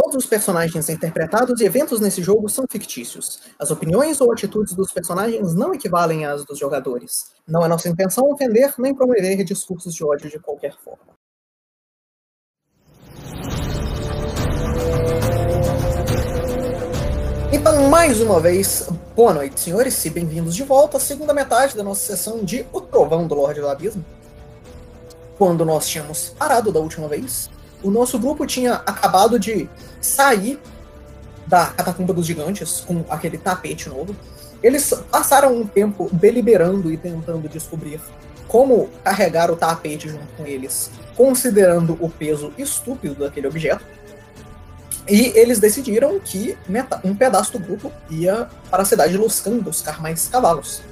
Todos os personagens interpretados e eventos nesse jogo são fictícios. As opiniões ou atitudes dos personagens não equivalem às dos jogadores. Não é nossa intenção ofender nem promover discursos de ódio de qualquer forma. Então, mais uma vez, boa noite, senhores, e bem-vindos de volta à segunda metade da nossa sessão de O Trovão do Lorde do Abismo. Quando nós tínhamos parado da última vez, o nosso grupo tinha acabado de sair da Catacumba dos Gigantes com aquele tapete novo. Eles passaram um tempo deliberando e tentando descobrir como carregar o tapete junto com eles, considerando o peso estúpido daquele objeto. E eles decidiram que um pedaço do grupo ia para a cidade de Luscan buscar mais cavalos.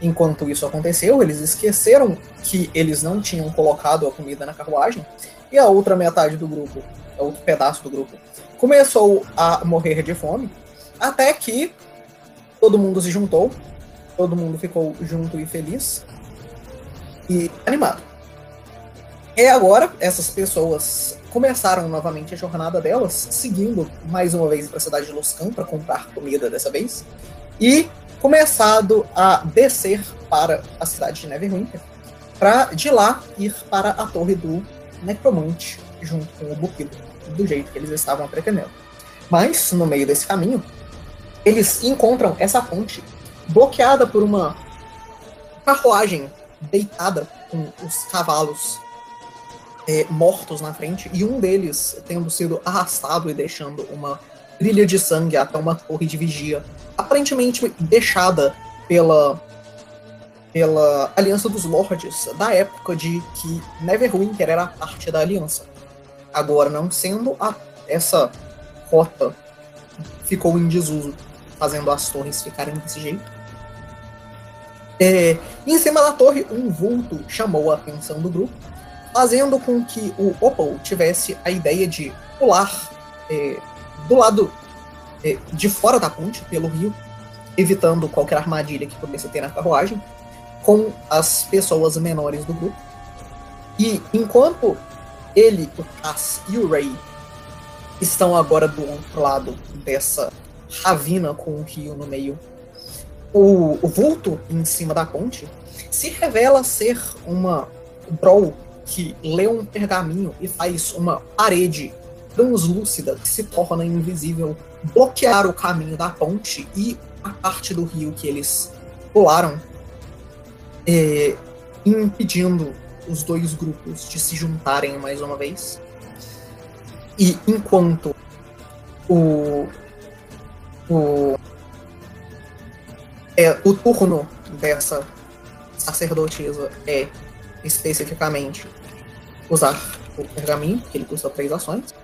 Enquanto isso aconteceu, eles esqueceram que eles não tinham colocado a comida na carruagem e a outra metade do grupo, outro pedaço do grupo, começou a morrer de fome, até que todo mundo se juntou, todo mundo ficou junto e feliz e animado. E agora, essas pessoas começaram novamente a jornada delas, seguindo mais uma vez para a cidade de Luscan para comprar comida dessa vez, e começado a descer para a cidade de Neverwinter, para de lá ir para a torre do necromante junto com o Bupilo, do jeito que eles estavam pretendendo. Mas, no meio desse caminho, eles encontram essa ponte bloqueada por uma carruagem deitada com os cavalos é, mortos na frente e um deles tendo sido arrastado e deixando uma trilha de sangue até uma torre de vigia, aparentemente deixada pela pela Aliança dos Lordes da época de que Neverwinter era parte da Aliança. Agora, não sendo a, essa rota ficou em desuso, fazendo as torres ficarem desse jeito. É, em cima da torre, um vulto chamou a atenção do grupo, fazendo com que o Opal tivesse a ideia de pular é, do lado é, de fora da ponte, pelo rio, evitando qualquer armadilha que pudesse ter na carruagem, com as pessoas menores do grupo. E enquanto ele, o Cass e o Ray estão agora do outro lado dessa ravina com o rio no meio, o, o vulto em cima da ponte se revela ser uma Brawl que lê um pergaminho e faz uma parede translúcida que se torna invisível, bloquear o caminho da ponte e a parte do rio que eles pularam é, impedindo os dois grupos de se juntarem mais uma vez. E enquanto o, o, é, o turno dessa sacerdotisa é especificamente usar o pergaminho, que ele custa três ações.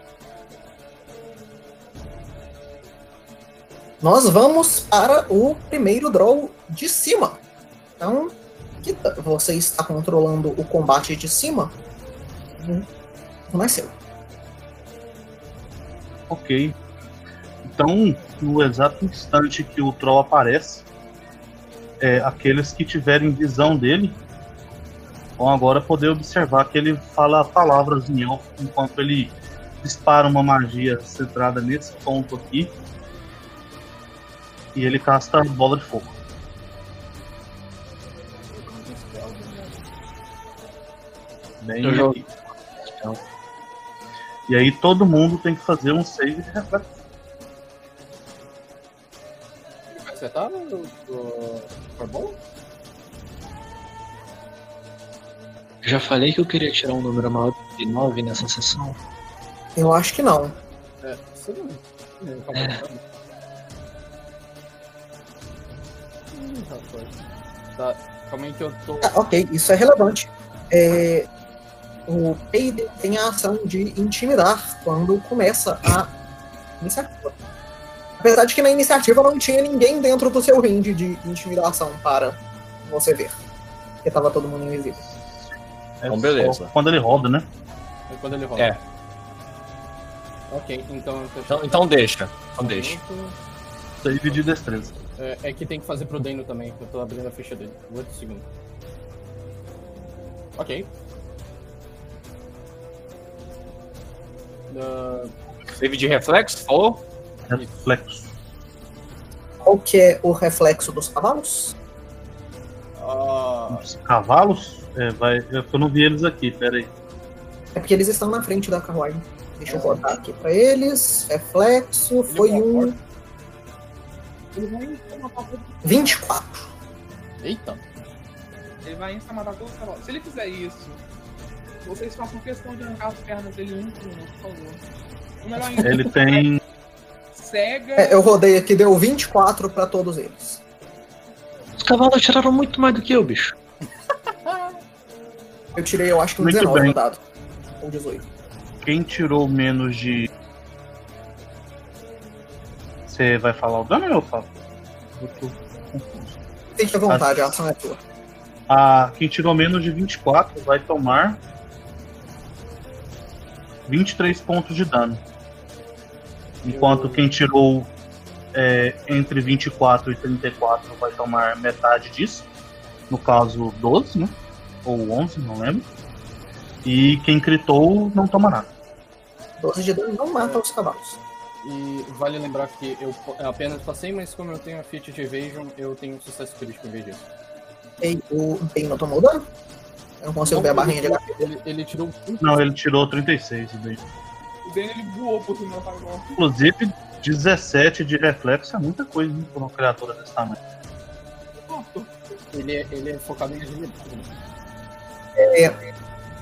Nós vamos para o primeiro draw de cima. Então, que você está controlando o combate de cima, não é seu. Ok. Então, no exato instante que o troll aparece, é, aqueles que tiverem visão dele vão agora poder observar que ele fala palavras em elfo enquanto ele dispara uma magia centrada nesse ponto aqui. E ele casta bola de fogo. Bem Eu aqui. Então, e aí todo mundo tem que fazer um save de reflexo. Vai acertar o, Fireball? Já falei que eu queria tirar um número maior de 9 nessa sessão. Eu acho que não. É, não. não calma aí, calma. Ih, rapaz. Tá, calma aí que eu tô. Ah, ok, isso é relevante. É, o Peide tem a ação de intimidar quando começa a iniciativa. Apesar de que na iniciativa não tinha ninguém dentro do seu range de intimidação para você ver. Porque tava todo mundo invisível. É Então, beleza. quando ele roda, né? É quando ele rola. É. Ok, então. Então, então deixa. Então deixa. Save de destreza. É, é que tem que fazer pro Dano também, que eu tô abrindo a ficha dele. 8 segundos. Ok. Uh, Save de reflexo, falou? Reflexo. Qual que é o reflexo dos cavalos? Ah, Os cavalos? É, vai. Eu eu não vi eles aqui, pera aí. É porque eles estão na frente da carruagem. Deixa eu botar aqui pra eles. Reflexo foi um ele vai em cima pra poder- 24. Eita. Ele vai em cima matar todos os cavalos. Se ele fizer isso, vocês façam questão de arrancar as pernas dele um por um, por favor. Ele tem. cega. É, eu rodei aqui, deu 24 pra todos eles. Os cavalos tiraram muito mais do que eu, bicho. Eu tirei, eu acho que um Muito 19 bem. no dado. Ou 18. Quem tirou menos de. Você vai falar o dano ou eu falo? Eu tô confuso. Fique à vontade, a ação é tua. Ah, quem tirou menos de 24 vai tomar 23 pontos de dano. Enquanto quem tirou é, entre 24 e 34 vai tomar metade disso. No caso, 12, né? Ou 11, não lembro. E quem critou não toma nada. 12 de dano não mata os cavalos. E vale lembrar que eu apenas passei, mas como eu tenho a feat de evasion, eu tenho um sucesso crítico em vez disso. E o Ben não tomou dano? Eu não consigo ver a barrinha de HP. Ele, ele tirou Não, ele tirou 36. daí. O Ben ele voou por cima da carruagem. Inclusive, 17 de reflexo é muita coisa hein, pra uma criatura desse tamanho. Ele é, ele é focado em agilidade.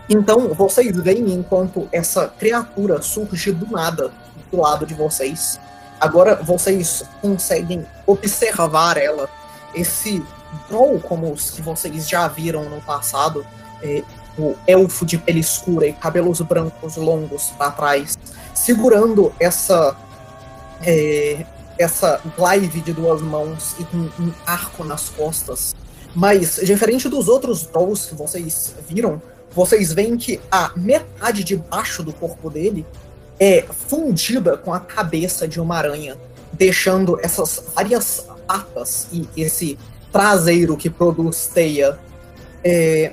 Então, vocês veem enquanto essa criatura surge do nada do lado de vocês. Agora vocês conseguem observar ela. Esse troll, como os que vocês já viram no passado, é, o elfo de pele escura e cabelos brancos longos para trás, segurando essa é, essa glaive de duas mãos e com um arco nas costas. Mas, diferente dos outros trolls que vocês viram, vocês veem que a metade de baixo do corpo dele é fundida com a cabeça de uma aranha, deixando essas várias patas e esse traseiro que produz teia é,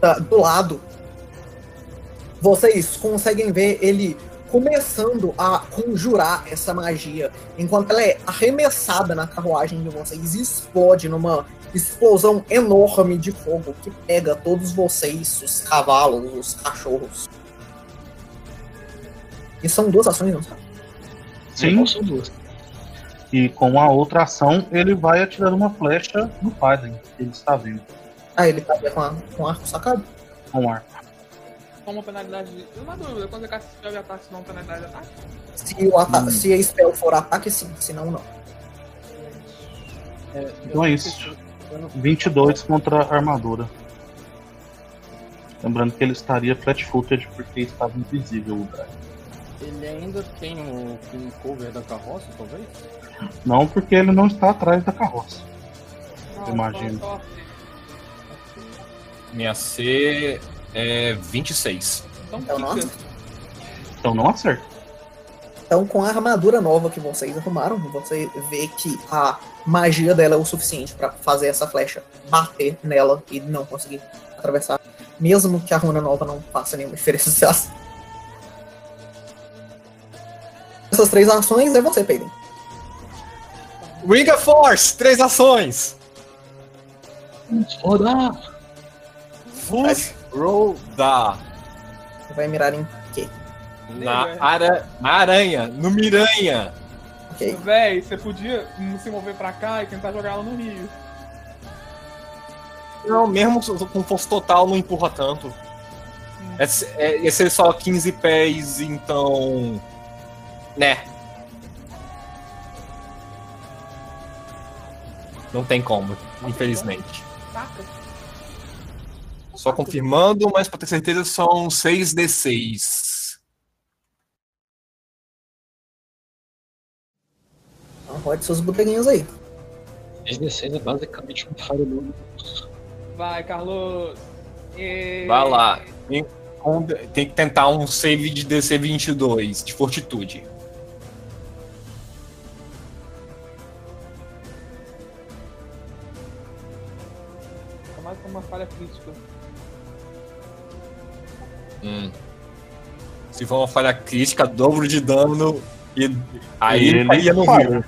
da- do lado. Vocês conseguem ver ele começando a conjurar essa magia, enquanto ela é arremessada na carruagem de vocês e explode numa explosão enorme de fogo que pega todos vocês, os cavalos, os cachorros. E são duas ações, não sabe? Sim, são duas. e com a outra ação, ele vai atirando uma flecha no Python, que ele está vendo, Ah, ele tá com, a, com arco sacado? com arco. Toma penalidade de. Uma dúvida, quando você casta spell de ataque, não penalidade de ataque? Se, o ata Hum. se a spell for ataque, sim. Senão, não. É, Então é isso. 22 contra a armadura. Lembrando que ele estaria flat-footed porque estava invisível o Drag. Ele ainda tem o, um cover da carroça, talvez? Não porque ele não está atrás da carroça. Não, Imagino. só- só- Minha C é 26. Então Então, fica. nossa. Então não acerta. Então, com a armadura nova que vocês arrumaram, você vê que a magia dela é o suficiente pra fazer essa flecha bater nela e não conseguir atravessar. Mesmo que a runa nova não faça nenhuma diferença. Essas três ações é você, Peyton. Ring of Force, três ações. Rodar! Fus Roll da. Você vai mirar em quê? Na, ara, na aranha, no miranha. Ok. Véi, você podia hum, se mover pra cá e tentar jogar ela no rio. Não, mesmo com força total não empurra tanto. É, é, ia ser só 15 pés, então. Né. Não tem como, infelizmente. Saca? Só confirmando, mas pra ter certeza são 6d6. Então rode seus bodeguinhos aí. 6d6 é basicamente um fireball. Vai, Carlos. E... Vai lá. Tem, tem que tentar um save de DC 22, de fortitude. Fica mais como uma falha crítica. Hum. Se for uma falha crítica, dobro de dano e aí ele ele caía no falha.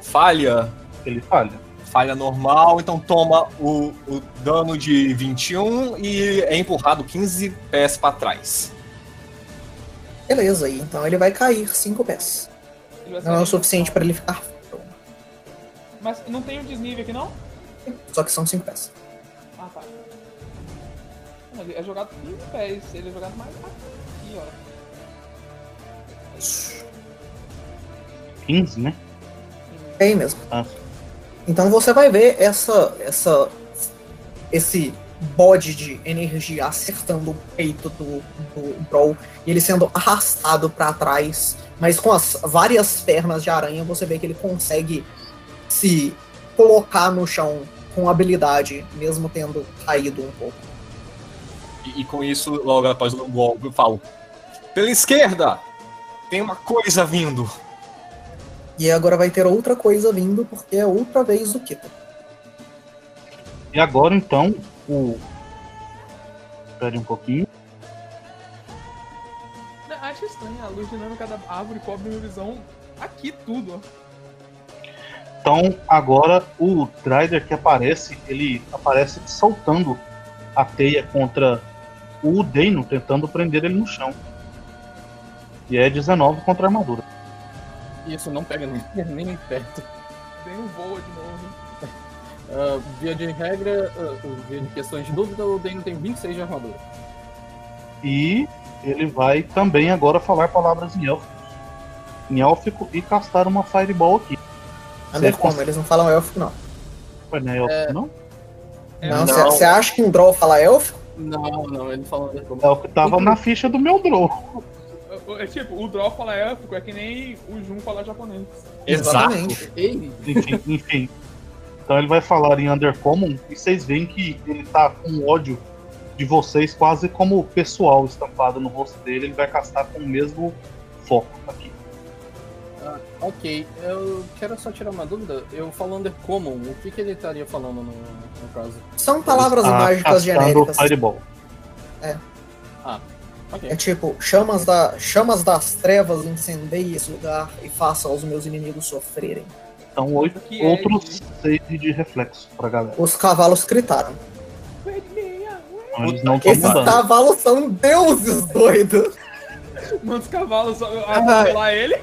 Falha, Ele falha. falha normal, então toma o, o dano de 21 e é empurrado 15 pés pra trás. Beleza, aí então ele vai cair 5 pés. Não é o suficiente pra ele ficar. Mas não tem o desnível aqui, não? Só que são 5 pés. Ah, tá. Ele é jogado 15 pés. Ele é jogado mais aqui, ó. Isso. 15, né? É aí mesmo. Ah. Então você vai ver essa, essa, esse bode de energia acertando o peito do, do Brawl e ele sendo arrastado pra trás, mas com as várias pernas de aranha você vê que ele consegue se colocar no chão com habilidade, mesmo tendo caído um pouco. E, e com isso, logo após o golpe, eu falo: Pela esquerda! Tem uma coisa vindo. E agora vai ter outra coisa vindo, porque é outra vez do Kita. E agora então o. Espere um pouquinho. Não, Acho estranho, a luz dinâmica da árvore cobre minha visão aqui tudo, ó. Então agora o Drider que aparece, ele aparece soltando a teia contra o Deino, tentando prender ele no chão. E é 19 contra a armadura. Isso não pega nem, nem perto. Tem um voa de novo. Ah, via de regra, ah, via de questões de dúvida, o Dane tem 26 de armadura. E ele vai também agora falar palavras em élfico. Em élfico e castar uma Fireball aqui. Você como? Eles não falam élfico, não. Mas não é élfico, não? É, Não, não. você acha que um Drow fala élfico? Não, não, ele fala como. É o que tava na ficha do meu Drow. É tipo, o Draw fala élfico, é que nem o Jun fala japonês. Exatamente. Enfim, enfim. Então ele vai falar em Undercommon e vocês veem que ele tá com ódio de vocês quase como pessoal estampado no rosto dele. Ele vai castar com o mesmo foco aqui. Ok, eu quero só tirar uma dúvida. Eu falo Undercommon, o que, que ele estaria falando no, no caso? São palavras Tá mágicas genéricas. Fireball. Ok. É tipo, chamas, da, chamas das trevas incendeiem esse lugar e faça os meus inimigos sofrerem. Então oito, Que é outros seis de reflexo pra galera. Os cavalos gritaram. Eles não estão Esses cavalos são deuses, doido! Manda os cavalos a- a Ah, atropelar ele.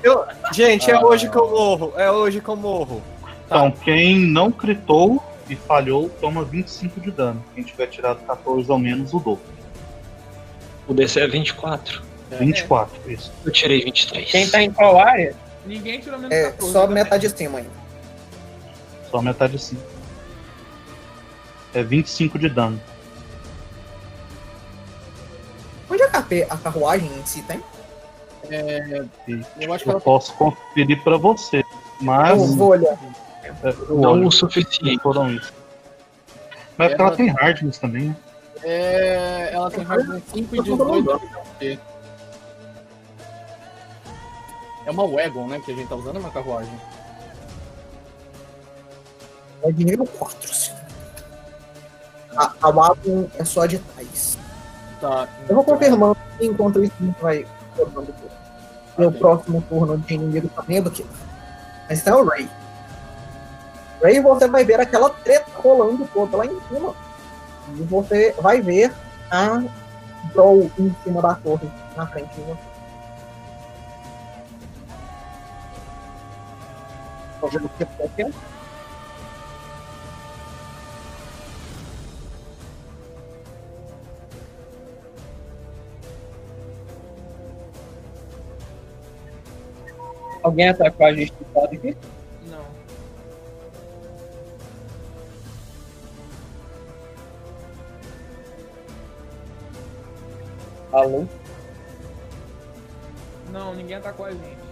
Gente, é Ah. hoje que eu morro. É hoje que eu morro. Então quem não critou e falhou toma 25 de dano. Quem tiver tirado 14 ou menos, o dobro. O DC é 24. 24, isso. Eu tirei 23. Quem tá em qual área? Ninguém tirou menos É, 14. só também. metade de cima ainda. Só metade sim. É 25 de dano. Onde é a, carruagem em si tem? É, eu acho que eu ela posso conferir pra você. Mas Eu vou olhar. é, eu Não olho o suficiente. foram isso. Mas É, ela mas- tem hardness também, né? É, ela tem hardness 5 e 18 de HP. É uma wagon, né, que a gente tá usando, é uma carruagem. É de nível 4, sim. A, a Wagon é só de trás. Tá. Eu vou então- confirmando enquanto isso vai formando. E o Ok. próximo turno de inimigo também é do que? Mas tem o Ray. Ray, você vai ver aquela treta rolando toda lá em cima. E você vai ver a Brawl em cima da torre, na frente de você. Tô vendo o que tá Alguém atacou a gente do lado aqui? Não. Alô? Não, ninguém atacou a gente.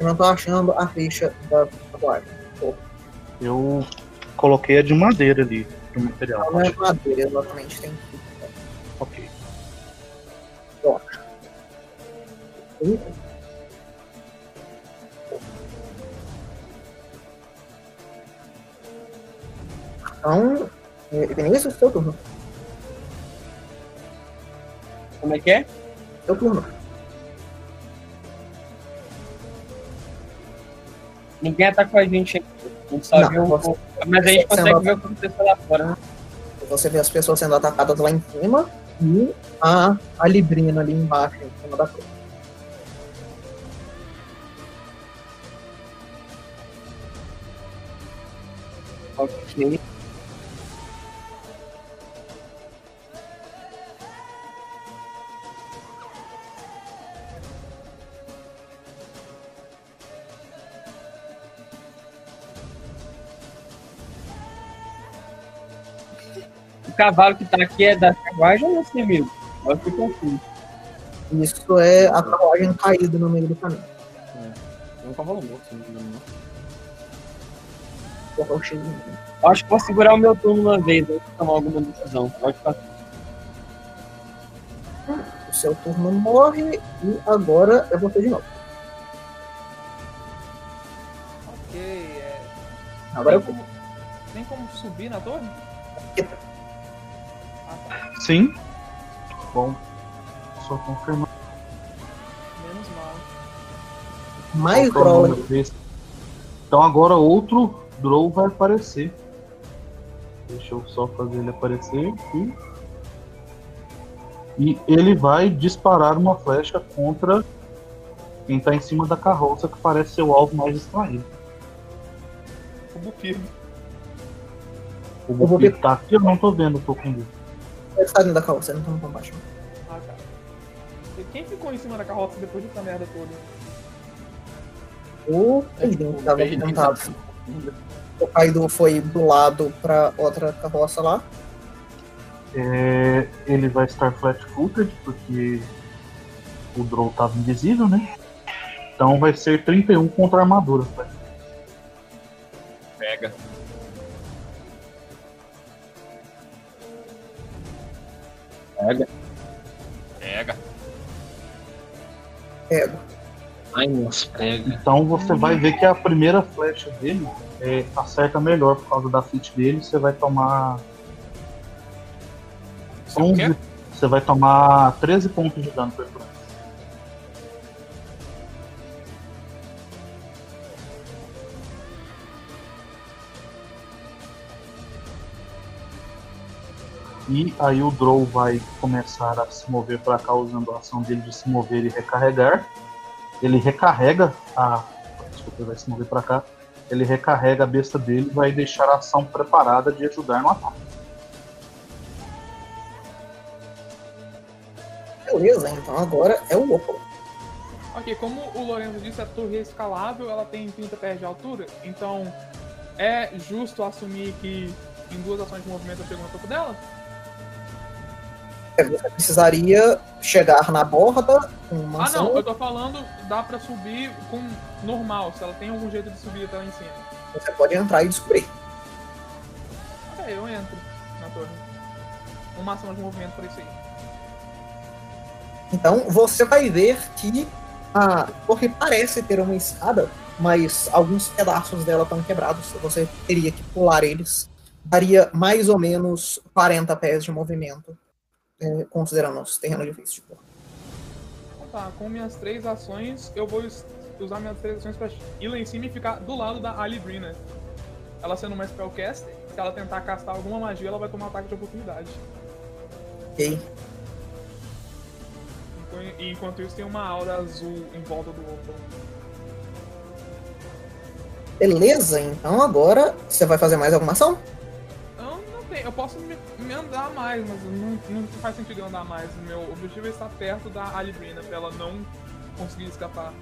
Eu não tô achando a ficha da carruagem. Eu coloquei a de madeira ali, de material. Não é madeira, exatamente. Tem Ok. Então, é, Vinícius, seu turno. Como é que é? Seu turno. Ninguém atacou a gente aqui. Não, viu você-. Mas a gente consegue ver o que aconteceu lá fora, né? Você vê as pessoas sendo atacadas lá em cima e a, a Librina ali embaixo, em cima da torre. Ok. Cavalo que tá aqui é da carruagem ou é mesmo? Agora eu fiquei confuso. Isso é a carruagem caída no meio do caminho. É um cavalo morto, se não me engano. cheio. Eu acho que vou segurar o meu turno uma vez antes de tomar alguma decisão. Pode ficar. O seu turno morre e agora é você de novo. Ok, é. Agora eu como, tem como subir na torre? Sim. Bom. Só confirmar. Menos mal. mais. Então agora outro Drow vai aparecer. Deixa eu só fazer ele aparecer aqui. E ele vai disparar uma flecha contra quem tá em cima da carroça, que parece ser o alvo mais distraído. O Bufido. O Buffy tá aqui, eu não tô vendo, tô com ele. Ele está dentro da carroça, ele não tá no combate. Ah, tá. E quem ficou em cima da carroça depois dessa merda toda? O É, Aiden tipo, que tava tentado. tá- O Kaido foi do lado pra outra carroça lá. É, ele vai estar flat-footed, porque o Drow tava invisível, né? Então vai ser 31 contra a armadura. flat. Pega. Pega. Pega. Ai, nossa, pega. Então você vai ver que a primeira flecha dele é, acerta melhor por causa da fit dele. Você vai tomar Você quê? 11, você vai tomar 13 pontos de dano perfurante. E aí o Drow vai começar a se mover para cá usando a ação dele de se mover e recarregar. Ele recarrega a. Desculpa, ele vai se mover para cá. Ele recarrega a besta dele e vai deixar a ação preparada de ajudar no ataque. Beleza, então agora é o Opal. Ok, como o Lorenzo disse, a torre é escalável, ela tem 30 pés de altura, então é justo assumir que em duas ações de movimento eu chego no topo dela? É, Você precisaria chegar na borda com uma Ah não, eu tô falando, dá pra subir com normal, se ela tem algum jeito de subir até lá em cima. Você pode entrar e descobrir. Ok, eu entro na torre. Uma ação de movimento pra isso aí. Então você vai ver que a torre parece ter uma escada, mas alguns pedaços dela estão quebrados. Você teria que pular eles. Daria mais ou menos 40 pés de movimento, é, considerando os terrenos difíceis de pular. Então tá, com minhas três ações, eu vou us- usar minhas três ações pra ir lá em cima e ficar do lado da Alibrina. Ela sendo uma spellcaster, se ela tentar castar alguma magia, ela vai tomar ataque de oportunidade. Ok? Enqu- E enquanto isso tem uma aura azul em volta do Opal. Beleza, então agora você vai fazer mais alguma ação? Eu tenho, eu posso me, me andar mais, mas não, não faz sentido eu andar mais. O meu objetivo é estar perto da Alibrina pra ela não conseguir escapar.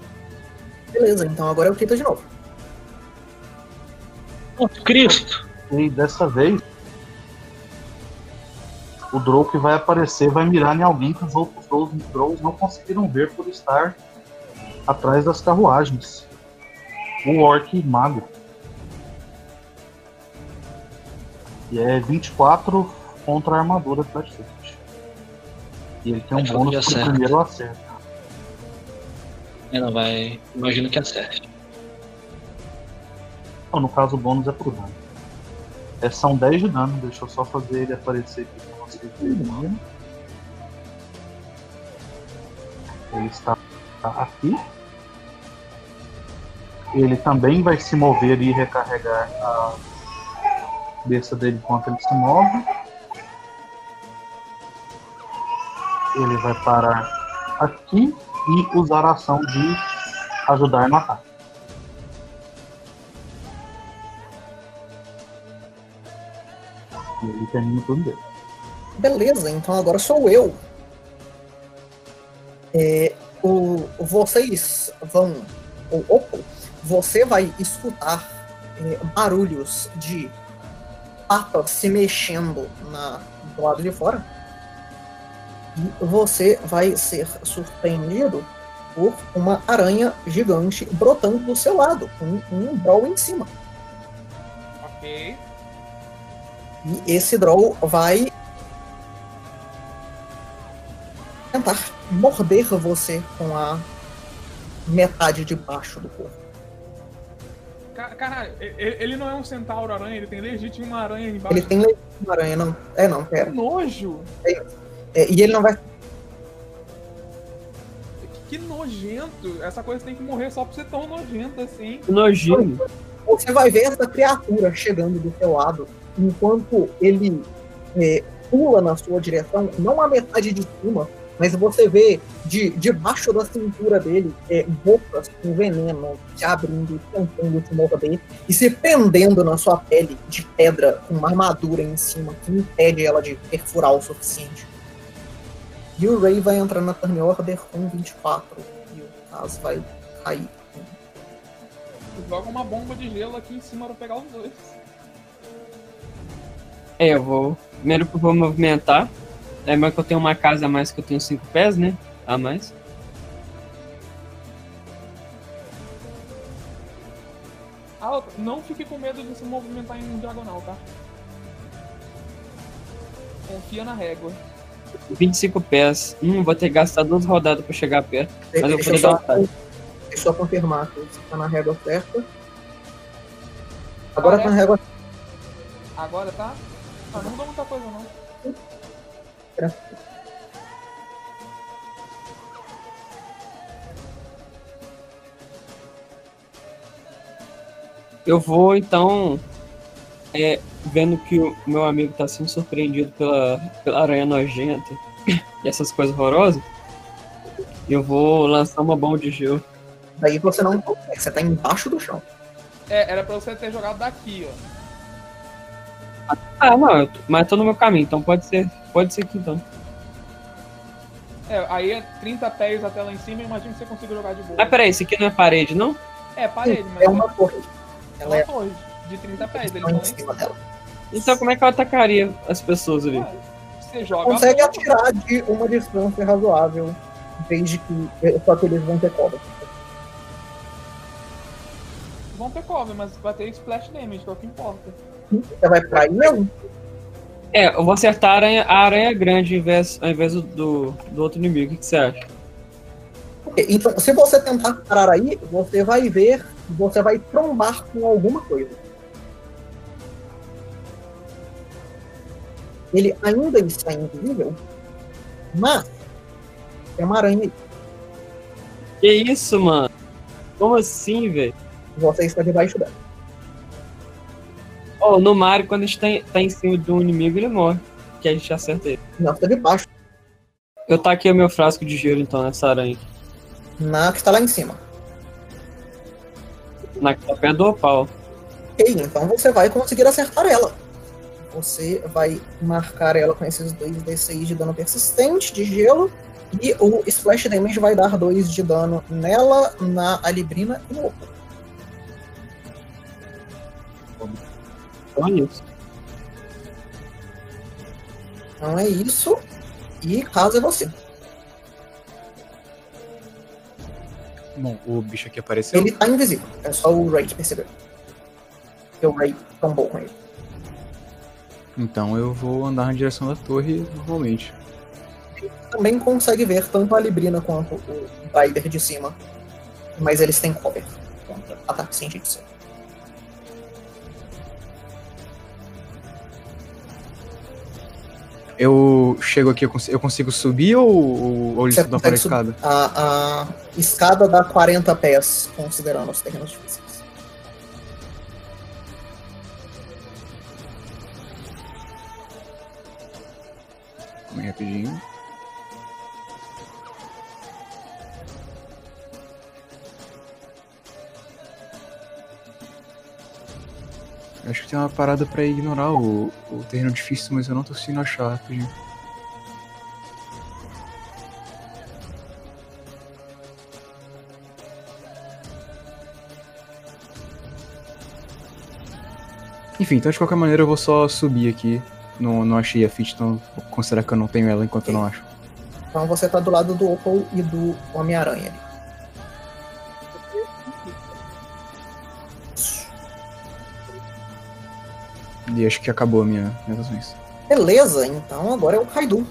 Beleza, então agora é o Kita de novo. Oh, Cristo! E dessa vez, o Drow que vai aparecer vai mirar em alguém que os outros Drows não conseguiram ver por estar atrás das carruagens. O Orc Mago. E é 24 contra a armadura Flash Shift. E ele tem um bônus pro acerta. primeiro acerto. É, não vai. Imagino que acerte. No caso, o bônus é pro dano. É, são 10 de dano, deixa eu só fazer ele aparecer aqui pra vocês verem. Ele está aqui. Ele também vai se mover e recarregar a cabeça dele enquanto ele se move. Ele vai parar aqui e usar a ação de ajudar no ataque. E ele termina tudo dele. Beleza, então agora sou eu. É, o, vocês vão. Ou, você vai escutar é, barulhos de patas se mexendo na, do lado de fora. E você vai ser surpreendido por uma aranha gigante brotando do seu lado, com um brawl em cima. Ok. E esse Drow vai tentar morder você com a metade de baixo do corpo. Ca- Caralho, ele não é um centauro aranha, ele tem legítimo uma aranha embaixo. Ele tem legítimo aranha, não. É, não, Que pera. nojo! É, e ele não vai. Que nojento! Essa coisa tem que morrer só por ser tão nojenta assim. Que nojinho. Você vai ver essa criatura chegando do seu lado, enquanto ele é, pula na sua direção, não a metade de cima, mas você vê de debaixo da cintura dele é, bocas com veneno se abrindo, tentando te morder e se prendendo na sua pele de pedra com uma armadura em cima que impede ela de perfurar o suficiente. E o Ray vai entrar na turn order com 24 e o Kaz vai cair. Joga uma bomba de gelo aqui em cima pra pegar os dois. É, eu vou. Primeiro que eu vou movimentar. Lembra que eu tenho uma casa a mais que eu tenho cinco pés, né? A mais. Ah, não fique com medo de se movimentar em diagonal, tá? Confia na régua. 25 pés. Hum, vou ter que gastar duas rodadas pra chegar perto. Mas eu Deixa vou eu dar ataque. deixa eu só confirmar que você tá na régua certa. Agora tá na Parece- régua Agora tá? Ah, não mudou muita coisa não. Eu vou então. É, vendo que o meu amigo tá sendo surpreendido pela, pela aranha nojenta e essas coisas horrorosas. Eu vou lançar uma bomba de gelo. Daí você não consegue, você tá embaixo do chão. É, era pra você ter jogado daqui, ó. Ah, não, eu tô- mas tô no meu caminho, então pode ser. Pode ser que então. É, aí é 30 pés até lá em cima, imagino que você consiga jogar de boa. Mas peraí, isso aqui não é parede, não? É, parede, mas É uma torre. é Ela é uma torre de 30 pés. Eles em cima dela. Então como é que eu atacaria as pessoas ali? Você joga Consegue atirar de uma distância razoável, desde que. Só que eles vão ter cobra. Vão ter cover, mas vai ter splash damage, que é o que importa. Você vai pra aí mesmo? É, eu vou acertar a aranha, a aranha grande ao invés, ao invés do, do, outro inimigo. O que, você acha? Ok, Então, se você tentar parar aí, você vai ver, você vai trombar com alguma coisa. Ele ainda está invisível, mas é uma aranha aí. Que isso, mano? Como assim, velho? Você está debaixo dela. Oh, no Mario, quando a gente tá em, tá em cima de um inimigo, ele morre. Que a gente acerta ele. Não, está debaixo. Eu taquei o meu frasco de gelo, então, nessa aranha. Na que está lá em cima. Na pé do opal. Ok, então você vai conseguir acertar ela. Você vai marcar ela com esses 2d6 de dano persistente de gelo. E o Splash Damage vai dar 2 de dano nela, na Alibrina e no Opo. Olha isso. Então é isso. E caso é você. Bom, o bicho aqui apareceu. Ele tá invisível. É só o Ray que percebeu. Porque o Ray tombou com ele. Então eu vou andar na direção da torre normalmente. Também consegue ver tanto a Librina quanto o Rider de cima. Mas eles têm cover contra ataque científico. Eu chego aqui, eu consigo, eu consigo subir ou, ou, ou eles estão para a escada? A, a escada dá 40 pés, considerando os terrenos difíceis. Calma aí, rapidinho. Acho que tem uma parada pra ignorar o, o terreno difícil, mas eu não tô conseguindo achar rapidinho. Enfim, então de qualquer maneira eu vou só subir aqui. Não, não achei a fit, então vou considerar que eu não tenho ela enquanto eu não acho. Então você tá do lado do Opal e do Homem-Aranha ali. E acho que acabou a minha, minhas ações. Beleza, então agora é o Kaido.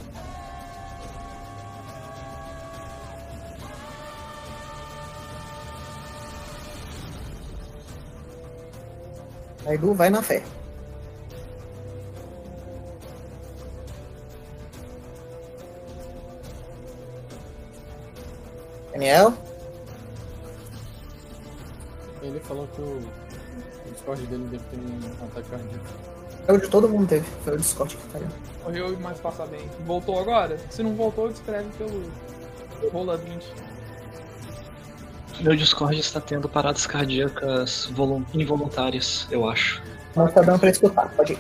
Kaido vai na fé. Daniel? Ele falou que o Discord dele deve ter um ataque cardíaco. É o de todo mundo teve. Foi o Discord que caiu. Correu mais passar bem. Voltou agora? Se não voltou, descreve pelo rola 20. Meu Discord está tendo paradas cardíacas volun- involuntárias, eu acho. Mas tá dando pra escutar, pode ir.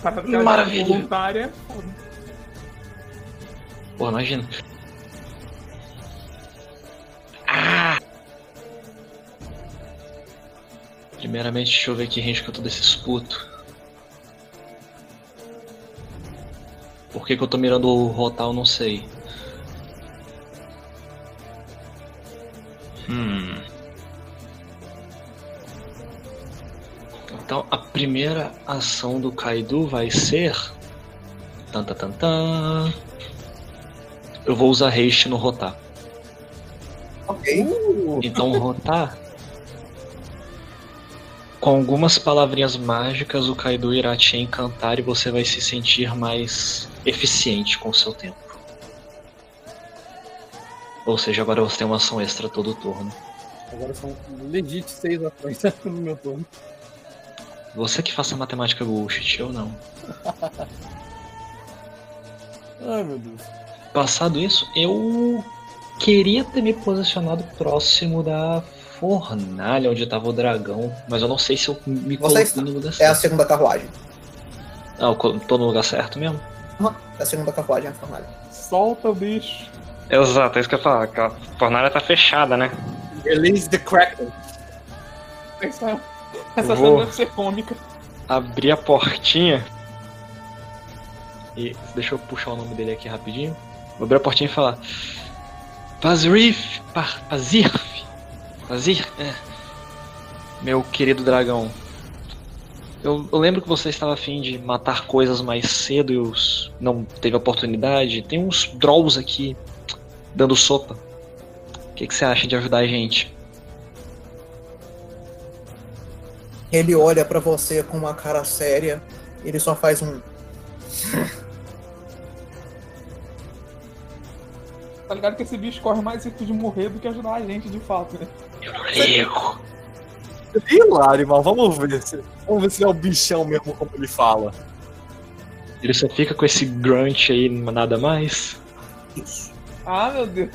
Para ficar Maravilha. voluntária. Pô, imagina. Primeiramente, deixa eu ver que range que eu tô desses putos. Por que, que eu tô mirando o Rotal, eu não sei. Hum. Então, a primeira ação do Kaido vai ser. Tan, tan, tan, tan. Eu vou usar haste no rotar. Ok. Então, rotar. Com algumas palavrinhas mágicas, o Kaido irá te encantar e você vai se sentir mais eficiente com o seu tempo. Ou seja, agora você tem uma ação extra todo turno. Agora são legit seis ações no meu turno. Você que faça matemática bullshit, eu não. Ai meu Deus. Passado isso, eu queria ter me posicionado próximo da fornalha onde tava o dragão, mas eu não sei se eu me Você coloquei no lugar É a certo. segunda carruagem. Ah, eu tô no lugar certo mesmo? Aham, É a segunda carruagem, a fornalha. Solta o bicho. Exato, é isso que eu ia falar. que A fornalha tá fechada, né? Release the Kraken. Essa, essa Vou. cena deve ser cômica. Abri a portinha. E deixa eu puxar o nome dele aqui rapidinho. Vou abrir a portinha e falar. Pazrif, Pa- Pazirf, Pazir, é. Meu querido dragão. Eu, eu lembro que você estava afim de matar coisas mais cedo e os não teve oportunidade. Tem uns Drolls aqui dando sopa. O que, que você acha de ajudar a gente? Ele olha pra você com uma cara séria. Ele só faz um. Tá ligado que esse bicho corre mais risco de morrer do que ajudar a gente de fato, né? Eu não ligo. Hilário, mas vamos ver se. Vamos ver se é o bichão mesmo como ele fala. Ele só fica com esse grunt aí, nada mais. Isso. Ah, meu Deus.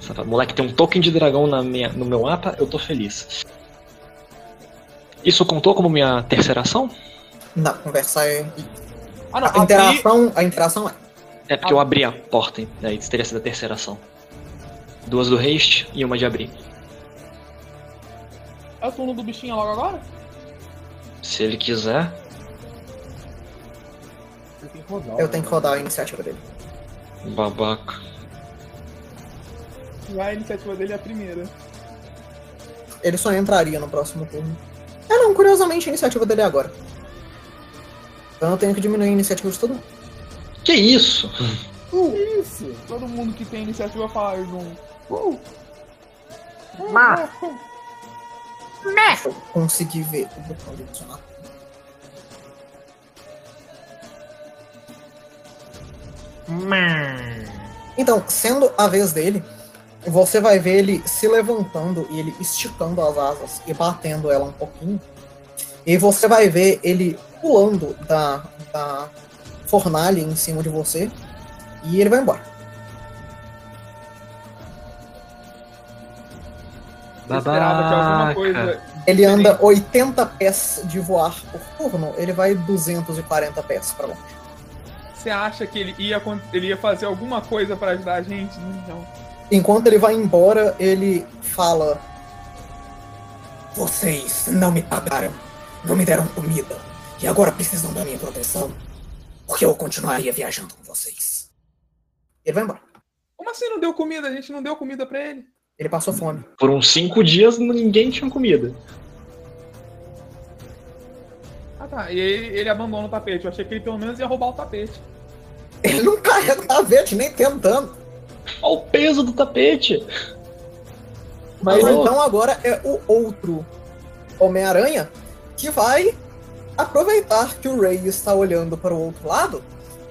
Só fala, Moleque, tem um token de dragão na minha, no meu mapa, eu tô feliz. Isso contou como minha terceira ação? Não, conversar é. Ah, não. A interação, a interação é. É porque eu abri a porta, hein? daí teria sido a terceira ação. Duas do haste e uma de abrir. É o turno do bichinho logo agora? Se ele quiser, que. Eu tenho que rodar a iniciativa dele. babaca. Já a iniciativa dele é a primeira. Ele só entraria no próximo turno. É não, curiosamente a iniciativa dele é agora. Então eu tenho que diminuir a iniciativa de todo mundo. Que isso? Isso! Todo mundo que tem iniciativa faz um. Uh! Deixa eu conseguir ver o botão de adicionar. Então, sendo a vez dele, você vai ver ele se levantando e ele esticando as asas e batendo ela um pouquinho. E você vai ver ele pulando da, da fornalha em cima de você e ele vai embora. Esperava que alguma coisa. Ele anda 80 pés de voar por turno, ele vai 240 pés pra longe. Você acha que ele ia, ele ia fazer alguma coisa pra ajudar a gente? Não. Enquanto ele vai embora, ele fala: Vocês não me pagaram, não me deram comida, e agora precisam da minha proteção, porque eu continuaria viajando com vocês. Ele vai embora. Como assim não deu comida? A gente não deu comida pra ele. Ele passou fome. Por uns cinco dias ninguém tinha comida. Ah tá. E ele, ele abandona o tapete. Eu achei que ele pelo menos ia roubar o tapete. Ele não carrega o tapete, nem tentando. Olha o peso do tapete. Mas Alô? então agora é o outro Homem-Aranha que vai aproveitar que o Ray está olhando para o outro lado,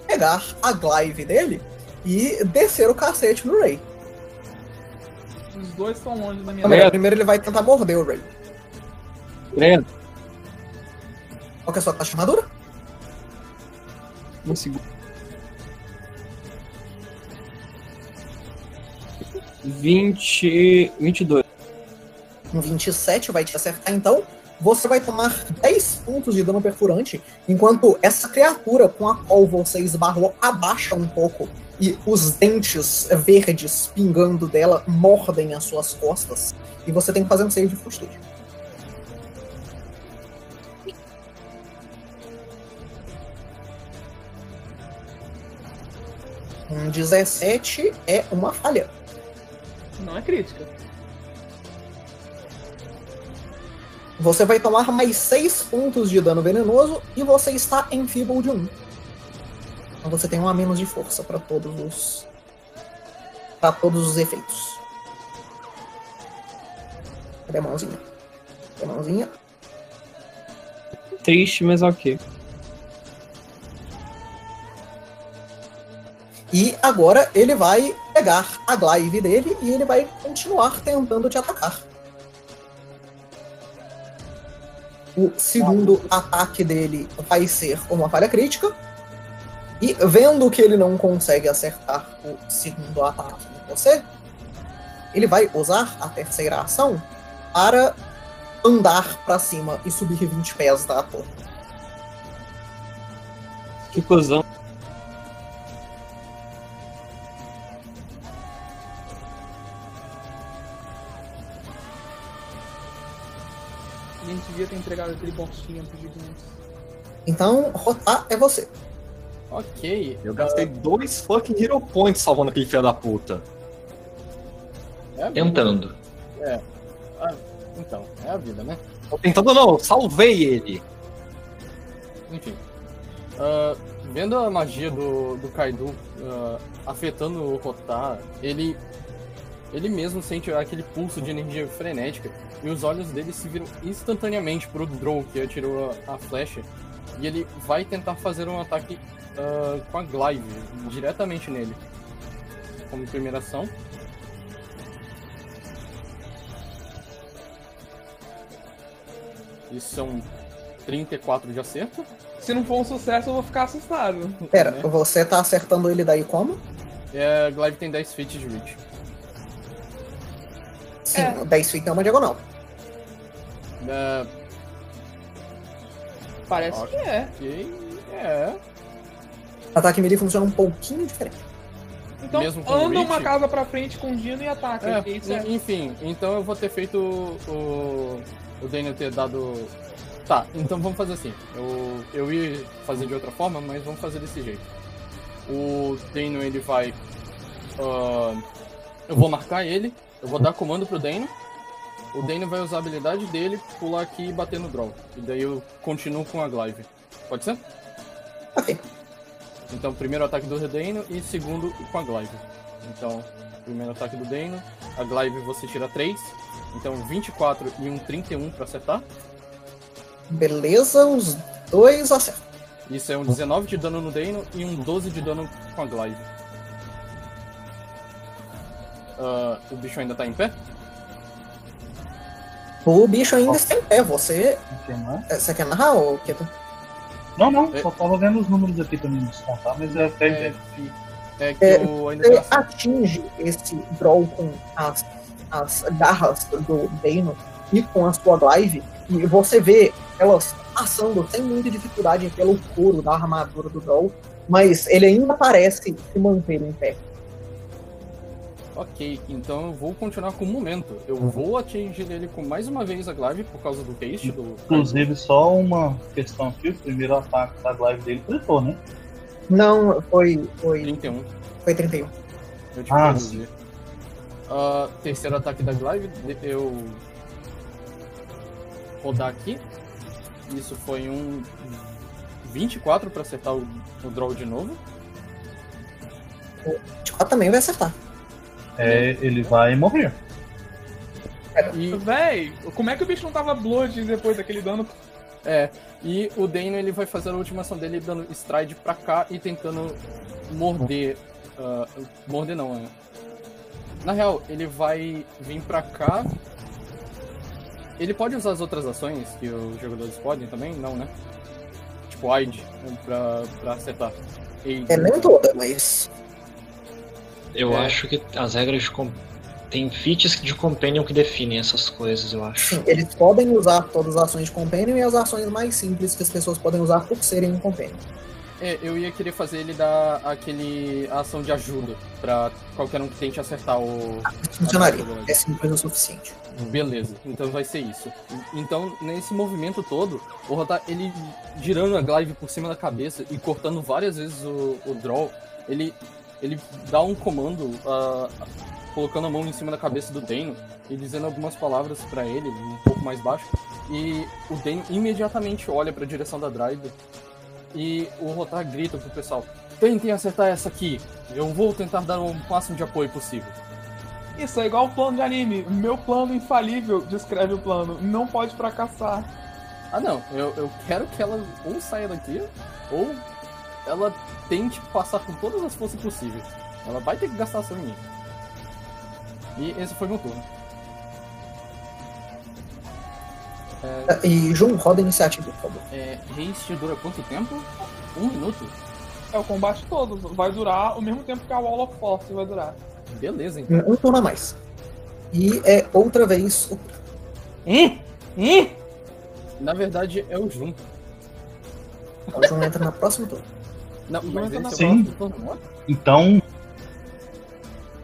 pegar a glaive dele e descer o cacete no Ray. Os dois estão longe da minha melhor, primeiro ele vai tentar morder o Ray. Credo. Qual que é a sua taxa de armadura? Um segundo. 20. 22. Um 27 vai te acertar, então você vai tomar 10 pontos de dano perfurante, enquanto essa criatura com a qual você esbarrou abaixa um pouco e os dentes verdes pingando dela mordem as suas costas. E você tem que fazer um save de fortitude. Um 17 é uma falha. Não é crítica. Você vai tomar mais 6 pontos de dano venenoso e você está em Feeble de 1. Então você tem um a menos de força para todos os. para todos os efeitos. Cadê a mãozinha? Cadê a mãozinha? Triste, mas ok. E agora ele vai pegar a glaive dele e ele vai continuar tentando te atacar. O segundo ataque dele vai ser uma falha crítica. E vendo que ele não consegue acertar o segundo ataque em você, ele vai usar a terceira ação para andar para cima e subir 20 pés da torre. Que cuzão. Ter entregado aquele bostinha pro gigante. Então, rotar é você. Ok. Eu gastei dois fucking hero points salvando aquele filho da puta. É. Tentando. Ah, então, é a vida, né? Tentando não, salvei ele. Enfim. Ah, vendo a magia do, do Kaido ah, afetando o Rotar, ele. Ele mesmo sente aquele pulso de energia frenética e os olhos dele se viram instantaneamente pro Drow que atirou a, a flecha. E ele vai tentar fazer um ataque ah, com a Glaive diretamente nele. Como primeira ação. Isso são 34 de acerto. Se não for um sucesso, eu vou ficar assustado. Pera, né? você tá acertando ele daí como? É, a Glaive tem 10 feet de reach. Sim, É. 10 feet é uma diagonal. É, Parece Ok. que é. ok, é. Ataque melee funciona um pouquinho diferente. Então, Mesmo com anda reach? uma casa pra frente com o Dino e ataca. É, é- en- enfim, então eu vou ter feito o, o Daniel ter dado. Tá, então vamos fazer assim. Eu, eu ia fazer de outra forma, mas vamos fazer desse jeito. O Dano ele vai. ah, eu vou marcar ele, eu vou dar comando pro Dano. O Dano vai usar a habilidade dele, pular aqui e bater no draw. E daí eu continuo com a Glaive. Pode ser? Ok. Então, primeiro ataque do Dano e segundo com a Glaive. Então, primeiro ataque do Dano, a Glaive você tira 3. Então, 24 e um 31 pra acertar. Beleza, os dois acertam. Isso é um 19 de dano no Dano e um 12 de dano com a Glaive. Ah, o bicho ainda tá em pé? O bicho ainda está em pé. Você. O que mais? é, Você quer narrar, ou Keto? Não, não, É. só tava vendo os números aqui pra me descontar, mas é até É, fi- é que É, eu ainda Você atinge esse draw com as, as garras do Dano e com a sua glaive, e você vê elas passando sem muita dificuldade pelo couro da armadura do draw, mas ele ainda parece se manter em pé. Ok, então eu vou continuar com o momento. Eu vou atingir ele com mais uma vez a Glaive por causa do haste do. Inclusive, só uma questão aqui: o primeiro ataque da live dele gritou, né? Não, foi, foi, 31. foi 31. Eu tive Ah, reduzir. Ah, terceiro ataque da Glaive, eu. Rodar aqui. Isso foi um 24 pra acertar o, o draw de novo. 24 também vai acertar. É, ele vai morrer. E, Véi, como é que o bicho não tava blood depois daquele dano? é, e o Dano ele vai fazer a última ação dele dando stride pra cá e tentando morder. ah, morder não, é. Na real, ele vai vir pra cá. Ele pode usar as outras ações que os jogadores podem também? Não, né? Tipo, Aid, pra, pra acertar. Aid. É nem toda, mas. Eu É. acho que as regras de tem feats de companion que definem essas coisas, eu acho. Sim, eles podem usar todas as ações de Companion e as ações mais simples que as pessoas podem usar por serem um Companion. É, eu ia querer fazer ele dar aquele a ação de ajuda pra qualquer um que tente acertar o. Funcionaria. É simples o suficiente. Beleza, então vai ser isso. Então, nesse movimento todo, o Rotar, ele girando a glaive por cima da cabeça e cortando várias vezes o, o draw, ele, ele dá um comando, ah, colocando a mão em cima da cabeça do Dano e dizendo algumas palavras pra ele, um pouco mais baixo. E o Dano imediatamente olha pra direção da Drive e o Rotar grita pro pessoal: Tentem acertar essa aqui, eu vou tentar dar o máximo de apoio possível. Isso é igual o plano de anime. Meu plano infalível descreve o plano. Não pode fracassar. Ah não, eu, eu quero que ela ou saia daqui, ou ela tente passar com todas as forças possíveis. Ela vai ter que gastar ação em mim. E esse foi meu turno. É, E João, roda a iniciativa, por favor. é, haste dura quanto tempo? Um minuto? É o combate todo. Vai durar o mesmo tempo que a Wall of Force vai durar. Beleza, então. Um, um turno a mais. E é outra vez o. Hum? Hum? Na verdade é o Jun. O João entra na próxima turno. Não, mas o Sim. Então,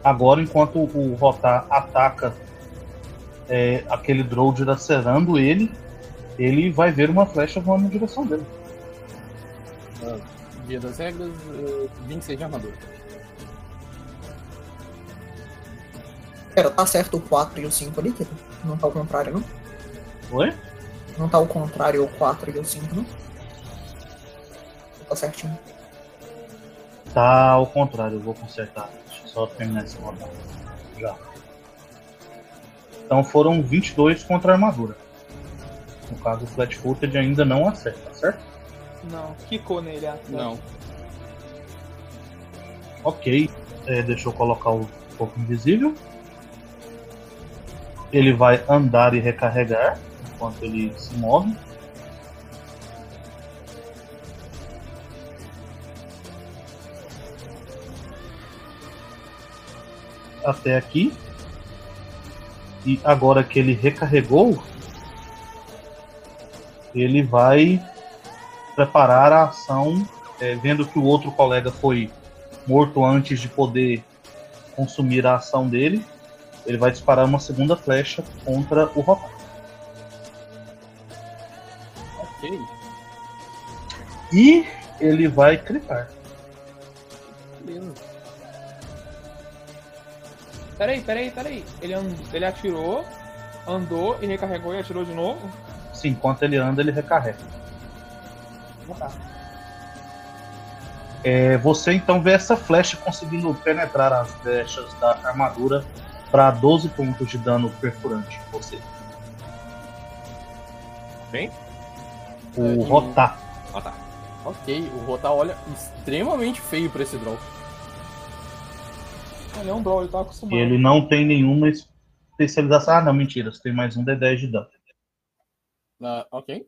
agora enquanto o Rotar ataca é, aquele Drow dilacerando ele, ele vai ver uma flecha voando na direção dele. Dia das regras, eh, 26 de armadura. Pera, tá certo o 4 e o 5 ali, Kito? Não tá ao contrário, não? Oi? Não tá ao contrário o 4 e o 5, não? Tá certinho. Tá ao contrário, eu vou consertar. Deixa eu só terminar esse rodada. Já. Então foram 22 contra a armadura. No caso, o Flat Footed ainda não acerta, certo? Não, quicou nele. ah, Não. Ok. É, deixa eu colocar o fogo invisível. Ele vai andar e recarregar enquanto ele se move. Até aqui. E agora que ele recarregou, ele vai preparar a ação, é, vendo que o outro colega foi morto antes de poder consumir a ação dele, ele vai disparar uma segunda flecha contra o Rotar. Ok. E ele vai clicar. Beleza. Peraí, peraí, peraí. Ele, and... ele atirou, andou e recarregou e atirou de novo? Sim, enquanto ele anda, ele recarrega. Ah, tá. É, você então vê essa flecha conseguindo penetrar as brechas da armadura para 12 pontos de dano perfurante. em Você. Quem? O É, e- Rotar. Ah tá. Ok, o Rotar olha extremamente feio pra esse draw. Ele é um draw, ele tá E acostumado. ele não tem nenhuma especialização. Ah, não, mentira. Você tem mais um D10 de dano. Ah, ok.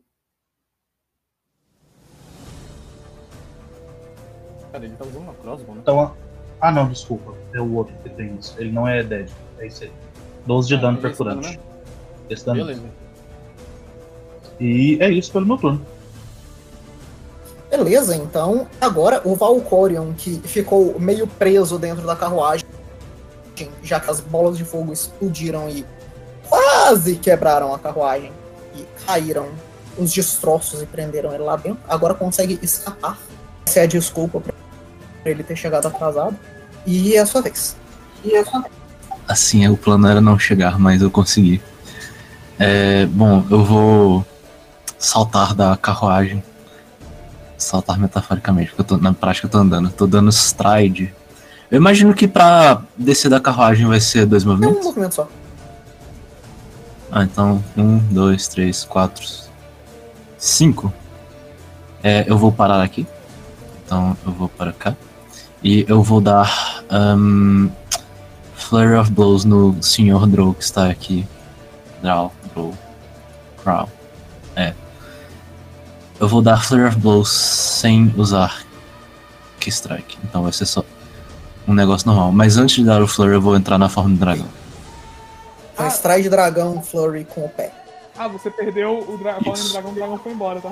Cara, ele tá usando uma crossbow, né? Então, ah, não, desculpa. É o outro que tem isso. Ele não é dead. É isso aí. 12 de Ah, dano é esse dano perfurante. mesmo? Esse dano. Beleza. E é isso pelo meu turno. Beleza, então agora o Valcorion, que ficou meio preso dentro da carruagem, já que as bolas de fogo explodiram e quase quebraram a carruagem e caíram os destroços e prenderam ele lá dentro, agora consegue escapar. Essa é a desculpa pra ele ter chegado atrasado. E é a sua vez. E é a sua vez. Assim, o plano era não chegar, mas eu consegui. É, bom, eu vou saltar da carruagem. Saltar metaforicamente, porque eu tô, na prática eu tô andando. Eu tô dando stride. Eu imagino que pra descer da carruagem vai ser dois É um movimentos. movimento só. Ah, então, um, dois, três, quatro, cinco. É, eu vou parar aqui. Então, eu vou para cá. E eu vou dar um, Flurry of Blows no Sr. Drow que está aqui. Drow, Drow, Drow. É. Eu vou dar Flurry of Blows sem usar Key Strike. Então vai ser só um negócio normal. Mas antes de dar o Flurry, eu vou entrar na forma do dragão. Então extrai de dragão Flurry com o pé. Ah, você perdeu o dra... em Isso. dragão, o dragão foi embora, tá?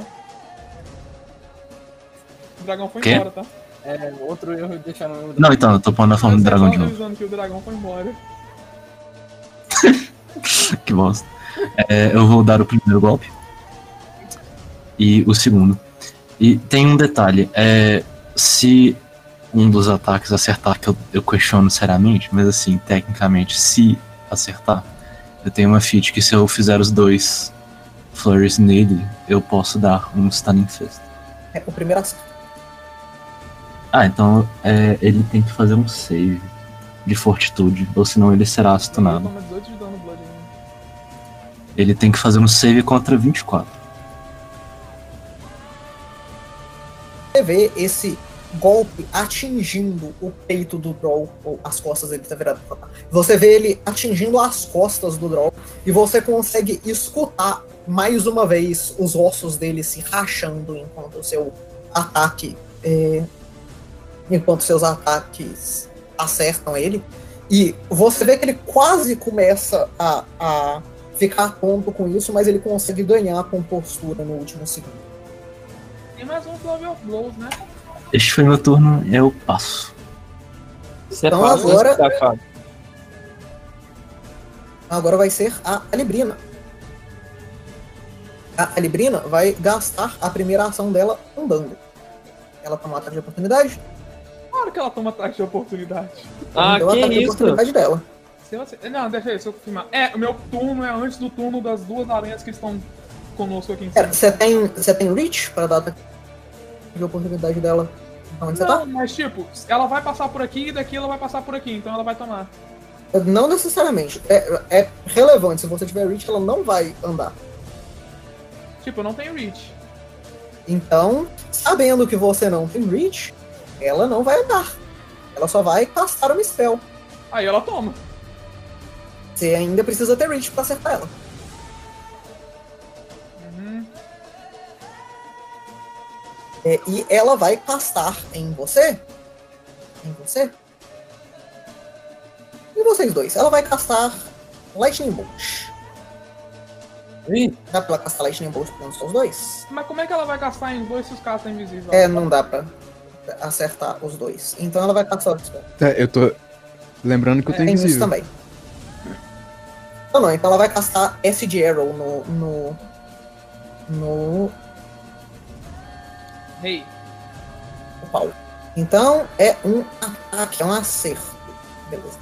O dragão foi Quê? embora, tá? É, outro erro de deixar no. Não, então, eu tô pondo na forma do Você dragão só de novo. avisando que o dragão foi embora. que bosta. É, eu vou dar o primeiro golpe. E o segundo. E tem um detalhe. É, se um dos ataques acertar, que eu, eu questiono seriamente, mas assim, tecnicamente, se acertar, eu tenho uma feat que se eu fizer os dois flurries nele, eu posso dar um stunning fist. É o primeiro acerto. Ah, então é, ele tem que fazer um save de fortitude, ou senão ele será stunado. toma 18 de dano Blood ainda. Ele tem que fazer um save contra 24. Você vê esse golpe atingindo o peito do Droll, ou as costas dele tá virado pra cá. Você vê ele atingindo as costas do Droll e você consegue escutar mais uma vez os ossos dele se rachando enquanto o seu ataque. é, enquanto seus ataques acertam ele. E você vê que ele quase começa a, a ficar tonto com isso, mas ele consegue ganhar a compostura no último segundo. Tem mais um Flurry of Blows, né? Este foi meu turno, eu passo. Você Então passa, agora- safado. Agora vai ser a Alibrina. A Alibrina vai gastar a primeira ação dela andando. Ela toma ataque de oportunidade. Claro que ela toma ataque de oportunidade. Ah, deu o que ataque de isso? oportunidade dela. Se você... Não, deixa eu, deixa eu confirmar. É, o meu turno é antes do turno das duas aranhas que estão conosco aqui em cima. Você tem, você tem reach para dar ataque de oportunidade dela onde você Não, tá? mas tipo, ela vai passar por aqui e daqui ela vai passar por aqui, então ela vai tomar. Não necessariamente. É, é relevante. Se você tiver reach, ela não vai andar. Tipo, eu não tenho reach. Então, sabendo que você não tem reach, ela não vai andar. Ela só vai castar uma spell. Aí ela toma. Você ainda precisa ter reach pra acertar ela. É, e ela vai castar em você. Em você. E vocês dois. Ela vai castar Lightning Bolt. Ih, Dá pra ela castar Lightning Bolt com os dois? Mas como é que ela vai gastar em dois se os caras estão invisíveis? É, não dá pra acertar os dois. Então ela vai castar o spell. É, eu tô. Lembrando que eu Tem isso invisível. também. Não, não, então ela vai castar Acid Arrow no. no. no. Hey, no pau. Então é um ataque, é um acerto. Beleza.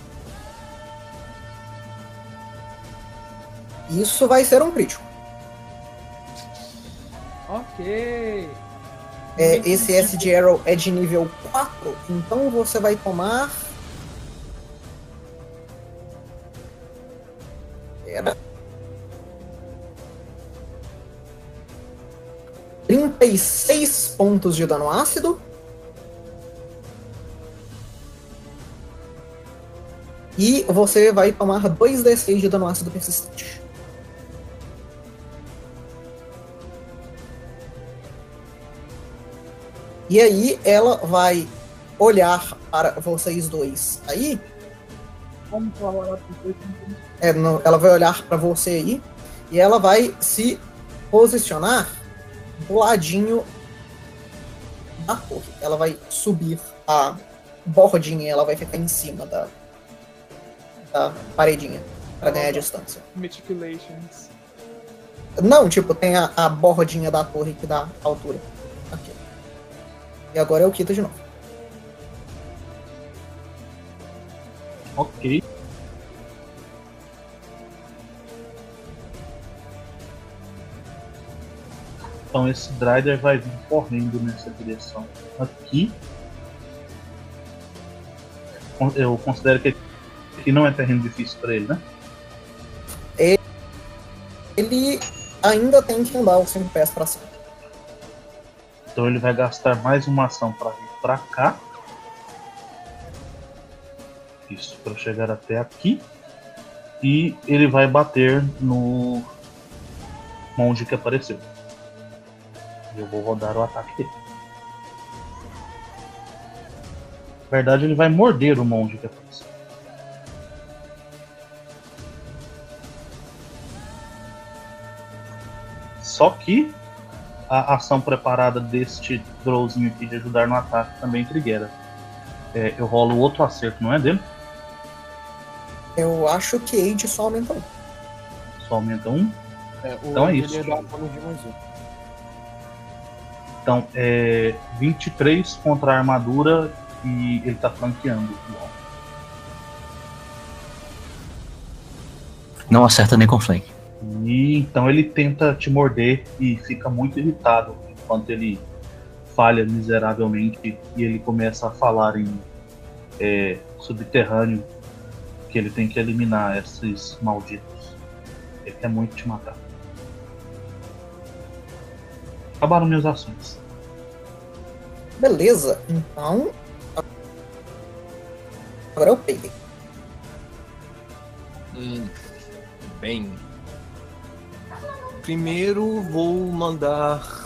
Isso vai ser um crítico. ok. É, esse Acid Arrow é de nível 4, então você vai tomar. Pera. 36 pontos de dano ácido. E você vai tomar 2d6 de dano ácido persistente. E aí ela vai olhar para vocês dois aí. É, no- ela vai olhar para você aí e ela vai se posicionar ladinho da torre. Ela vai subir a bordinha, e ela vai ficar em cima da, da paredinha para ganhar distância. Meticulations. Não, tipo, tem a, a bordinha da torre que dá altura. Aqui. E agora é o Kita de novo. Ok. Então esse Drider vai vir correndo nessa direção aqui. Eu considero que aqui não é terreno difícil para ele, né? Ele ainda tem que andar os 5 pés para cima. Então ele vai gastar mais uma ação para vir para cá. Isso, para chegar até aqui. E ele vai bater no monge que apareceu. Eu vou rodar o ataque dele. Na verdade, ele vai morder o monge apareceu. Só que a ação preparada deste Drowzinho aqui de ajudar no ataque também trigueira. É, eu rolo outro acerto, não é dele? Eu acho que Age só aumenta um. Só aumenta um. É, o Então é isso. um bônus de mais um. Então é 23 contra a armadura e ele tá flanqueando. Não acerta nem com flank. E então ele tenta te morder e fica muito irritado enquanto ele falha miseravelmente e ele começa a falar em é, subterrâneo que ele tem que eliminar esses malditos. Ele quer muito te matar. Acabaram minhas ações. Beleza, então. Agora é o Payday. Hum, bem. Primeiro vou mandar.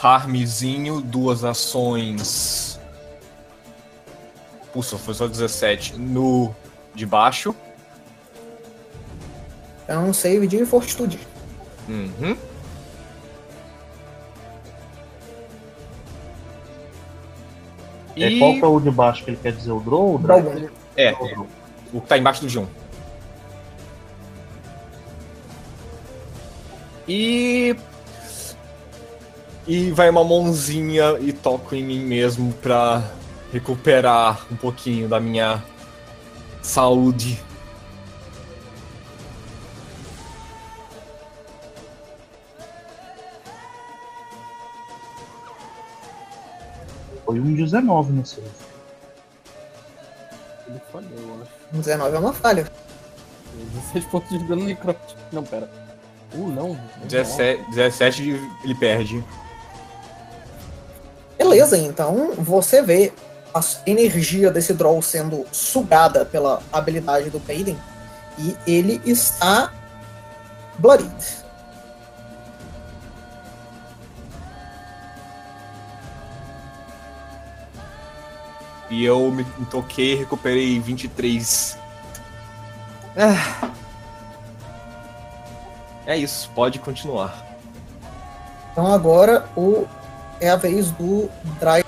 Harmzinho, duas ações. Puxa, foi só 17. No de baixo. É um save de fortitude. Uhum. É, E- qual que é o de baixo que ele quer dizer? O Drow ou o? Dragon. É, É o que tá embaixo do G1. E. E vai uma mãozinha e toco em mim mesmo pra recuperar um pouquinho da minha saúde. Foi um 19 nesse livro. Ele falhou, eu acho. Um 19 é uma falha. 16 pontos de dano necrótico. Não, pera. Uh, não. 17, 17 ele perde. Beleza, então você vê a energia desse Droll sendo sugada pela habilidade do Payden e ele está bloodied. E eu me toquei e recuperei 23. Ah. É isso, pode continuar. Então agora o é a vez do Drider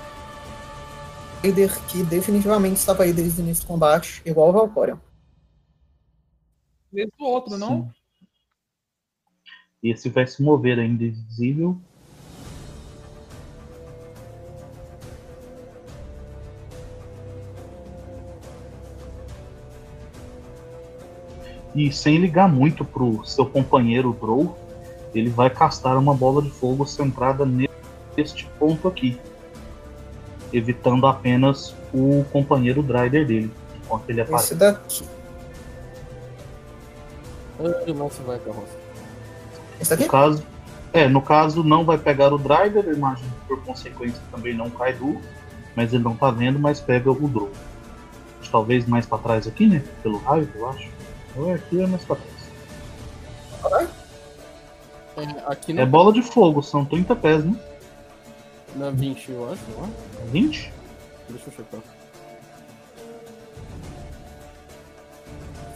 que definitivamente estava aí desde o início do combate, igual o Valkyrion. Desde o outro, não? Sim. Esse vai se mover ainda invisível. E sem ligar muito pro seu companheiro Drow, ele vai castar uma bola de fogo centrada neste ponto aqui, evitando apenas o companheiro Drider dele, enquanto ele aparece. Esse daqui. Ah, não se vai carroça. Esse? No caso, é, no caso não vai pegar o Driver, eu imagino que por consequência também não cai do, mas ele não tá vendo, mas pega o Drow. Talvez mais pra trás aqui, né? Pelo raio, eu acho. Ou é aqui é mais pra trás. É, aqui É bola de fogo, são 30 pés, né? na 20, eu acho, é? 20? Deixa eu checar.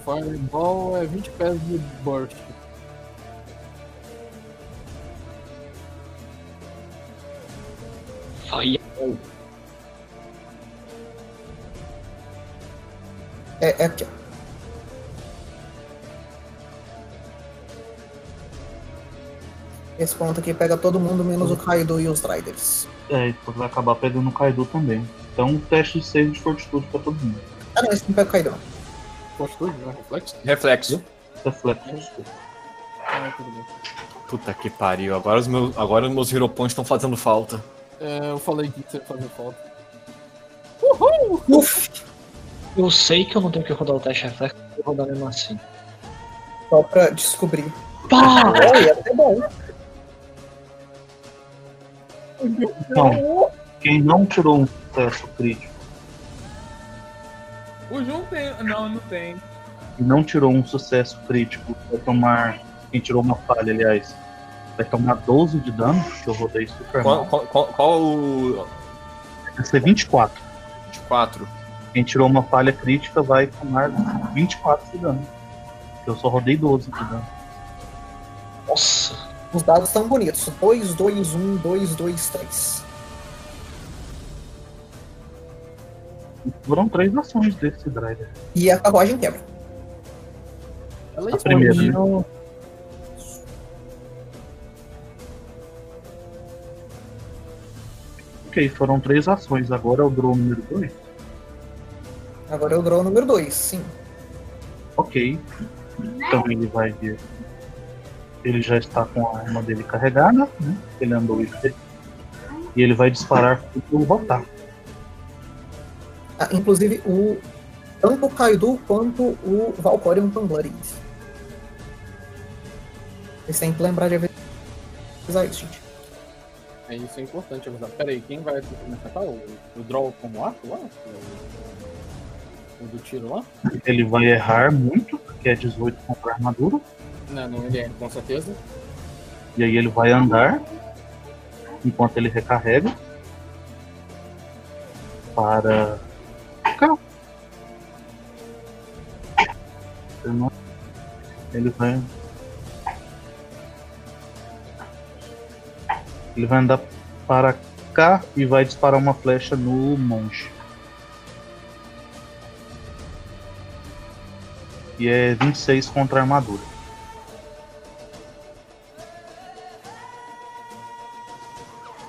Fireball é 20 pés de burst. Vai. É, é aqui, ó. Esse ponto aqui pega todo mundo, menos o Kaido e os Riders. É, então vai acabar pegando o Kaido também. Então teste de save de fortitude pra todo mundo. Ah, não, esse não pega o Kaido. Fortitude, não é reflexo? Reflexo. Reflexo. Ah, tudo bem. Puta que pariu. Agora os meus, agora os meus Hero Points estão fazendo falta. É, eu falei que você fazia falta. Uf! Eu sei que eu não tenho que rodar o teste reflexo, eu vou rodar mesmo assim. Só pra descobrir. Pá! Olha, até bom. Então, quem não tirou um sucesso crítico O Jun tem. Não, não tem. e não tirou um sucesso crítico, vai tomar. Quem tirou uma falha, aliás, vai tomar 12 de dano, que eu rodei super Qual, mal. qual, qual, qual o. Vai ser 24. 24? Quem tirou uma falha crítica vai tomar 24 de dano. Eu só rodei 12 de dano. Nossa! Os dados estão bonitos. 2, 2, 1, 2, 2, 3. Foram três ações desse driver. E a carruagem quebra. Ela A primeira, né? Ok, foram três ações. Agora é o draw número 2. Agora é o draw número 2, sim. Ok. Então ele vai ver. Ele já está com a arma dele carregada, né? Ele andou e E ele vai disparar pro Rotar. Ah, inclusive, o, tanto o Kaido quanto o Valkyrion estão bloodied. Vocês têm que lembrar de avisar isso, gente. É isso é importante avisar. Pera aí, quem vai atacar? O, o draw como arco lá? O, o do tiro lá? Ele vai errar muito, que é 18 contra a armadura. Não, não, com certeza. E aí ele vai andar enquanto ele recarrega para cá. Ele vai ele vai andar para cá e vai disparar uma flecha no monge. E é 26 contra a armadura.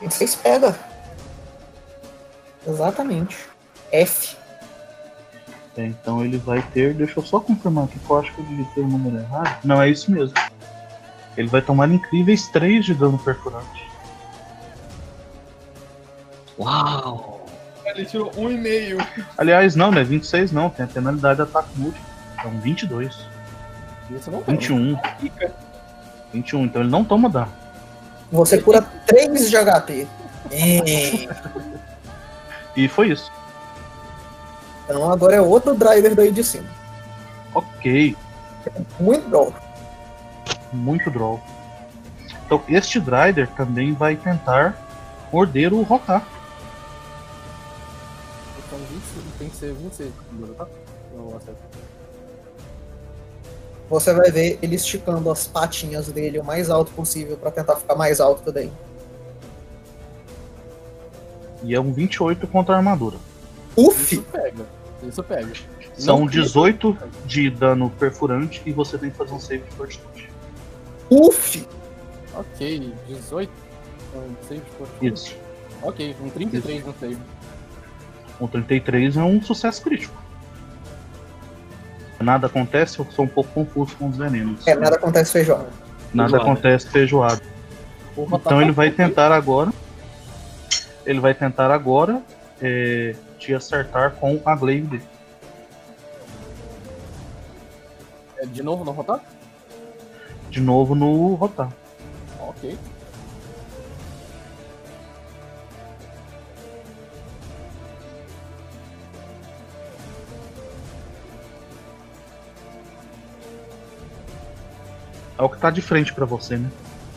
Vocês pegam. Exatamente. F. É, então ele vai ter. Deixa eu só confirmar aqui que eu acho que eu digitei o número errado. Não, é isso mesmo. Ele vai tomar incríveis 3 de dano perfurante. Uau! Ele tirou um e meio. Aliás, não, não é 26 não, tem a penalidade de ataque múltiplo. Então 22. Isso não tem. 21. 21, então ele não toma dano. Você cura 3 de HP. É. E foi isso. Então agora é outro driver daí de cima. Ok, Muito bom. muito draw. Então este Drider também vai tentar morder o Rotar. Então 20, tem que ser 26. tá? Não, acerto. Você vai ver ele esticando as patinhas dele o mais alto possível pra tentar ficar mais alto que o daí. E é um 28 contra a armadura. Uf! Isso pega. Isso pega. São Não- 18 de dano perfurante e você tem que fazer um save de fortitude. Uf! Ok, 18. Então, save de fortitude. Isso. Ok, um 33 no save. Com 33 é um sucesso crítico. Nada acontece, eu sou um pouco confuso com os venenos. É, nada acontece feijoada. Nada Feijoada. acontece Rotar Então ele vai tentar agora. Ele vai tentar agora é, te acertar com a glaive dele. É, De novo no Rotar? de novo no Rotar. Ok. É o que tá de frente pra você, né?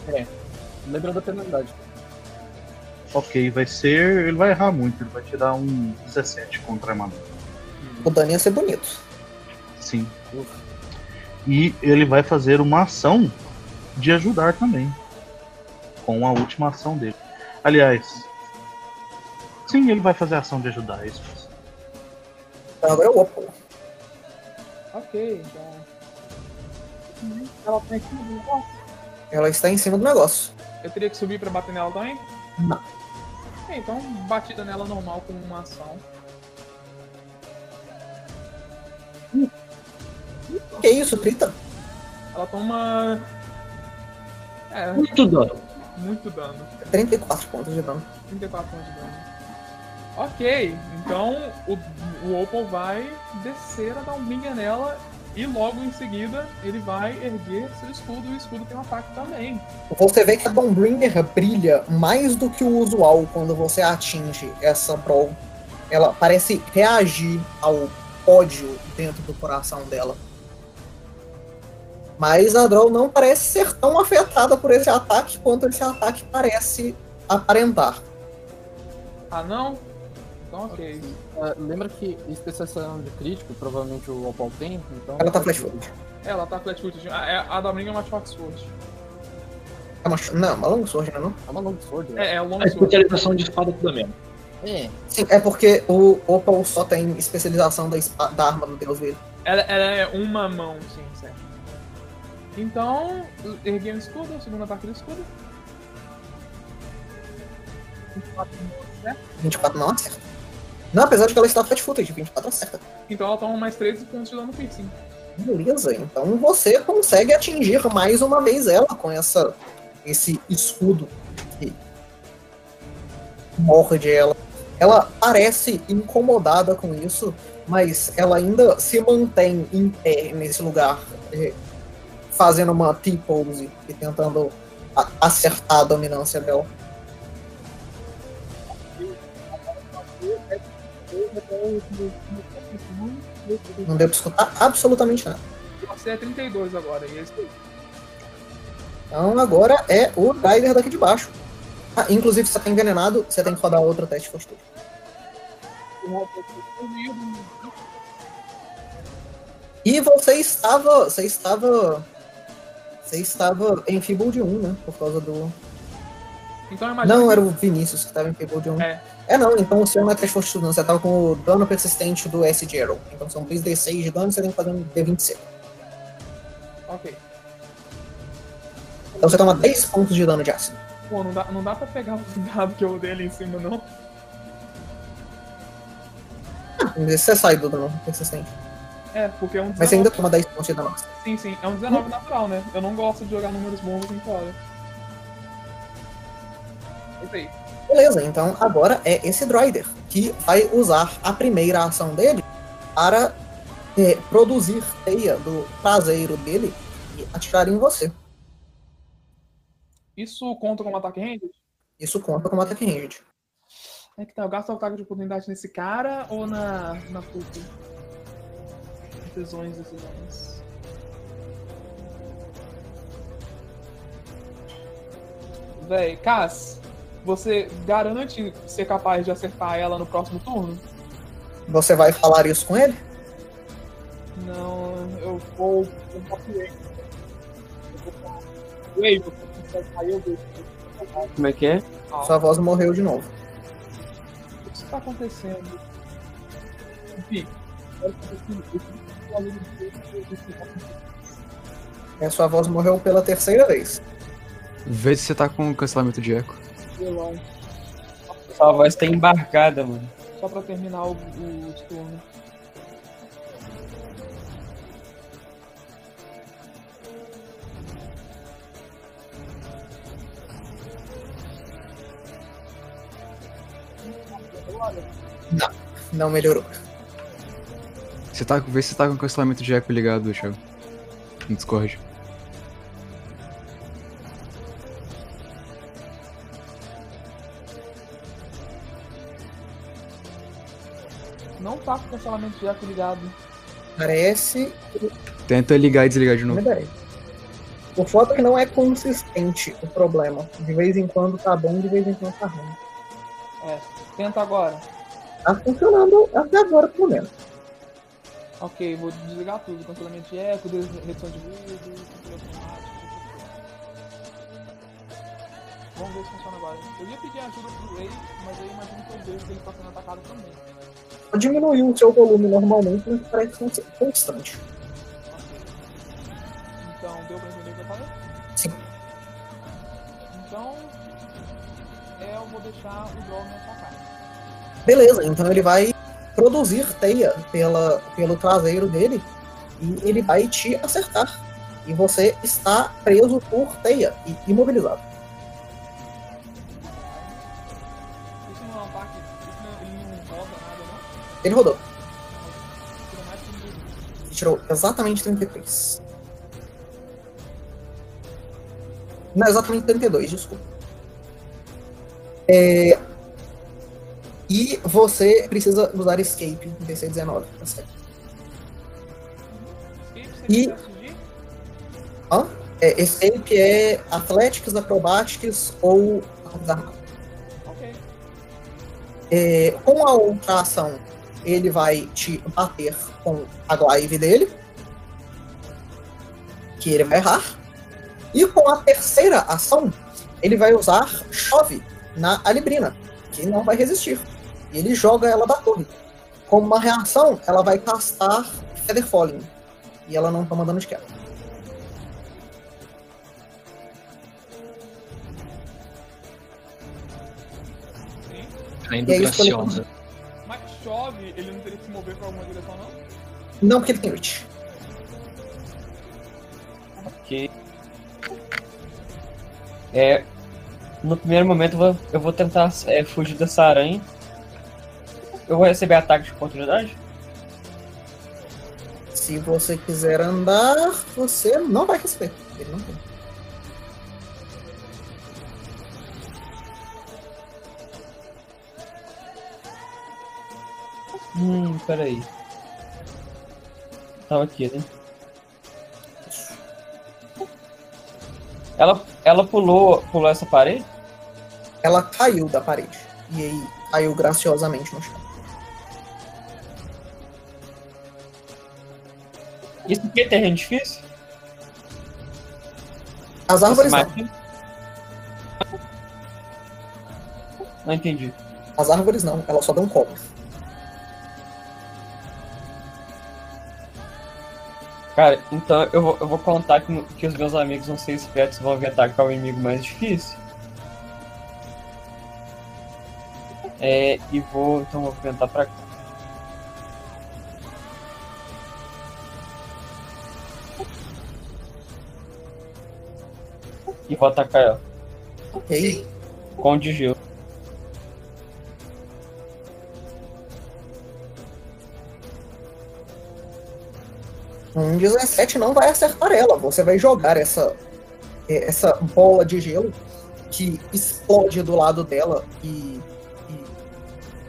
É. Lembra da penalidade. Ok, vai ser. Ele vai errar muito, ele vai tirar um 17 contra a armadura. O dano ia ser bonito. Sim. E ele vai fazer uma ação de ajudar também. Com a última ação dele. Aliás. Sim, ele vai fazer a ação de ajudar, é isso. Então agora é o Opal. Ok, então. Ela tá aqui no negócio. Ela está em cima do negócio. Eu teria que subir pra bater nela também? Não. Ok, então batida nela normal com uma ação. Que isso, Trita? Ela toma. É, Muito dano. muito dano. 34 pontos de dano. 34 pontos de dano. Ok, então o, o Opal vai descer a dar um binga nela e logo em seguida ele vai erguer seu escudo e o escudo tem um ataque também. Você vê que a Dawnbringer brilha mais do que o usual quando você atinge essa Brawl. Ela parece reagir ao ódio dentro do coração dela. Mas a Drow não parece ser tão afetada por esse ataque quanto esse ataque parece aparentar. Ah não? Então ok. Ah, lembra que especialização de crítico, provavelmente o Opal tem, então. Ela tá flash foot. Ela tá flatfoot. A, é- a da Bringa é uma short sword. É uma, não, uma long sword, né? Não? É uma long sword. né? É, é um long A sword. especialização de espada tudo é mesmo. É. Sim, é porque o Opal só tem especialização da, espa- da arma do deus dele. Ela, ela é uma mão, sim, certo. Então, erguei o escudo, o segundo ataque do escudo. 24 certo? 24 não acerta. Não, apesar de que ela está flat footed, 24 acerta. Então ela toma mais 13 pontos de dano piercing. Beleza, então você consegue atingir mais uma vez ela com essa esse escudo que morde ela. Ela parece incomodada com isso, mas ela ainda se mantém em pé nesse lugar, eh, fazendo uma T-pose e tentando acertar a dominância dela. Não deu pra escutar absolutamente nada. Você é 32 agora, e esse Então agora é o Driver daqui de baixo. Ah, inclusive, se você tá envenenado, você tem que rodar outro teste de postura. E você estava. Você estava. Você estava em Feeble de 1, né? Por causa do. Então Não, que- era o Vinícius que estava em Feeble de 1. É. É não, então o seu não é teste de postura, não. Você tava com o dano persistente do S Gerald. Então são 3D6 de dano e você tem que fazer um D26. Ok. Então você toma 10 pontos de dano de ácido. Pô, não dá, não dá pra pegar o dado que eu dei ali em cima, não. Você sai do dano persistente. É, porque é um 19. Mas você ainda toma 10 pontos de dano. Sim, sim, é um 19 natural, né? Eu não gosto de jogar números bons em fora. É isso aí. Beleza, então agora é esse Droider que vai usar a primeira ação dele para é, produzir teia do traseiro dele e atirar em você. Isso conta como ataque ranged? Isso conta como ataque ranged. É que tá, eu gasto o ataque de oportunidade nesse cara ou na. na puta? Decisões, decisões. Véi, Cass, você garante ser capaz de acertar ela no próximo turno? Você vai falar isso com ele? Não, eu vou. Eu vou wave. Eu vou Wave, você consegue sair, eu vejo. Como é que é? Sua voz morreu de novo. O que está acontecendo? Enfim, eu quero que É, sua voz morreu pela terceira vez. Vê se você tá com cancelamento de eco. Vilão. Sua voz tá embarcada, mano. Só pra terminar o, o turno. Não, não melhorou. Você tá, vê se você tá com cancelamento de eco ligado, Thiago. No Discord. Cancelamento de eco ligado. Parece Tenta ligar e desligar de novo. O foto é que não é consistente o problema. De vez em quando tá bom, de vez em quando tá ruim. É. Tenta agora. Tá funcionando até agora, pelo menos. Ok, vou desligar tudo. Cancelamento de eco, redução de ruído, controle automático. Vamos ver se funciona agora. Eu ia pedir ajuda pro Ray, mas aí eu imagino que eu vejo que ele tá sendo atacado também. Diminuiu o seu volume normalmente, mas parece cons- constante. Então, deu pra entender o que eu falei? Sim. Então, é, eu vou deixar o Draw me atacar. Beleza, então ele vai produzir teia pela, pelo traseiro dele e ele vai te acertar. E você está preso por teia e imobilizado. Ele rodou. Ele tirou exatamente 33. Não, exatamente 32, desculpa. É, E você precisa usar escape em DC-19. Tá certo. E-. Hã? É, escape é Athletics, Acrobatics ou. Ok. É, com a outra ação, ele vai te bater com a glaive dele, que ele vai errar. E com a terceira ação, ele vai usar chove na Alibrina, que não vai resistir. E ele joga ela da torre. Como uma reação, ela vai castar Feather Falling. E ela não toma dano de queda. Ainda é graciosa. Chove, ele não teria que se mover pra alguma direção, não? Não porque ele tem reach. Ok. É. No primeiro momento eu vou, eu vou tentar é, fugir dessa aranha. Eu vou receber ataque de oportunidade? Se você quiser andar, você não vai receber. Ele não tem. Hum, peraí. Tava aqui, né? Ela, ela pulou, pulou essa parede? Ela caiu da parede. E aí caiu graciosamente no chão. Isso aqui é terreno difícil? As árvores não. Não entendi. As árvores não, elas só dão cobre. Cara, então eu vou, eu vou contar que, que os meus amigos vão ser espertos e vão vir atacar o inimigo mais difícil. É, e vou, então vou tentar pra cá. E vou atacar ela Ok. com o de gelo. Um 17 não vai acertar ela. Você vai jogar essa, eh, essa bola de gelo que explode do lado dela e, e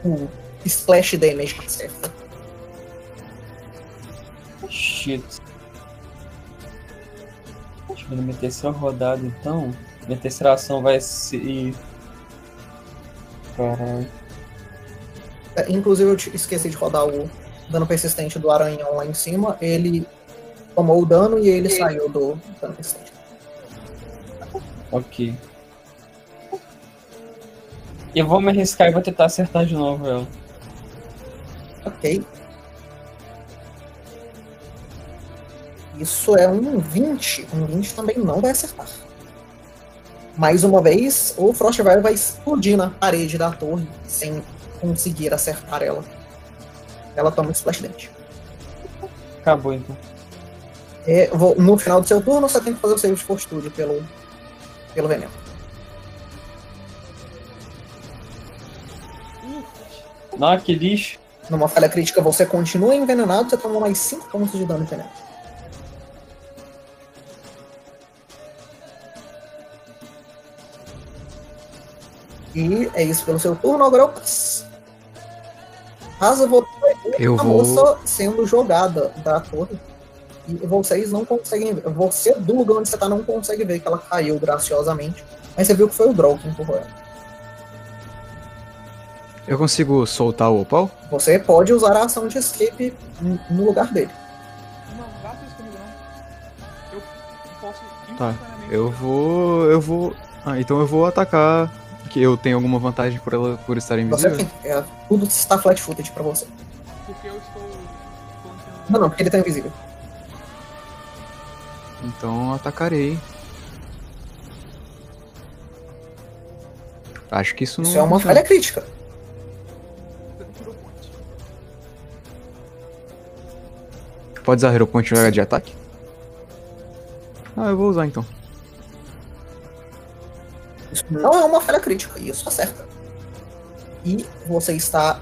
o splash damage acerta. Shit. Eu ver na minha terceira rodada então. Minha terceira ação vai ser. Caralho. É, Inclusive, eu esqueci de rodar o dano persistente do aranhão lá em cima. Ele tomou o dano e ele saiu do dano persistente. Ok. Eu vou me arriscar e vou tentar acertar de novo ela. Ok. Isso é um 20. Um 20 também não vai acertar. Mais uma vez, o Frostfire vai explodir na parede da torre sem conseguir acertar ela. Ela toma um splash damage. Acabou então. É, vou- no final do seu turno, você tem que fazer o save de fortitude pelo, pelo veneno. Não, que lixo. Numa falha crítica, você continua envenenado, você toma mais 5 pontos de dano de veneno. E é isso pelo seu turno, agora eu passo. Rasa voltou Eu a vou- moça sendo jogada da torre. E vocês não conseguem ver. Você, do lugar onde você tá, não consegue ver que ela caiu graciosamente. Mas você viu que foi o Drow que empurrou ela. Eu consigo soltar o opal? Você pode usar a ação de escape no lugar dele. Não, gasta isso comigo não. Eu posso Tá. Eu vou. Eu vou. Ah, então eu vou atacar. Que eu tenho alguma vantagem por ela por estar Você invisível? tem. É, tudo está flat footed pra você. Não, não, porque ele tá invisível. Então atacarei. Acho que isso não. Isso é uma falha crítica. Pode usar Hero Point de ataque? Ah, eu vou usar então. Isso não é uma falha crítica, isso acerta. E você está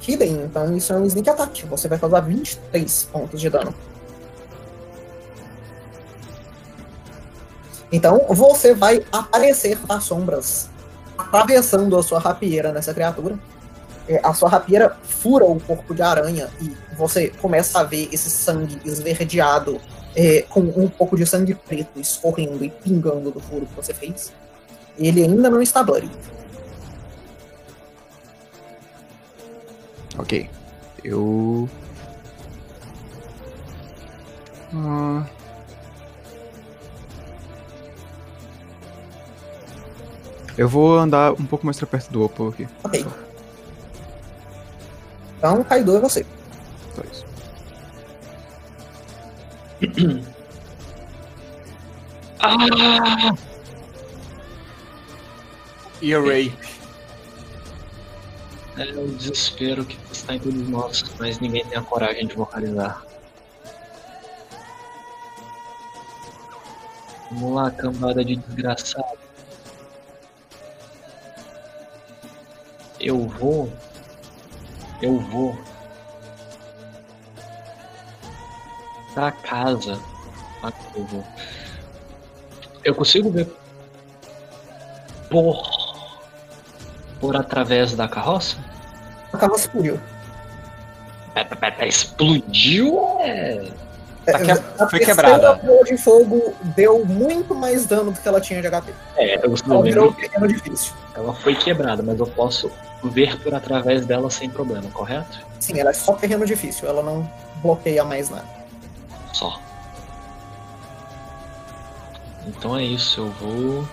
hidden, então isso é um sneak attack. Você vai causar 23 pontos de dano. Então você vai aparecer das sombras, atravessando a sua rapieira nessa criatura. É, A sua rapieira fura o corpo de aranha e você começa a ver esse sangue esverdeado, é, com um pouco de sangue preto escorrendo e pingando do furo que você fez. Ele ainda não está bloody. Ok. Eu. Ah. Eu vou andar um pouco mais pra perto do Opal aqui. Ok. Então, Kaido é você. Só isso. Ah! E a Rape. É o desespero que está em todos nós, mas ninguém tem a coragem de vocalizar. Vamos lá, cambada de desgraçado. Eu vou. Eu vou. Pra casa. Ah, Eu vou. Eu consigo ver. Por. Por através da carroça? A carroça explodiu. Pé, pé, pé, Explodiu? É. Tá que- a foi quebrada. bola de fogo deu muito mais dano do que ela tinha de HP. É, eu Ela virou pequeno difícil. ela foi quebrada, mas eu posso ver por através dela sem problema, correto? Sim, ela é só terreno difícil, ela não bloqueia mais nada. Só. Então é isso, eu vou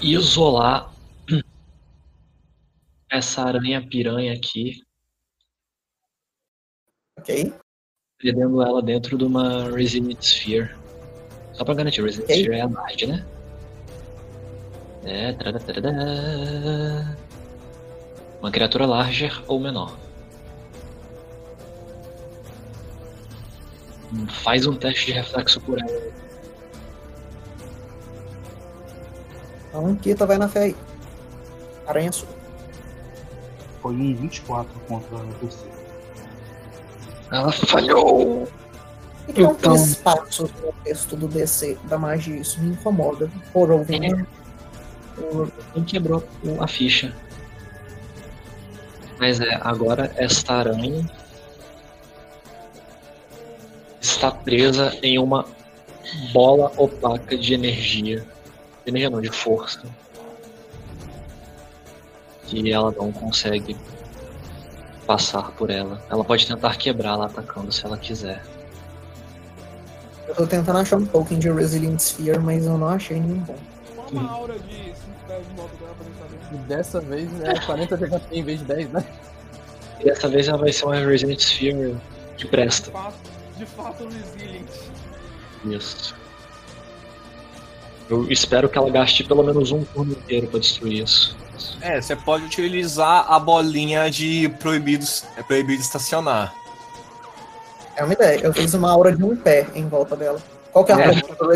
isolar essa aranha piranha aqui, Ok? prendendo ela dentro de uma Resilient Sphere. Só pra garantir, Resilient Ok. Sphere é a large, né? É, tarará, tarará. Uma criatura larger ou menor. Hum, Faz um teste de reflexo por ela. Então, Kita vai na fé aí. Aranha sua. Foi um 24 contra o PC. Ela falhou! E que não Então- espaço no texto do DC da magia, isso me incomoda. Por ouvir. É. Quem quebrou a ficha. Mas é, agora esta aranha está presa em uma bola opaca de energia. De energia não, de força. Que ela não consegue passar por ela. Ela pode tentar quebrá-la atacando se ela quiser. Eu tô tentando achar um token de Resilient Sphere, mas eu não achei nenhum bom. Uma aura de 5 pés em volta dela pra gente. E dessa vez é 40 de HP em vez de 10, né? E dessa vez ela vai ser uma Resident Sphere que De presta. fato, de fato resilient. Isso. Eu espero que ela gaste pelo menos um turno inteiro pra destruir isso. É, você pode utilizar a bolinha de proibidos, é proibido estacionar. É uma ideia. Eu fiz uma aura de um pé em volta dela. Qual que é a É. cor do?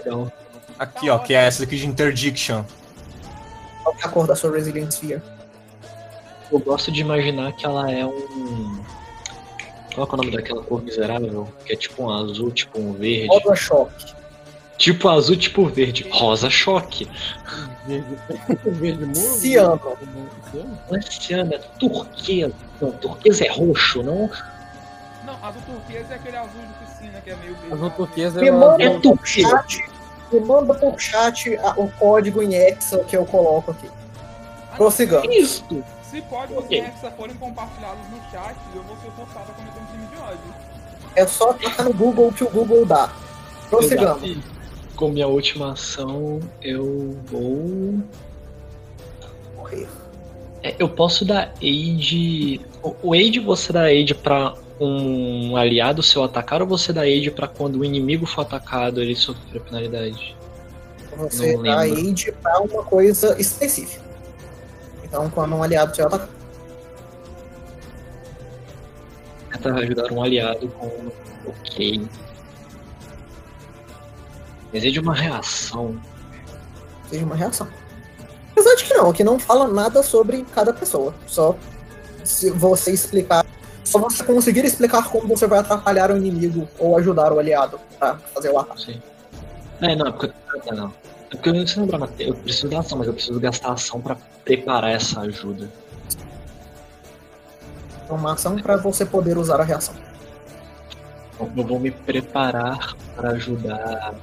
Então, Aqui, ó, que é essa aqui de Interdiction. Qual que é a cor da sua Resilient Sphere? eu gosto de imaginar que ela é um. Qual é o nome daquela cor miserável? Que é tipo um azul, tipo um verde. Roda choque. Tipo azul, tipo verde. Rosa choque. Verde, verde muro? Ciano. Ciano? Não é ciano, é turquesa. Não, turquesa é roxo, não? Não, azul turquesa é aquele azul de piscina que é meio verde. Azul turquesa Me é o manda É turquesa. chat, me manda por chat o código em Hexa que eu coloco aqui. Ah, Prossigamos. Isso. Se códigos Ok. Hexa forem compartilhados no chat, eu vou ser forçado a cometer um crime de ódio. É só clicar no Google que o Google dá. Prossigamos. Com minha última ação, eu vou. Correr. É, eu posso dar aid. O, o aid você dá aid pra um aliado seu atacar ou você dá aid pra quando o inimigo for atacado ele sofrer penalidade? Você dá aid pra uma coisa específica. Então, quando um aliado te atacar, Tenta ajudar um aliado com. Ok. Desejo uma reação. seja uma reação. Apesar de que não, que não fala nada sobre cada pessoa. Só se você explicar. Só você conseguir explicar como você vai atrapalhar o inimigo ou ajudar o aliado pra fazer o ataque. Sim. É, não, é porque. Não, não. É porque eu não sei lembrar, eu preciso da ação, mas eu preciso gastar ação pra preparar essa ajuda. É uma ação pra você poder usar a reação. Então, eu vou me preparar para ajudar.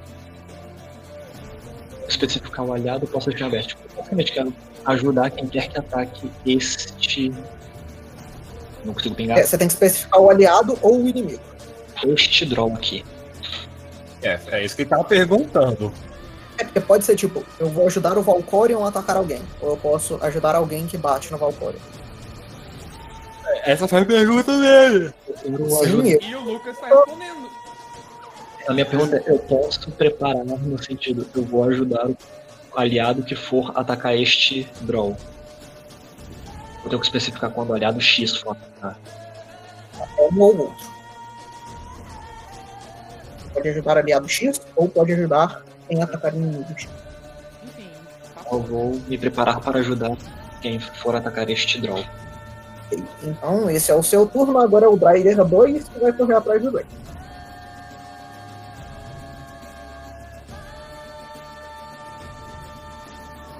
Especificar o aliado, eu posso deixar aberto. Tipo, basicamente, quero ajudar quem quer que ataque este. Não consigo pingar. É, você tem que especificar o aliado ou o inimigo. Este draw aqui. É, é isso que ele tava perguntando. É, porque pode ser tipo, eu vou ajudar o Valkorion a atacar alguém. Ou eu posso ajudar alguém que bate no Valkorion. Essa foi a pergunta dele. Sim, eu- E o Lucas tá respondendo. A minha pergunta é: eu posso preparar no sentido, eu vou ajudar o aliado que for atacar este draw. Eu tenho que especificar quando o aliado X for atacar. é um ou outro. Pode ajudar aliado X ou pode ajudar em atacar inimigo X. Enfim, tá Eu vou me preparar para ajudar quem for atacar este draw. Então, esse é o seu turno. Agora é o Drider 2 que vai correr atrás do Drake.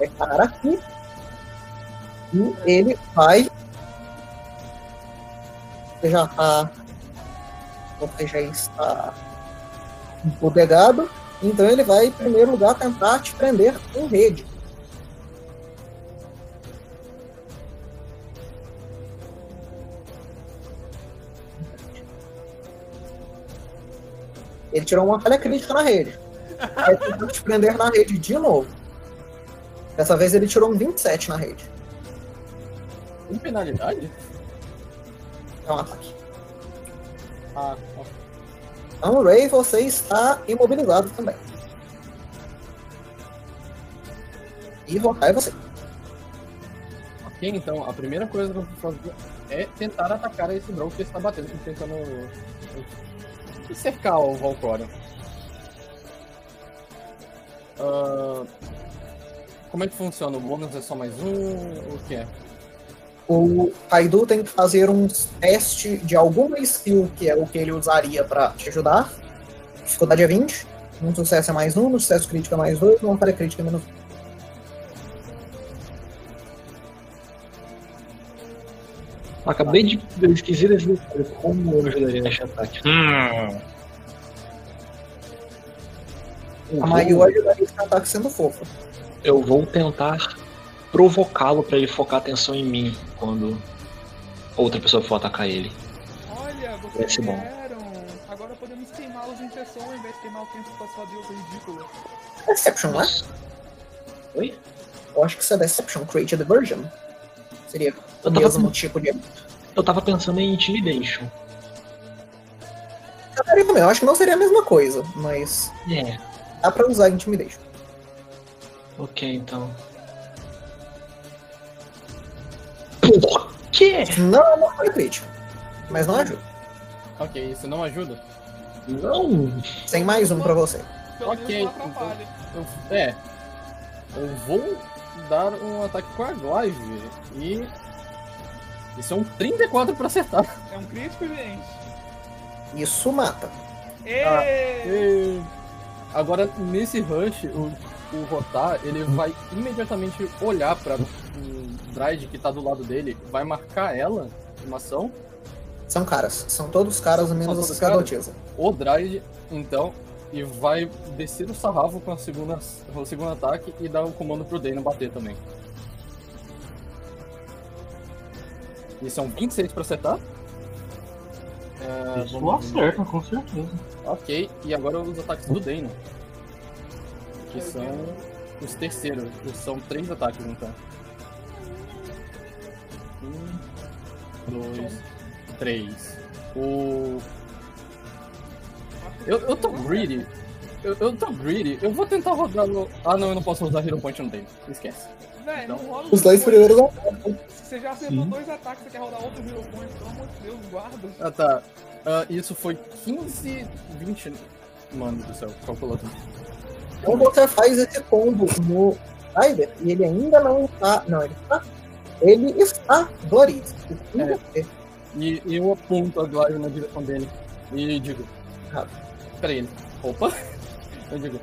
Vai parar aqui. E ele vai. Você já tá. Você já está embodegado. Então ele vai, em primeiro lugar, tentar te prender em rede. Ele tirou uma falha crítica na rede. Vai tentar te prender na rede de novo. Dessa vez ele tirou um 27 na rede. Com penalidade? É um ataque. Ah, ó. Então, Ray, você está imobilizado também. E Vokai você. ok, então a primeira coisa que eu vou fazer é tentar atacar esse Drow que está batendo, tentando cercar o Valcorion. Ah, como é que funciona? O bônus é só mais um? O que é? O Kaido tem que fazer um teste de alguma skill que é o que ele usaria pra te ajudar. Dificuldade é 20. Um sucesso é mais um, no sucesso crítico é mais dois, uma falha crítica é menos um. Acabei de pesquisar esse detalhe. Como eu ajudaria neste ataque? Hum. A Mayu ajudaria esse ataque sendo fofa. Eu vou tentar provocá-lo para ele focar a atenção em mim quando outra pessoa for atacar ele. Olha, Vai vocês ser bom. Agora podemos queimá-los em sessão ao invés de queimar o tempo com a sua deusa ridícula. Deception, não é? Oi? Eu acho que isso é Deception, Create a Diversion. Seria o Eu tava, mesmo tipo de. eu tava pensando em Intimidation. Eu também, eu acho que não seria a mesma coisa, mas É, dá pra usar Intimidation. Ok, então. Por quê? Não é uma falha crítica, mas não ajuda. Ok, isso não ajuda? Não! Tem mais um pra você. Pelo Ok, atrapalha. Eu- é. Eu vou dar um ataque com a Glaive e. Isso é um 34 pra acertar. É um crítico, gente. Isso mata. Ê! E... Agora, nesse rush, o, o Rotar, ele vai imediatamente olhar pra o Dride que tá do lado dele, vai marcar ela, uma ação, São caras. São todos caras, São menos a todos sacerdotisa. o Dride, então, e vai descer o sarrafo com, a segunda, com o segundo ataque e dar o comando pro Dano bater também. E são 26 pra acertar. É, Isso vamos- acerta, com certeza. Ok, e agora os ataques do Dano. Que são os terceiros. São três ataques então. Um, dois, três. O. Eu, eu tô greedy. Eu, eu tô greedy. Eu vou tentar rodar no. Ah não, eu não posso usar Hero Point no Dano. Esquece. Véi, não rola Os dois primeiros não. Você já acertou dois ataques, você quer rodar outro Hero Point, pelo amor de Deus, guarda. Ah tá. Ah, isso foi 15, 20. Mano do céu, calcula tudo. Então você faz esse combo no Rider e ele ainda não está. Não, ele está. Ele está. O É. que E eu aponto a Glaive na direção dele e digo: Ah. Pera aí, opa! Eu digo: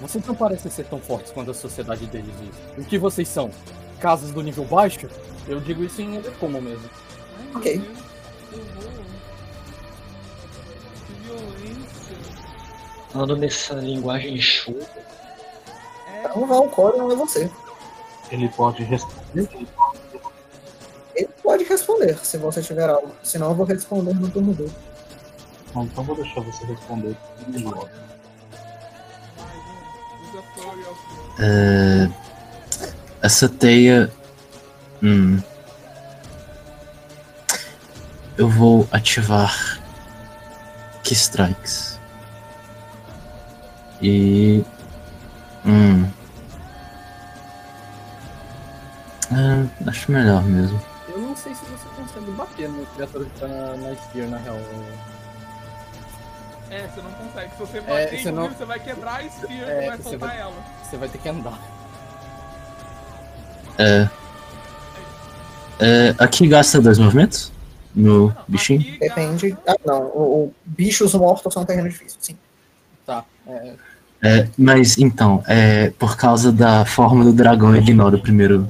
Vocês não parecem ser tão fortes quanto a sociedade deles diz. O que vocês são? Casas do nível baixo? Eu digo isso em como mesmo. Ok. Falando nessa linguagem enxuta, É, Então Valcorion é você. Ele pode responder. Ele pode responder se você tiver algo. Senão eu vou responder no turno dele. Não, então vou deixar você responder. Of É, essa teia. Hum. Eu vou ativar Key Strikes. E. Hum. É, acho melhor mesmo. Eu não sei se você consegue bater no criatura que tá na, na Spear, na real. É, você não consegue. Se você É, bater você em não- você vai quebrar a Spear É, e vai você soltar vai- ela. Você vai ter que andar. É. É, aqui gasta dois movimentos? No Não, bichinho? Depende. Ah, não. O, o bichos mortos são um terreno difícil, sim. Tá. É, É, mas então, é, por causa da forma do dragão, ele ignora o primeiro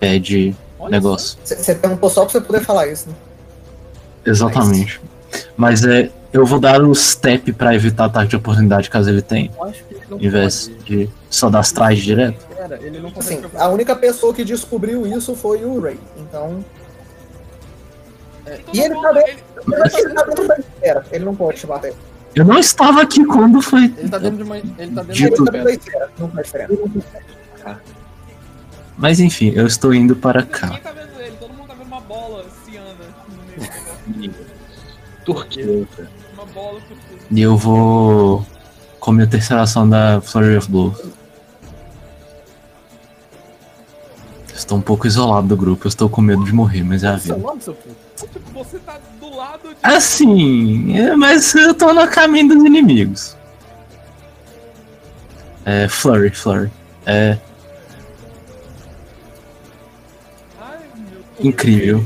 pé de olha negócio. Você perguntou só pra você poder falar isso, né? Exatamente. Mas é, eu vou dar o step pra evitar ataque de oportunidade caso ele tenha, só. Eu acho que ele não em vez pode. de só dar direto. Pera, ele não consegue. Assim, a única pessoa que descobriu isso foi o Ray. Então. Então E ele não tá dentro- Ele tá dentro da esfera. Ele não pode te bater. Eu não estava aqui quando foi. Ele tá dentro de uma. Ele tá dentro de tá. Não faz diferença. Mas enfim, eu estou indo para Ninguém cá. tá vendo ele, todo mundo tá vendo uma bola ciana no meio do negócio. Turquia. Uma bola tudo. E eu vou com a minha terceira ação da Flurry of Blows. Estou um pouco isolado do grupo, eu estou com medo de morrer, mas é a vida. Tipo, você tá do lado de. Assim, é, mas eu tô no caminho dos inimigos. É, Flurry, Flurry. É Ai, incrível.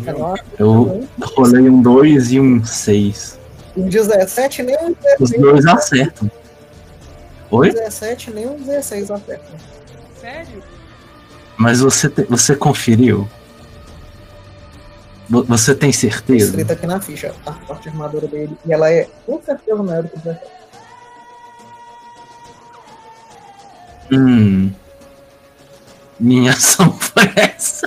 Eu rolei um 2 e um 6. Um 17 nem um Os 16. dois acertam. Oi? 17 nem um 16 acerta. Sério? Mas você, te- você conferiu? Vo- Você tem certeza? Escrita aqui na ficha, a parte de armadura dele. E ela é com certeza maior do que 17. Hum. Minha ação foi essa.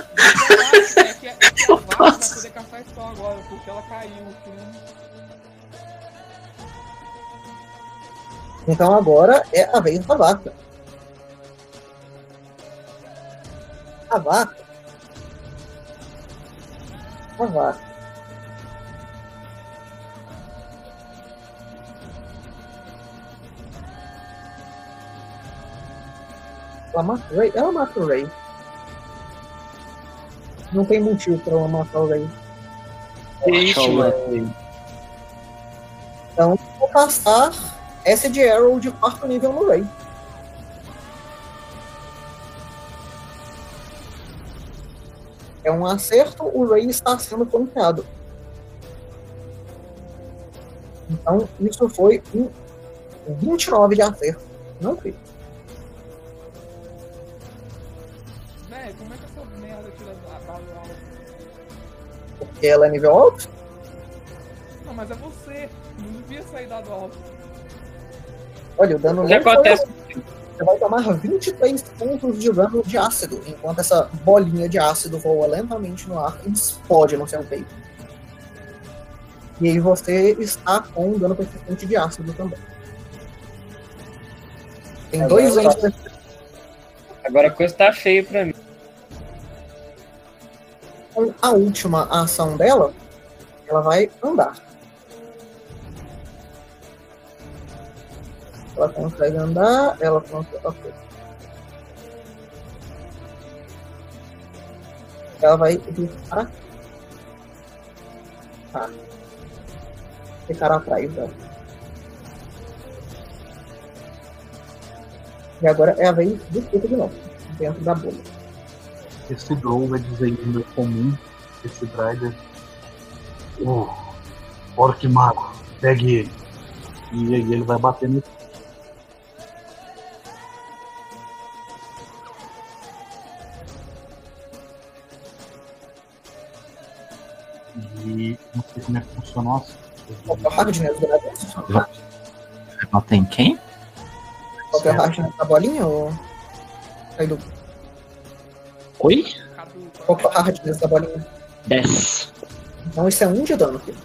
É que, é que a Eu vaca vai posso. poder caçar spell agora, porque ela caiu. né? Então agora é a vez da vaca. A vaca. A vaca. Ela mata o Ray? Ela mata o Ray. Não tem motivo pra ela matar o Ray. Então, vou passar Acid Arrow de quarto nível no Ray. É um acerto, o Ray está sendo ponteado. Então, isso foi um 29 de acerto. Não crit. Né, como é que essa merda tira a alto? Porque ela é nível alto. Não, mas é você. Não devia sair dado alto. Olha, o dano O que não foi acontece? Você vai tomar 23 pontos de dano de ácido, enquanto essa bolinha de ácido voa lentamente no ar e explode no seu peito. E aí você está com um dano persistente de ácido também. Tem dois Agora- anos Agora a coisa tá feia pra mim. com a última ação dela, ela vai andar. Ela consegue andar, ela consegue. ok. Ela vai cá. Tá. Ficar atrás dela. E agora é a vez do Pico de novo, dentro da bolha. Esse Drow vai dizer língua comum, esse Drider. Oh, Orc Mago, pegue ele. E aí ele vai bater no. E não sei como é que funciona. Nossa. Qual que é o hardness do negócio? Vai bater em quem? É o hardness da bolinha? Ou... Kaido? Oi? Qual que é o hardness da bolinha? 10. Então isso é 1 de dano, filho.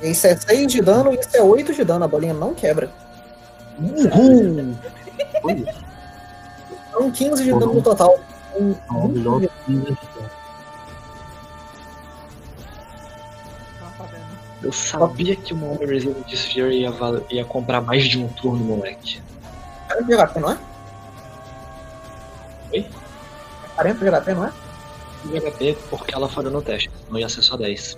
Isso é 6 de dano e isso é 8 de dano. A bolinha não quebra. Uhul! Então 15 de dano no total. Um, Não, Eu sabia que o Mommy Resident Sphere ia, ia comprar mais de um turno, moleque. 40 de HP, não é? Oi? 40 de HP, não é? De HP porque ela falhou no teste, não ia ser só 10.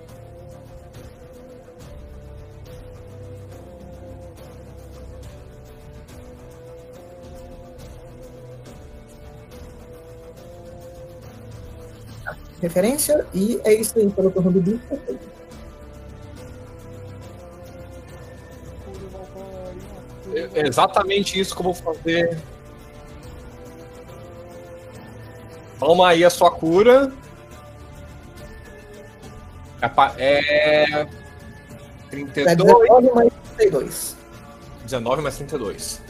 Referência. E é isso aí pelo turno do Bill. É exatamente isso que eu vou fazer. Toma aí a sua cura. É pa- É. É 32. 19 mais 32. 19 mais 32.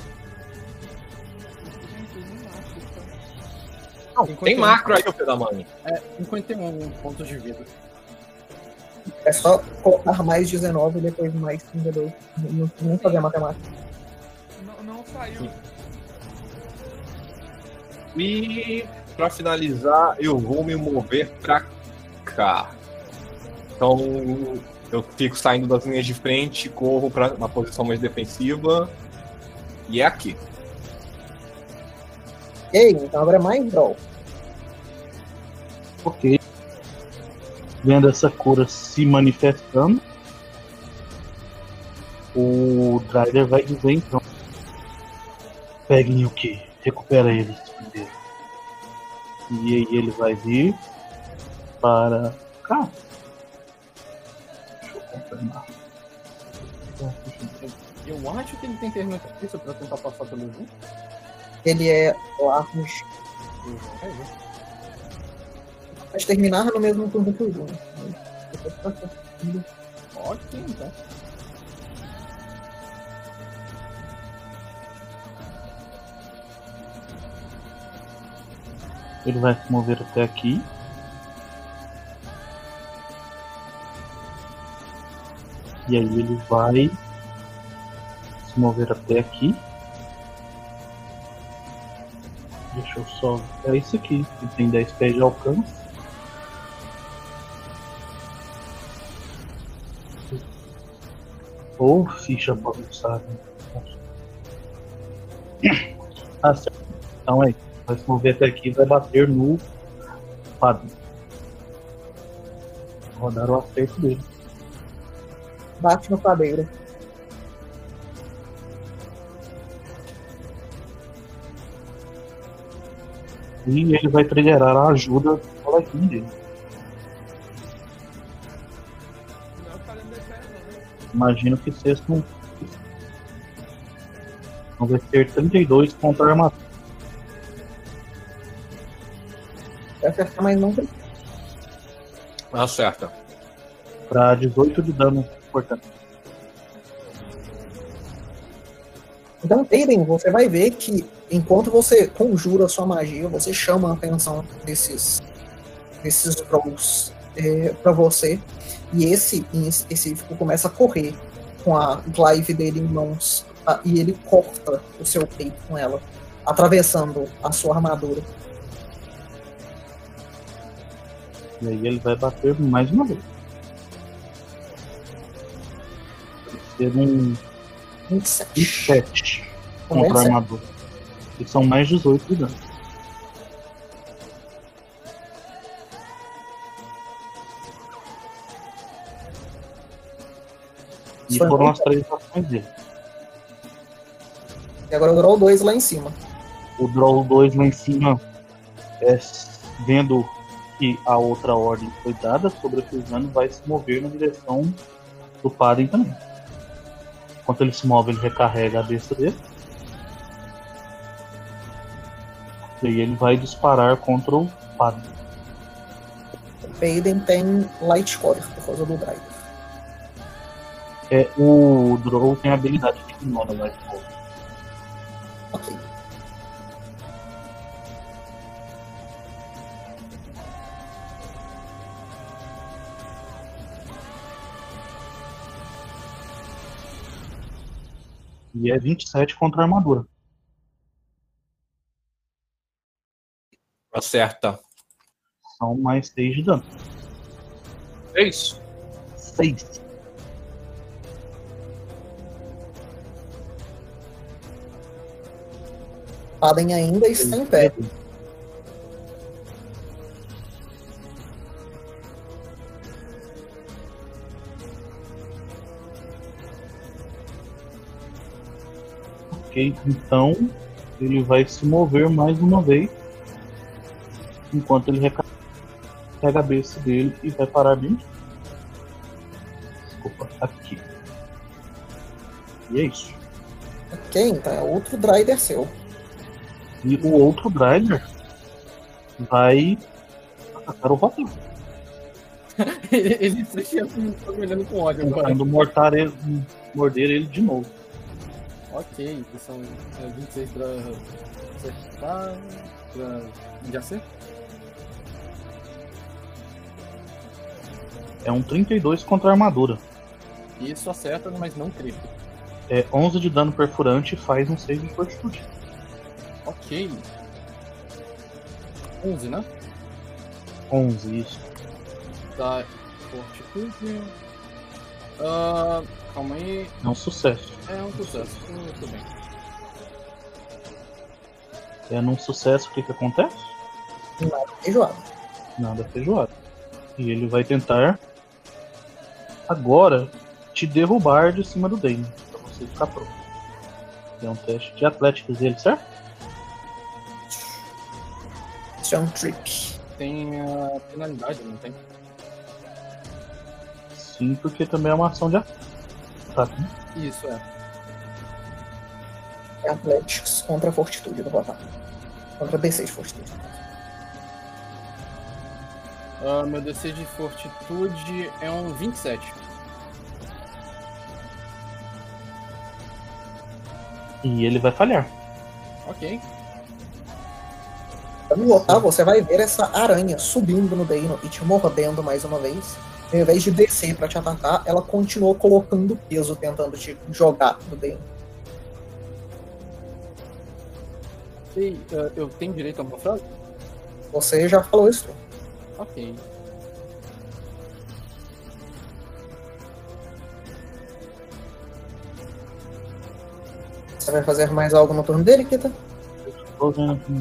Não, tem 51. macro aí, ô filho da mãe. É, 51 pontos de vida. É só colocar mais 19 e depois mais 32. Não, não fazer a matemática. Saiu. E pra finalizar, eu vou me mover pra cá. Então eu fico saindo das linhas de frente, corro pra uma posição mais defensiva. E é aqui. Ok, então agora é mais draw. Ok. Vendo essa cura se manifestando, o Drider vai dizer então: Peguem o que? Recupera eles primeiro. E aí ele vai vir para cá. Deixa eu confirmar. Eu acho que ele tem terreno isso pra tentar passar pelo Zoom. Ele é Largos. Mas terminar no mesmo turno que o Zoom. Ótimo, então. Ele vai se mover até aqui. E aí ele vai se mover até aqui. Deixa eu só. É isso aqui. Ele tem 10 pés de alcance. Ou ficha bagunçada. Ah, certo. Então é. Vai se mover até aqui vai bater no padre. Rodar o acerto dele. Bate no padeiro. E ele vai triggerar a ajuda do coleguinha dele. Imagino que sexto um. Então vai ser 32 contra a armadura. Vai acertar, mas não tem. Acerta. Pra 18 de dano, portanto. Então, Aiden, você vai ver que enquanto você conjura a sua magia, você chama a atenção desses, desses trolls é, para você. E esse, em específico, começa a correr com a glaive dele em mãos. ah, e ele corta o seu peito com ela, atravessando a sua armadura. E aí ele vai bater mais uma vez. Vai ser um 27. 27 Um contra a 27. armadura. E são mais 18 de dano. E Foi foram as três ações dele. E agora eu draw 2 lá em cima. O Draw 2 lá em cima, é, vendo que a outra ordem foi dada sobre a Fusano, vai se mover na direção do Padem também. Enquanto ele se move, ele recarrega a besta dele. E aí ele vai disparar contra o Padem. Aiden tem Light Cover por causa do drive. É, o Drow tem a habilidade de ignora Light Cover. E é 27 contra a armadura. Acerta. São mais 6 de dano. É isso. 6. Aden ainda está em pé. Ok, então ele vai se mover mais uma vez. Enquanto ele recarrega a cabeça dele e vai parar bem. aqui. Desculpa, aqui. E é isso. Ok, então é outro Drider seu. E o outro Driver vai atacar o Rotan. ele ele se assim, tá me olhando com ódio agora. Tentando mortar ele, morder ele de novo. Ok, então são é, 26 pra acertar. Pra... De acerto? É um 32 contra a armadura. Isso acerta, mas não crítico. É 11 de dano perfurante faz um save de fortitude. Ok. 11, né? 11, isso. Tá. Fortitude. Ah, calma aí. É um sucesso. É um sucesso. Muito bem. É num sucesso o que, que acontece? Feijoada. Nada feijoada. E ele vai tentar agora te derrubar de cima do Dane, pra você ficar pronto. É um teste de atléticos dele, certo? Isso é um trip. Tem a penalidade, não tem? Sim, porque também é uma ação de ataque. né? Isso, é. É Athletics contra Fortitude do Rotar. Contra DC de Fortitude. Ah, meu DC de fortitude é um 27. E ele vai falhar. Ok. No Rotar, você vai ver essa aranha subindo no Deino e te mordendo mais uma vez. Ao invés de descer pra te atacar, ela continuou colocando peso, tentando te jogar no. Ok, ah, eu tenho direito a uma frase? Você já falou isso. Ok. Você vai fazer mais algo no turno dele, Kita? Tô vendo aqui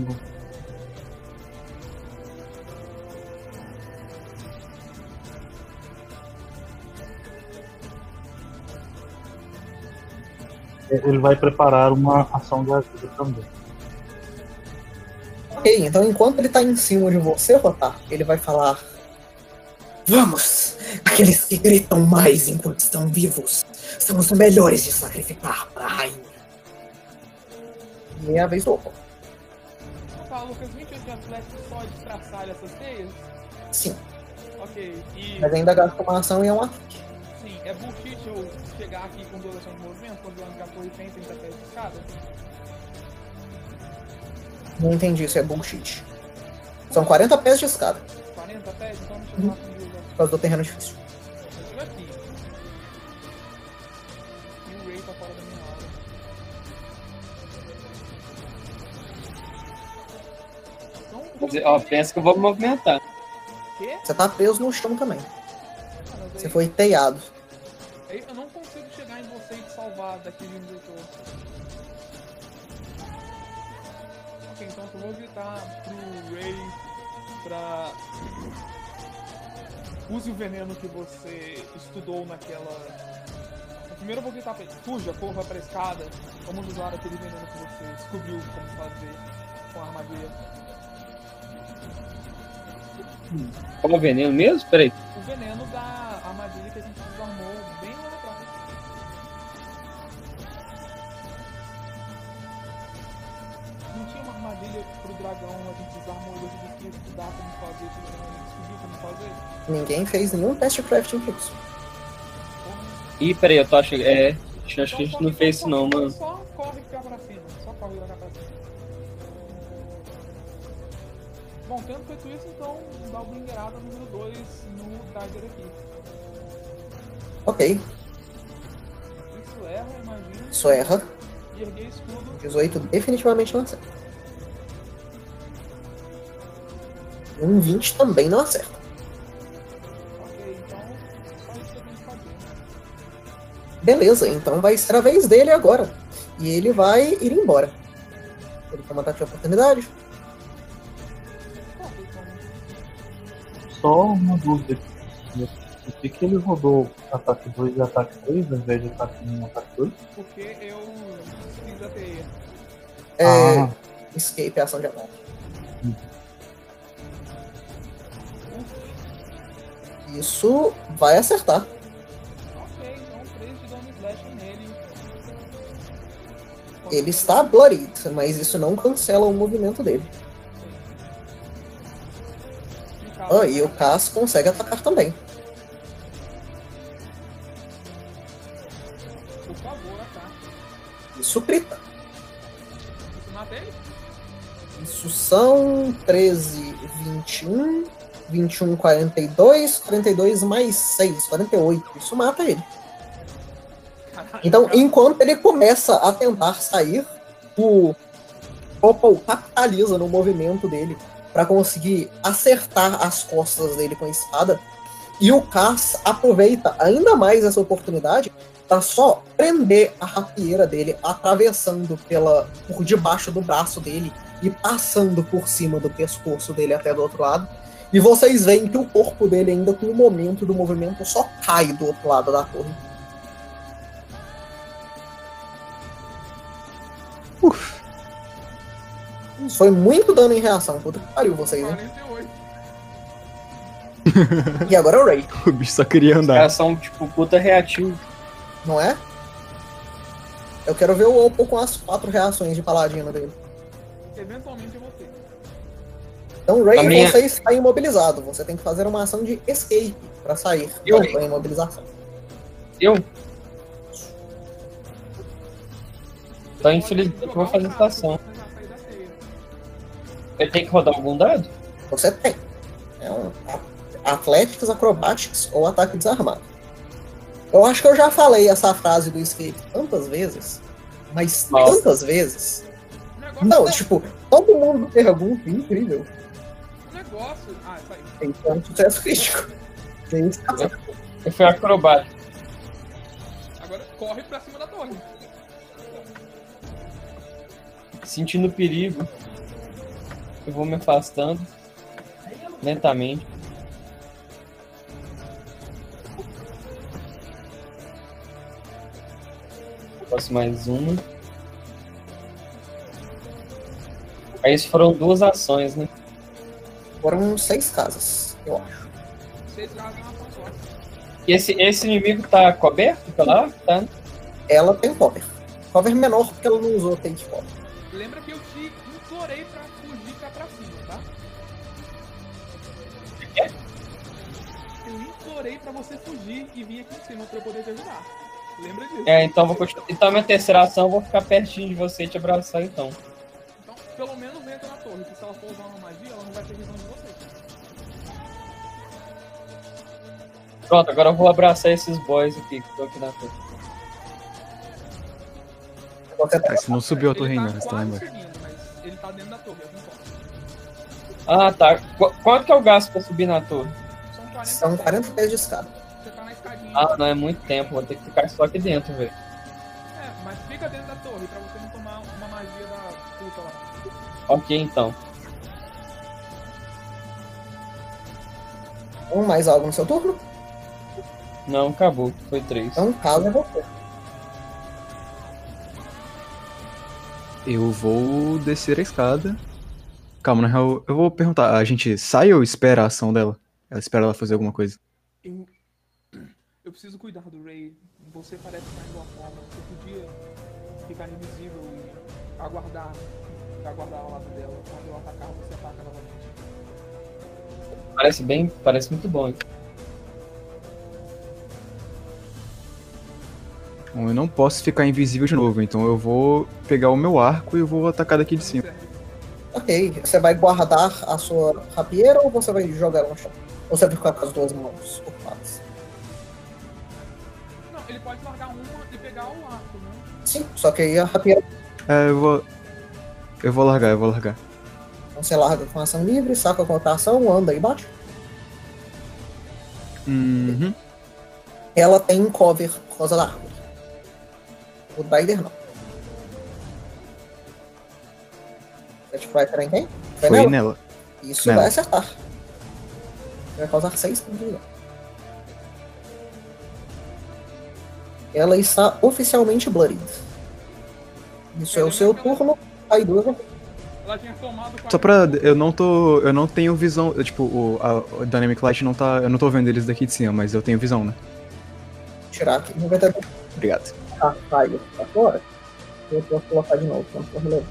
Ele vai preparar uma ação de ajuda também. Ok, então enquanto ele tá em cima de você, Rotar, ele vai falar: Vamos! Aqueles que gritam mais enquanto estão vivos são os melhores de sacrificar para a rainha. E é a vez do. Tá, Lucas, 28 de Atlético só destraçalha essas teias? Sim, Ok, e. mas ainda gasta uma ação e é um ataque. É bullshit eu chegar aqui com ações de movimento, considerando que a torre tem 30 pés de escada? Não entendi, isso é bullshit. São 40 pés de escada, 40 pés? Então com duas ações. por causa do terreno difícil. Eu aqui. E o Ray tá fora da minha hora. Então, ó, pensa que eu vou me movimentar. quê? Você tá preso no chão também. Ah, Você foi teiado. Eu não consigo chegar em você e te salvar daqui de onde eu tô. Ok, então eu vou gritar pro Ray pra. Use o veneno que você estudou naquela. Primeiro eu vou gritar pra ele, fuja, corra pra escada, vamos usar aquele veneno que você descobriu como fazer com a armadilha. Qual o veneno mesmo? Peraí. O veneno da armadilha que a gente que estudar como fazer, descobrir como fazer. Ninguém fez nenhum teste de crafting com isso. Ih, peraí, eu tô achando. É. Acho acho que a gente não fez isso não, mano. Só corre cá pra cima, só corre pra cima. Bom, tendo feito isso, então dá o blingueirada número 2 no Tiger aqui. Ok, Isso erra, imagina. isso erra. E erguei escudo. 18 definitivamente não acerta. Um 20 também não acerta. Então. Beleza, então vai ser a vez dele agora. E ele vai ir embora. Ele tem uma ataque de oportunidade. Só uma dúvida. Por que, que ele rodou ataque 2 e ataque 3 ao invés de ataque 1 e ataque 2? porque eu fiz a teia. É, Ah. Escape é ação de ataque. Isso vai acertar. Ok, então 3 de dano slash nele. Ele está bloodied, mas isso não cancela o movimento dele. Ah, e o Cass consegue atacar também. Por favor, ataque. Isso crita. Isso mata ele? Isso são 13, 21, 21, 42, 42 mais 6, 48. Isso mata ele. Então, enquanto ele começa a tentar sair, o Opal capitaliza no movimento dele para conseguir acertar as costas dele com a espada. E o Cass aproveita ainda mais essa oportunidade para só prender a rapieira dele, atravessando pela por debaixo do braço dele e passando por cima do pescoço dele até do outro lado. E vocês veem que o corpo dele, ainda com o momento do movimento, só cai do outro lado da torre. Isso foi muito dano em reação. Puta que pariu vocês, hein? 48. E agora é o Ray, O bicho só queria Os andar. caras são, tipo, puta reativo. não é? Eu quero ver o Opal com as quatro reações de paladino dele. Eventualmente eu vou. Então, Ray, minha- você está imobilizado. Você tem que fazer uma ação de escape para sair Eu- da imobilização. Eu? Então, infelizmente, eu vou fazer essa ação. Eu tenho que rodar algum dado? Você tem. É um a- Athletics, Acrobatics ou ataque desarmado. Eu acho que eu já falei essa frase do escape tantas vezes, mas Nossa. tantas vezes. Não, tipo, todo mundo pergunta, incrível. O negócio. Ah, que ter um sucesso crítico. Tem que ficar- Eu fui acrobático. Agora corre pra cima da torre. Sentindo perigo, eu vou me afastando lentamente. Faço mais uma. Aí isso foram duas ações, né? Foram seis casas, eu acho. Seis ação só. E esse, esse inimigo tá coberto pela? Tá? Ela tem cover. Cover menor porque ela não usou take cover. Lembra que eu te implorei pra fugir cá pra cima, tá? Eu implorei pra você fugir e vir aqui em cima pra eu poder te ajudar. Lembra disso? É, então, eu vou continuar. Então, minha terceira ação, eu vou ficar pertinho de você e te abraçar, então. Então, pelo menos entra na torre, que se ela for usar uma magia, ela não vai ter visão de Pronto, agora eu vou abraçar esses boys aqui que estão aqui na tá Ah, se não subiu a torre Ele ainda, tá você tá mas ele tá dentro da torre, eu concordo. Ah, tá. Qu- quanto que eu gasto pra subir na torre? São 40 São 40 pés de escada. Você tá na escadinha. Ah, não é muito tempo, vou ter que ficar só aqui dentro, velho. É, mas fica dentro da torre pra você não tomar uma magia da puta lá. Ok, então. Um mais algo no seu turno? Não, acabou. Foi três. Então, caso é você. Eu vou descer a escada. Calma, na real, eu vou perguntar. A gente sai ou espera a ação dela? Ela espera ela fazer alguma coisa. Eu, eu preciso cuidar do Ray. Você parece estar em boa forma. Você podia ficar invisível e aguardar. Aguardar ao lado dela. Quando eu atacar, você ataca novamente. Parece bem. Parece muito bom. Bom, eu não posso ficar invisível de novo, então eu vou pegar o meu arco e eu vou atacar daqui de cima. Ok, você vai guardar a sua rapieira ou você vai jogar ela no chão? Ou você vai ficar com as duas mãos ocupadas? Não, ele pode largar uma e pegar o arco, né? Sim, só que aí a rapieira É, eu vou. Eu vou largar, eu vou largar. você larga com ação livre, saca com outra ação, anda e bate. Uhum. Ela tem cover por causa da árvore. O Drider não. Você vai atirar em quem? Vai Foi nela? nela. Isso Nela. vai acertar. Vai causar 6 pontos de dano. Ela está oficialmente bloodied. Isso é o seu turno. Aí duas. Ela tinha tomado Só pra. Eu não tô. Eu não tenho visão. eu, Tipo, o, a, o Dynamic Light não tá. Eu não tô vendo eles daqui de cima, mas eu tenho visão, né? Tirar aqui. 90 Obrigado. Tá, saiu pra fora. Eu posso colocar de novo quando for relevante.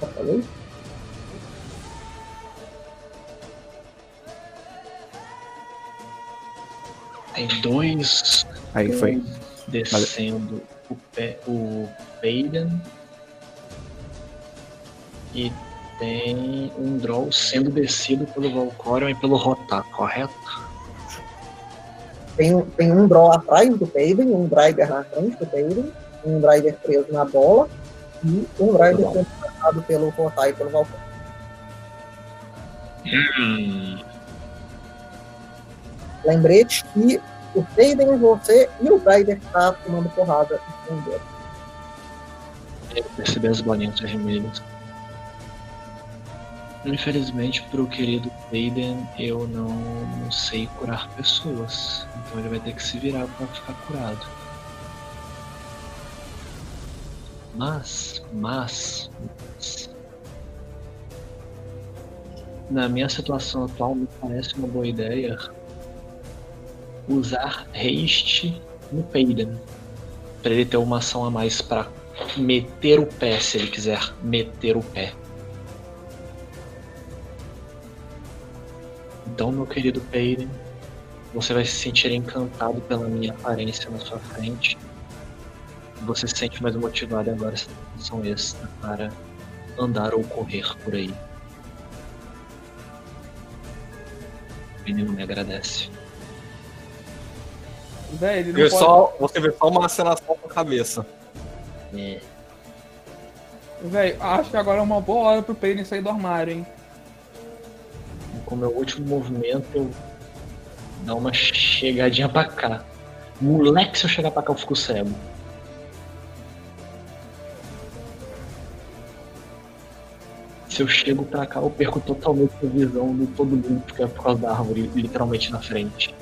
Já falei? Tem dois Aí foi. descendo o, pé, o Baden. E tem um draw sendo descido pelo Valcorion e pelo Rotar, correto? Tem, um- tem um draw atrás do Payden, um driver na frente do Payden, um driver preso na bola e um driver sendo atacado pelo Rotai e pelo Valkyrie. Hum, Lembrete que o Payden, você e o driver tá tomando porrada eu percebi as bolinhas vermelhas. Infelizmente, pro querido Baden, eu não, não sei curar pessoas. Então ele vai ter que se virar pra ficar curado. Mas, mas, mas, na minha situação atual, me parece uma boa ideia usar haste no Paiden. Pra ele ter uma ação a mais pra meter o pé, se ele quiser meter o pé. Então, meu querido Paiden, você vai se sentir encantado pela minha aparência na sua frente. Você se sente mais motivado agora essa ação extra para andar ou correr por aí. O menino me agradece. Véi, ele não pode... só, você vê só uma aceleração com a cabeça. É. Véi, acho que agora é uma boa hora pro Payne sair do armário, hein? Com meu último movimento, eu dar uma chegadinha pra cá. Moleque, se eu chegar pra cá, eu fico cego. Se eu chego pra cá, eu perco totalmente a visão de todo mundo, porque é por causa da árvore literalmente na frente.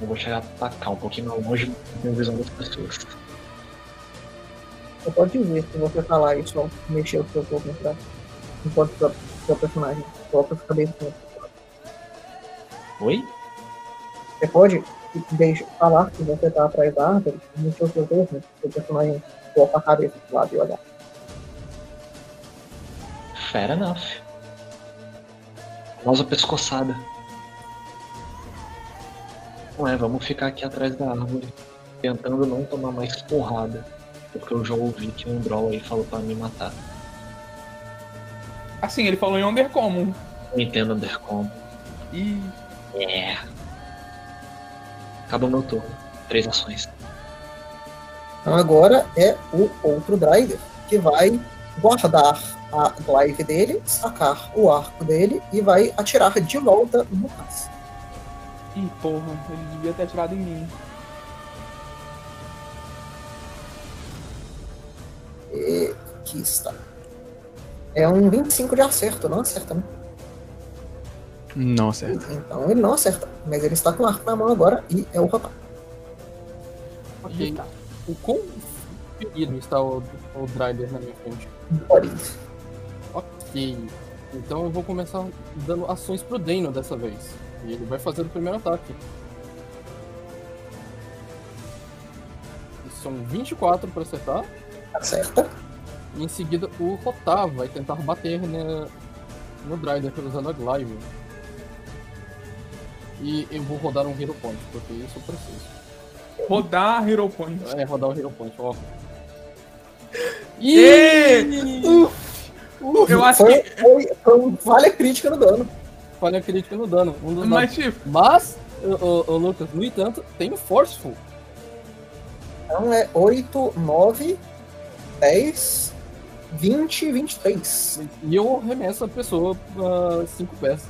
Eu vou chegar pra cá, um pouquinho mais longe, tenho visão das pessoas. Você pode dizer se você falar só mexer o seu corpo pra enquanto seu, seu personagem coloca a cabeça no Oi? Você pode deixa falar que você tá atrás da árvore, mexeu os seus dedos, né? O personagem coloca a cabeça do lado e olhar. Fair enough. Famosa pescoçada. Não é, vamos ficar aqui atrás da árvore, tentando não tomar mais porrada. Porque eu já ouvi que um Droll aí falou pra me matar. Assim, ele falou em Undercommon. Eu entendo Undercom. Ih, É. Acaba o meu turno. Três ações. Então agora é o outro driver que vai guardar a glaive dele, sacar o arco dele e vai atirar de volta no caça. ih, porra, ele devia ter atirado em mim. E aqui está. É um 25 de acerto, não acerta, né? Não acerta. Então ele não acerta, mas ele está com o arco na mão agora e é o rapaz. Ok. O quão ferido está o, o Drider na minha frente? Ok. Então eu vou começar dando ações pro Dano dessa vez. E ele vai fazer o primeiro ataque. São 24 para acertar. Acerta. E em seguida o Rotar vai tentar bater né, no Drider usando a Glaive. E eu vou rodar um Hero Point, porque isso eu preciso. Rodar Hero Point. É, rodar o Hero Point, ó. Ih! Uf, uf, eu acho Foi, que. foi, foi um falha crítica no dano. Falha crítica no dano. Um dos Mas, tipo, Mas, ô, ô, ô, Lucas, no entanto, tem o Forceful. Então é 8, 9, 10, 20, 23. E eu arremesso a pessoa 5 pés.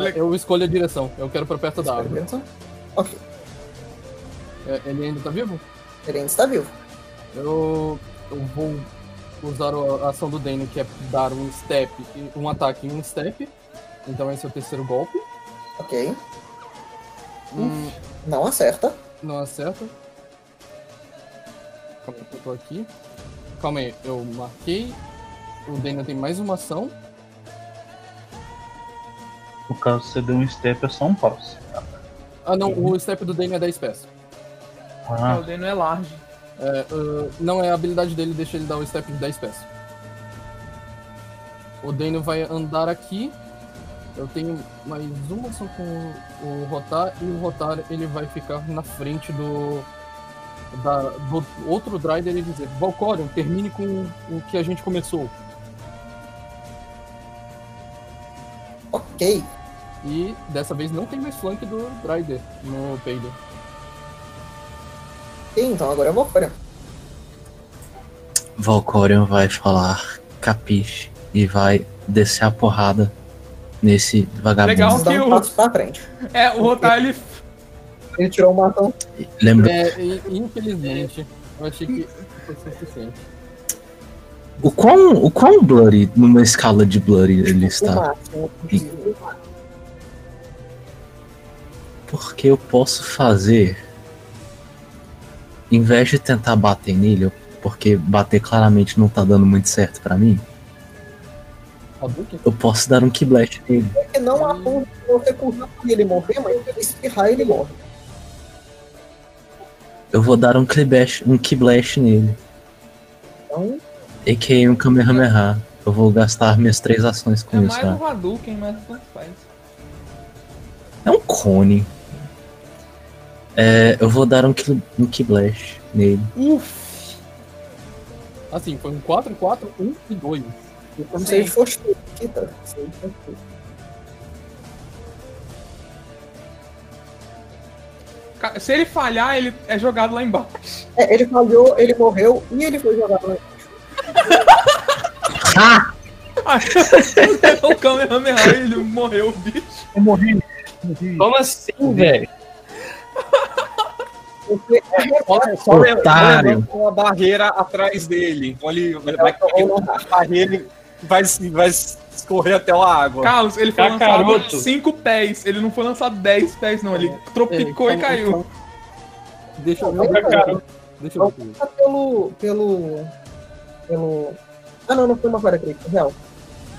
Le- eu escolho a direção. Eu quero pra perto da árvore. Ok. É, Ele ainda tá vivo? Ele ainda está vivo. Eu, eu vou usar a ação do Dane, que é dar um step, um ataque em um step. Então esse é o terceiro golpe. Ok. Hum, Não acerta. não acerta. Calma aí, eu tô aqui. Calma aí, eu marquei. O Dane tem mais uma ação. No caso, você deu um step, é só um passo. Ah não, o step do Dane é 10 pés. Ah, o Dano é large. É, ah, não é a habilidade dele, deixa ele dar o step de 10 pés. O Daniel vai andar aqui. Eu tenho mais uma ação com o Rotar e o Rotar ele vai ficar na frente do da, do outro Drider e dizer Valcorion, termine com o que a gente começou. Ok. E dessa vez não tem mais flank do Drider no peido. Então agora vou fora. Valcorion vai falar capiche e vai descer a porrada nesse vagabundo. Legal. Dar que um o- passo pra frente. É, o Rotar ele. Ele tirou uma ação. Lembra, É, infelizmente, eu achei que foi suficiente. o quão, o quão blurry, numa escala de blurry ele está? máximo. Porque eu posso fazer, em vez de tentar bater nele, porque bater claramente não tá dando muito certo pra mim, eu posso dar um Keyblast nele. Porque não há ponto de você e ele morrer, mas se ele espirrar, ele morre. Eu vou dar um Keyblast, um Keyblast nele. Então, A.K.A. um Kamehameha. Eu vou gastar minhas três ações com É isso, mais né? um Hadouken, mas tanto faz. É um cone. É, eu vou dar um, Key- um Keyblast nele. Uf! Assim, foi um 4, 4, 1 e 2. é como se Se ele falhar, ele é jogado lá embaixo. É, ele falhou, ele morreu e ele foi jogado lá. Ah! Aí o Kamehameha, ele morreu bicho. eu morri. Como assim, velho? Porque Só, só le- só uma barreira atrás dele. Então ele vai, vai, a barreira vai, vai escorrer até a água. Carlos, ele foi Cacaroto. lançado 5 pés. Ele não foi lançado 10 pés, não. Ele tropicou É, e caiu. Deixa eu ver. cara. Deixa eu ver. Pelo. pelo. pelo. Ah não, não foi uma falha crítica, real.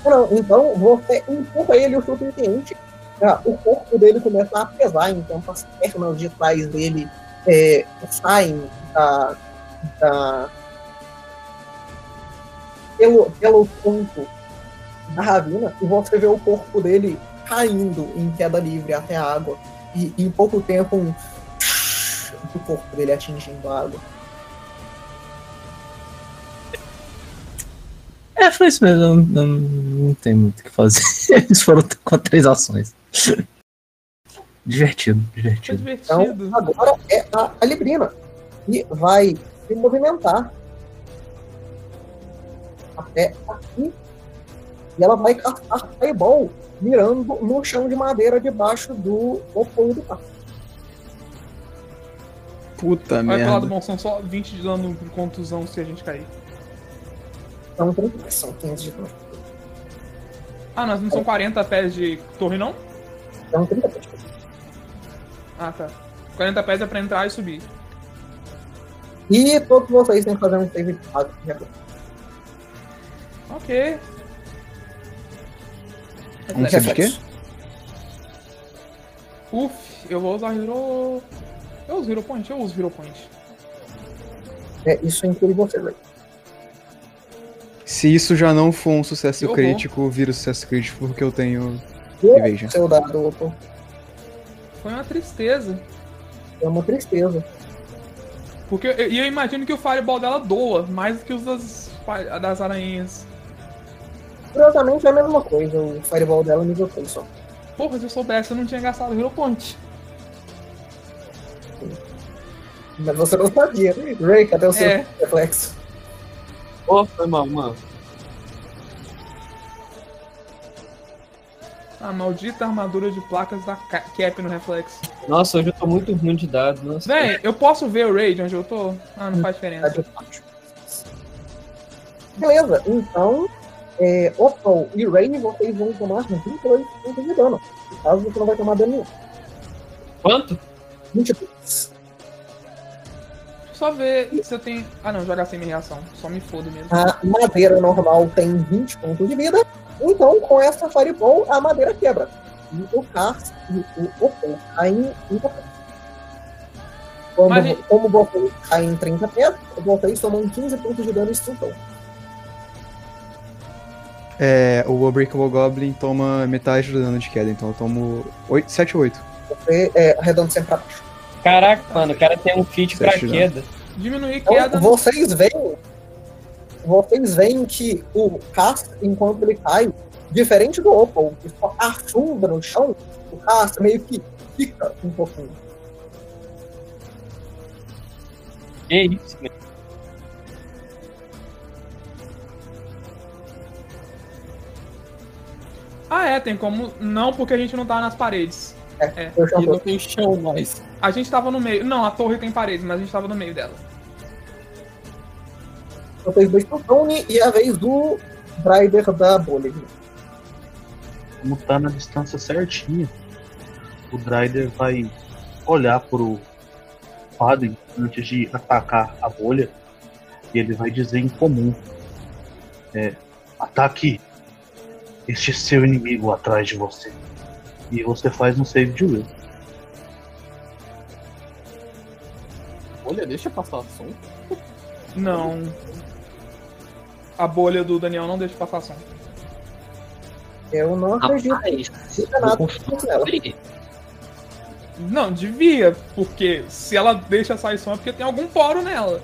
Ah, não, então você empurra ele o suficiente ah, o corpo dele começa a pesar, então as pernas de trás dele é, saem da, da pelo, pelo tronco da ravina e você vê o corpo dele caindo em queda livre até a água e em pouco tempo um do corpo dele atingindo a água. É, foi isso mesmo. Não, não, não tem muito o que fazer. Eles foram com três ações. Divertido, divertido. Então, divertido. agora é a, a Librina. E vai se movimentar até aqui. E ela vai castar Fireball mirando no chão de madeira debaixo do apoio do carro. Puta Vai pro lado merda. bom, são só 20 de dano de contusão se a gente cair. Então, 30, são 15 de dano. Ah, nós não são 40 pés de torre, não? Então, 30 de dano. Ah, tá. 40 pés é pra entrar e subir. E todos vocês têm que fazer um save de base de agora. Ok. Um save de quê? Uf, eu vou usar Hero. Eu uso Hero Point? Eu uso Hero Point. É, isso inclui vocês aí. Se isso já não for um sucesso Eu vou. crítico, vira sucesso crítico porque eu tenho Evasion. o seu dado Otto, Foi uma tristeza. é uma tristeza. Porque eu, e eu imagino que o Fireball dela doa mais do que os das, das aranhas. Curiosamente é a mesma coisa, o Fireball dela é nível 3 só. Porra, se eu soubesse, eu não tinha gastado Hero Point. Mas você não sabia. Ray, cadê o seu É. reflexo? Pô, foi mal, mano. A maldita armadura de placas da Ca- Cap no reflexo. Nossa, hoje eu tô muito ruim de dados. Nossa. Véi, eu posso ver o raid onde eu tô? Ah, não faz Tá diferença. baixo. Beleza, então, é, Opal e Ray, vocês vão tomar 22 pontos de dano. No caso, você não vai tomar dano nenhum. Quanto? 22. Deixa eu só ver se eu tenho. Ah não, já gastei minha reação. Só me fodo mesmo. A madeira normal tem 20 pontos de vida. Então, com essa Fireball, a madeira quebra. E o Cast e o Opal caem em 30 pés. Como, Mas- como vocês caem em 30 pés, vocês tomam 15 pontos de dano instrução. É, o Unbreakable Goblin toma metade do dano de queda, então eu tomo 8, 7 ou 8. Você é, arredonda sempre pra baixo. Caraca, mano, o cara tem um feat pra queda. Diminuir Então, queda. vocês veem. Vocês veem que o Cast, enquanto ele cai, diferente do Opal, que só afunda no chão, o Cast meio que fica um pouquinho. Que isso, né? Ah, é, tem como. Não, porque a gente não tá nas paredes. É. Eu E não tem chão mais. A gente tava no meio. Não, a torre tem paredes, mas a gente tava no meio dela. vocês dois pro Tony e é a vez do Driver da bolha. Como tá na distância certinha, o Drider vai olhar pro Padre antes de atacar a bolha e ele vai dizer em comum: é, Ataque este seu inimigo atrás de você. E você faz um save de will. Olha, deixa eu passar som. Não. A bolha do Daniel não deixa passar som. Eu não acredito. Rapaz, é. Não, devia, porque se ela deixa sair som é porque tem algum poro nela.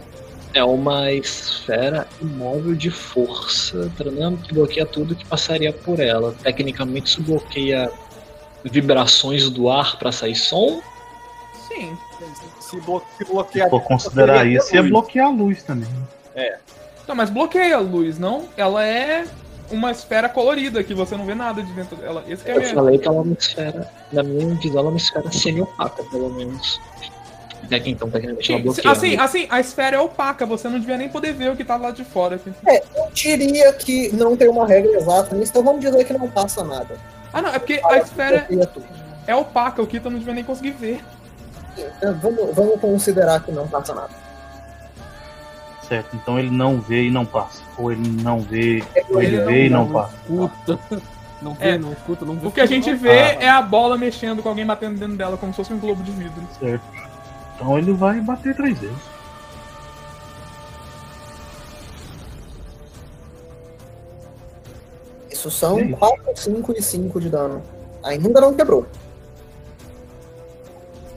É uma esfera imóvel de força, treinando que bloqueia tudo que passaria por ela. Tecnicamente, isso bloqueia vibrações do ar para sair som. Sim. Se, blo se Se bloquear. for considerar isso, ia luz. bloquear a luz também. Não, mas bloqueia a luz, não? Ela é uma esfera colorida que você não vê nada de dentro dela. Esse que é Eu mesmo. falei que ela é uma esfera, na minha visão, ela é uma esfera semi-opaca, pelo menos. Até que então, tecnicamente, ela Sim, bloqueia. assim, assim, a esfera é opaca, você não devia nem poder ver o que tá lá de fora. Eu diria que não tem uma regra exata nisso, então vamos dizer que não passa nada. Ah, não, é porque a esfera é opaca, o Kita não devia nem conseguir ver. Então, Vamos, vamos considerar que não passa nada. Certo, então ele não vê e não passa. Ou ele não vê, ou ele Ele vê e não- não passa. Puta. Não vê, É. não escuta, não vê. O que a gente vê Ah. é a bola mexendo com alguém batendo dentro dela, como se fosse um globo de vidro. Certo. Então ele vai bater três vezes. Isso são Sim. 4, 5 e 5 de dano. Ainda não quebrou.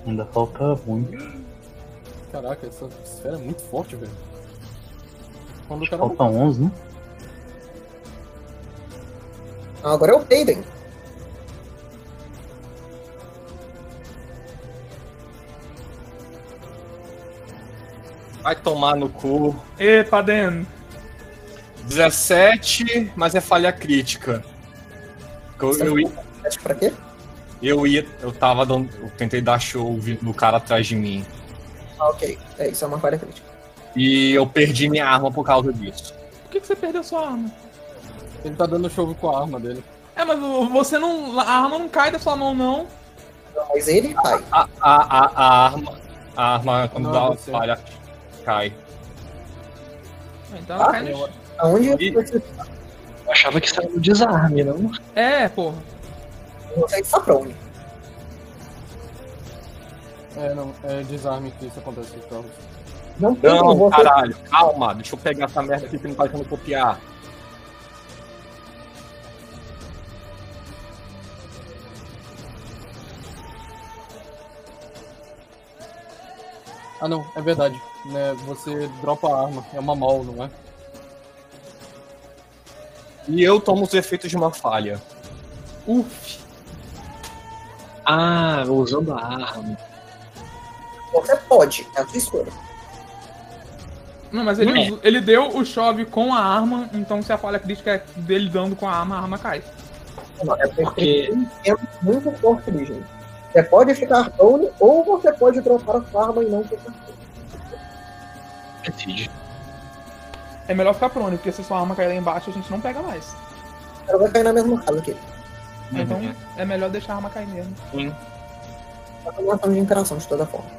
Ainda falta muito. Caraca, essa esfera é muito forte, velho. Quando o cara. Falta 11, né? Agora é o Payden. Vai tomar no cu. Epa, Dan. 17, mas é falha crítica. Eu, eu, ia- pra quê? eu ia. Eu tava dando. Eu tentei dar show no cara atrás de mim. Ah, ok. É, isso é uma falha crítica. E eu perdi minha arma por causa disso. Por que, que você perdeu sua arma? Ele tá dando show com a arma dele. É, mas você não. A arma não cai da sua mão, não. Não, mas ele cai. A, a, a, a arma. A arma, quando Não, dá uma falha, cai. Então ela Ah, cai no chão. Aonde E- Eu achava que era no desarme, não? É, porra. você está prone? É, não, é desarme que isso acontece com os carros. Não tem Não, você. caralho, calma, deixa eu pegar essa merda aqui que não tá deixando copiar. Ah, não, é verdade. Né, você dropa a arma, é uma mal, não é? E eu tomo os efeitos de uma falha. Uf. Ah, usando a arma. Você pode, é a sua escolha. Não, mas ele, Não é. ele deu o chove com a arma, então se a falha crítica é dele dando com a arma, a arma cai. Não, é porque tempo muito forte ali, gente. Você pode ficar prone ou você pode dropar a sua arma e não ficar prone. É melhor ficar prone, porque se sua arma cair lá embaixo, a gente não pega mais. Cara vai cair na mesma casa que ele. Então é melhor deixar a arma cair mesmo. Tá com uma ação de interação de toda forma.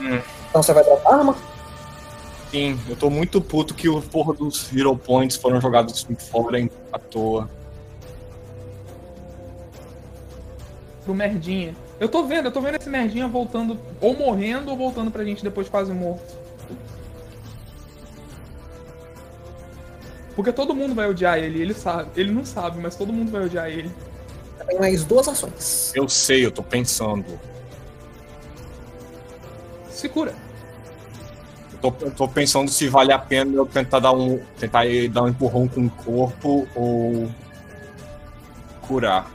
Hum. Então você vai dropar a arma? Sim, eu tô muito puto que o porra dos Hero Points foram jogados fora em- à toa. Pro merdinha. Eu tô vendo, eu tô vendo esse merdinha voltando, ou morrendo, ou voltando pra gente depois quase morto. Porque todo mundo vai odiar ele, ele sabe. Ele não sabe, mas todo mundo vai odiar ele. Você tem mais duas ações. Eu sei, eu tô pensando. Se cura. Eu tô, eu tô pensando se vale a pena eu tentar dar um. tentar dar um empurrão com o corpo ou. curar.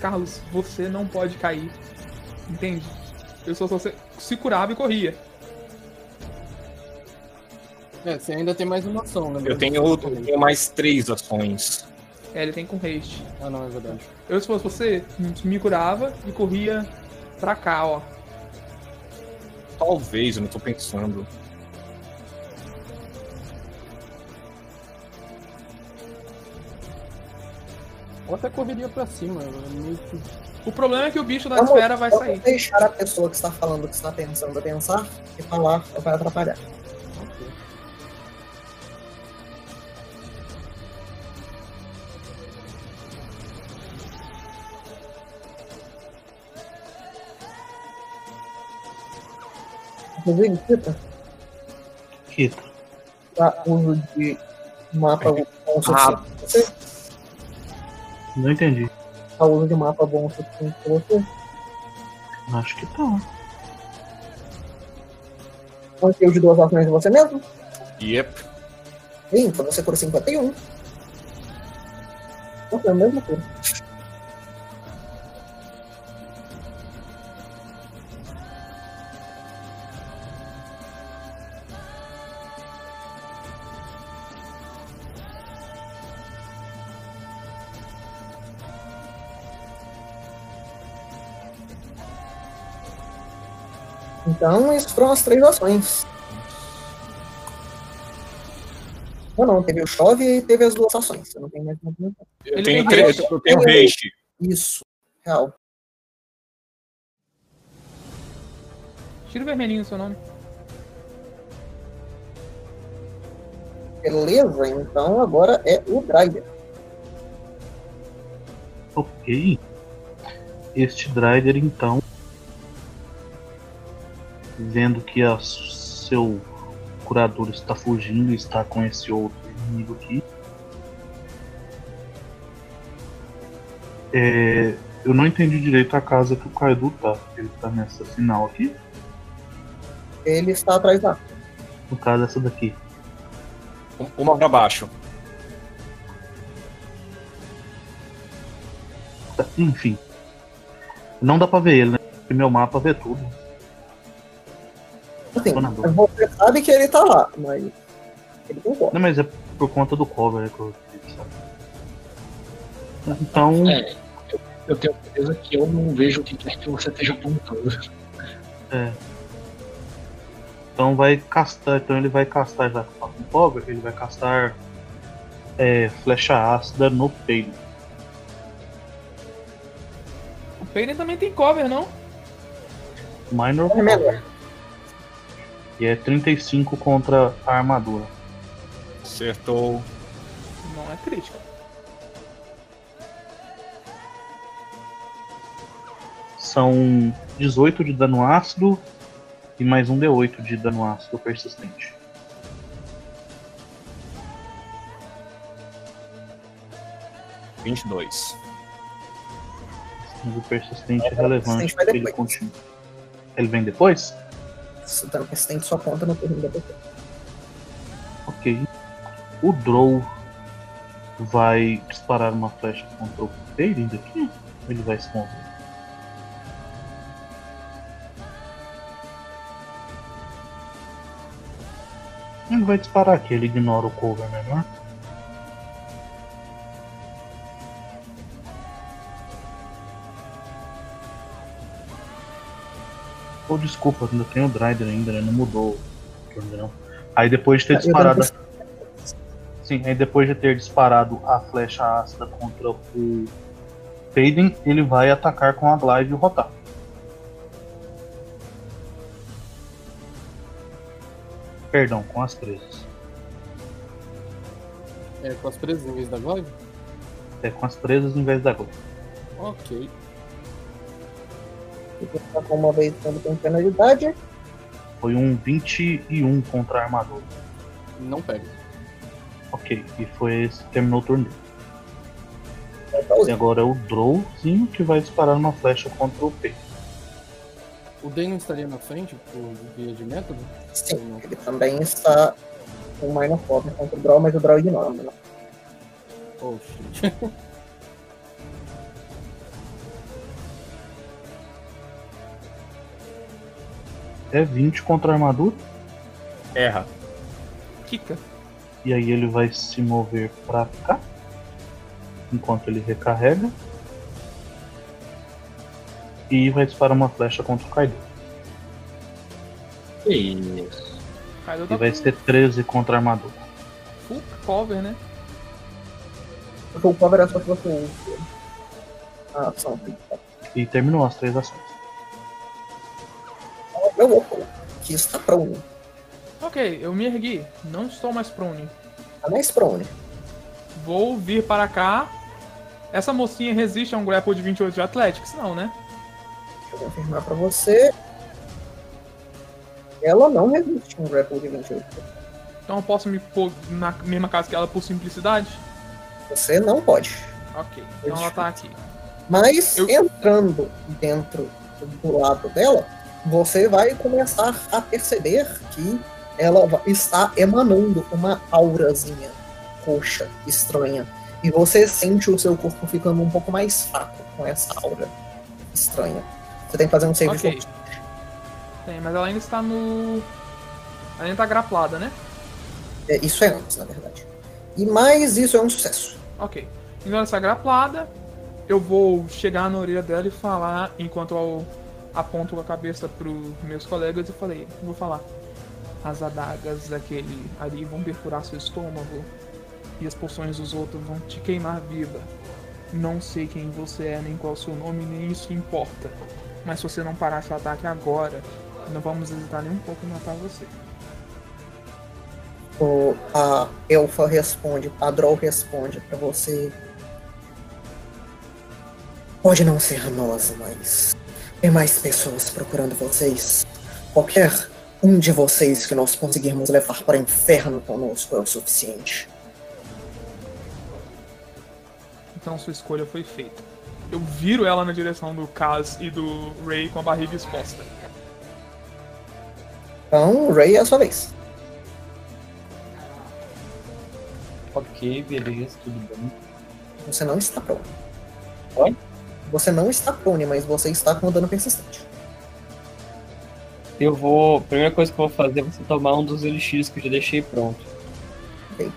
Carlos, você não pode cair. Entende? Eu só você se curava e corria. É, você ainda tem mais uma ação, né? Eu tenho, eu tenho mais três ações. É, ele tem com haste. Ah, não, é verdade. Eu, se fosse você, me curava e corria pra cá, ó. Talvez, eu não tô pensando. Ou até correria pra cima. é meio que- O problema é que o bicho da Vamos- esfera vai sair. deixar a pessoa que está falando que está pensando a pensar e falar vai atrapalhar. Inclusive, Tita, Quita. dá uso de mapa suficiente pra você? Não entendi. Dá uso de mapa bom o suficiente pra você? Acho que tá. Manter de duas ações de você mesmo? Yep. Sim, então você cura 51. Nossa, é a mesma cura. Então, isso foram as três ações. Não, não, teve o chove e teve as duas ações. Você não tem mais movimento. Eu Ele tenho, tem três, eu tenho haste. Isso, real. Tira o vermelhinho o seu nome. Beleza, então agora é o Driver. Ok. Este Drider, então, vendo que a seu curador está fugindo e está com esse outro inimigo aqui. É, eu não entendi direito a casa que o Kaido tá. Ele tá nessa final aqui. Ele está atrás da. No caso, essa daqui. Um- Uma pra baixo. Enfim. Não dá pra ver ele, né? Porque meu mapa vê tudo. Assim, você sabe que ele tá lá, mas. Ele tem como. Não, mas é por conta do cover que eu fiz, sabe? Então, É, eu, eu tenho certeza que eu não vejo o que quer que você esteja apontando. é. Então vai castar, então ele vai castar já que tá com cover, ele vai castar é, flecha ácida no peito. O Payne também tem cover, não? Minor É melhor. E é 35 contra a armadura. Acertou. Não é crítico. São 18 de dano ácido e mais um D8 de dano ácido persistente. Vinte e dois. O persistente é relevante ele continua. Ele vem depois? Isso dano resistente só conta no turno da pessoa. Ok. O Drow vai disparar uma flecha contra o Peirin daqui? Ou ele vai mover? Ele vai disparar aqui, ele ignora o cover menor. Oh, desculpa, ainda tem o Drider ainda, né? Não mudou não. Aí depois de ter Ah, disparado. Sim, aí depois de ter disparado a flecha ácida contra o Faden, ele vai atacar com a Glide e o Rotar. Perdão, com as presas. É, com as presas em vez da Glide? É com as presas em vez da Glide. Ok. Tá com uma vez quando tem penalidade. Foi um 21 contra a armadura. Não pega. Ok, e foi esse que terminou o turno E agora é o Drowzinho que vai disparar uma flecha contra o P. O Day não estaria na frente por via de método? Sim, ele também está com minor cover contra o Draw, mas o Draw ignora. Né? Oh, shit. É 20 contra a armadura. Erra. Kika. E aí ele vai se mover pra cá. Enquanto ele recarrega. E vai disparar uma flecha contra o Kaido. Que isso. Kaido E tá vai com ser 13 contra a armadura. full cover, né? Vou cover essa fosse um. A ação. E terminou as três ações. Eu vou pular, que está prone. Ok, eu me ergui. Não estou mais prone. Tá mais prone. Vou vir para cá. Essa mocinha resiste a um grapple de 28 de Athletics? Não, né? Deixa eu confirmar pra você. Ela não resiste a um grapple de 28. Então eu posso me pôr na mesma casa que ela por simplicidade? Você não pode. Ok, então ela tá aqui. Mas Eu- entrando dentro do lado dela, você vai começar a perceber que ela está emanando uma aurazinha roxa, estranha. E você sente o seu corpo ficando um pouco mais fraco com essa aura estranha. Você tem que fazer um save Ok. forte. Tem, mas ela ainda está no. Ela ainda tá graplada, né? É, Isso é antes, na verdade. E mais isso é um sucesso. Ok. Então ela está graplada. Eu vou chegar na orelha dela e falar, enquanto eu aponto a cabeça pros meus colegas e falei, vou falar. As adagas daquele ali vão perfurar seu estômago. E as poções dos outros vão te queimar viva. Não sei quem você é, nem qual o seu nome, nem isso importa. Mas se você não parar seu ataque agora, não vamos hesitar nem um pouco em matar você. O, a Elfa responde, a Droll responde pra você. Pode não ser nós, mas tem mais pessoas procurando vocês. Qualquer um de vocês que nós conseguirmos levar para o inferno conosco é o suficiente. Então sua escolha foi feita. Eu viro ela na direção do Kaz e do Ray com a barriga exposta. Então, Ray, é a sua vez. Ok, beleza, tudo bem. Você não está prone. Oi? Você não está prone, mas você está com dano persistente. Eu vou. A primeira coisa que eu vou fazer é você tomar um dos elixires que eu já deixei pronto. Ok.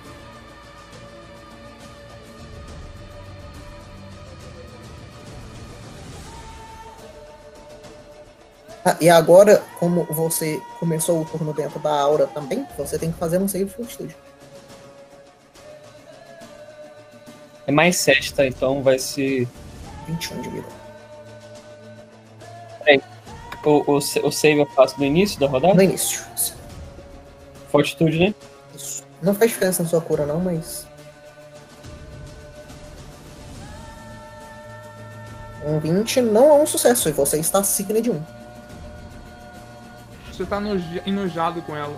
Ah, e agora, como você começou o turno dentro da aura também, você tem que fazer um save de fortitude. É mais 7, tá? Então vai ser. 21 de vida. O, o, sa- o save eu faço no início da rodada? No início. Fortitude, né? Isso. Não faz diferença na sua cura, não, mas. Um 20 não é um sucesso, e você está signa de 1. Você tá noja- enojado com ela.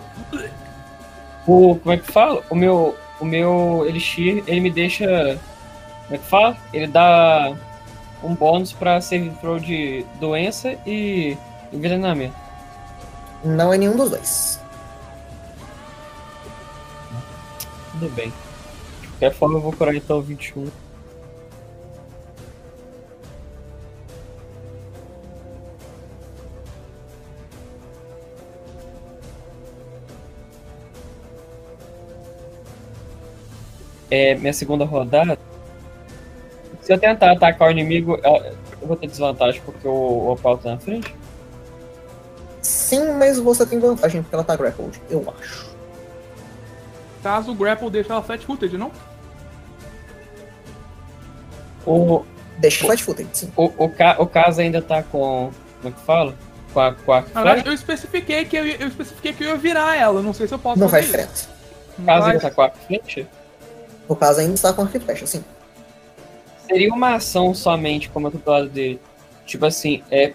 O, como é que fala? O meu, o meu Elixir, ele me deixa. Como é que fala? Ele dá um bônus pra save throw de doença e envenenamento. Não é nenhum dos dois. Tudo bem. De qualquer forma, eu vou curar então 21. É, minha segunda rodada. Se eu tentar atacar o inimigo, eu vou ter desvantagem porque o, o Opal tá na frente? Sim, mas você tem vantagem porque ela tá grappled, eu acho. Caso o grapple deixe ela flat footed, não? O, Deixa flat footed, sim. o, o, ca, o caso ainda tá com. Como é que fala? Com a, com a eu especifiquei que eu, ia- eu especifiquei que eu ia virar ela. Não sei se eu posso Não fazer faz isso. diferença. O caso ainda tá com a frente? No caso, ainda está com e flecha, sim. Seria uma ação somente como do lado dele. Tipo assim, é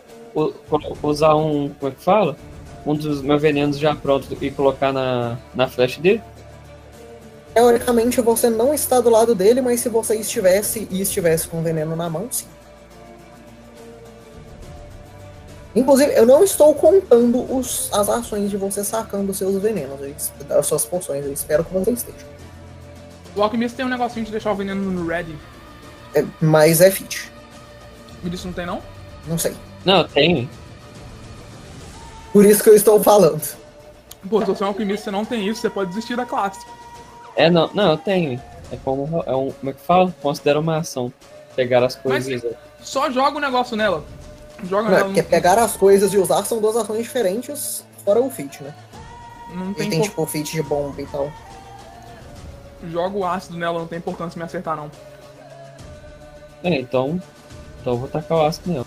usar um. Como é que fala? Um dos meus venenos já pronto e colocar na, na flash dele? Teoricamente, você não está do lado dele, mas se você estivesse e estivesse com o veneno na mão, sim. Inclusive, eu não estou contando os, as ações de você sacando seus venenos, as suas poções. Eu espero que você esteja. O alquimista tem um negocinho de deixar o veneno no ready. É, mas é fit. Me disse não tem não? Não sei. Não, tem. Por isso que eu estou falando. Pô, se você é um alquimista e você não tem isso, você pode desistir da classe. É, não, não, eu tenho. É como. É um, como é que fala? Considera uma ação. Pegar as coisas. Só joga o negócio nela. Joga Não, é nela. porque pegar as coisas e usar são duas ações diferentes, fora o fit, né? Não, não E tem tem impor- tipo o fit de bomba e tal. Joga o ácido nela, não tem importância me acertar, não. É, então. Então eu vou tacar o ácido nela.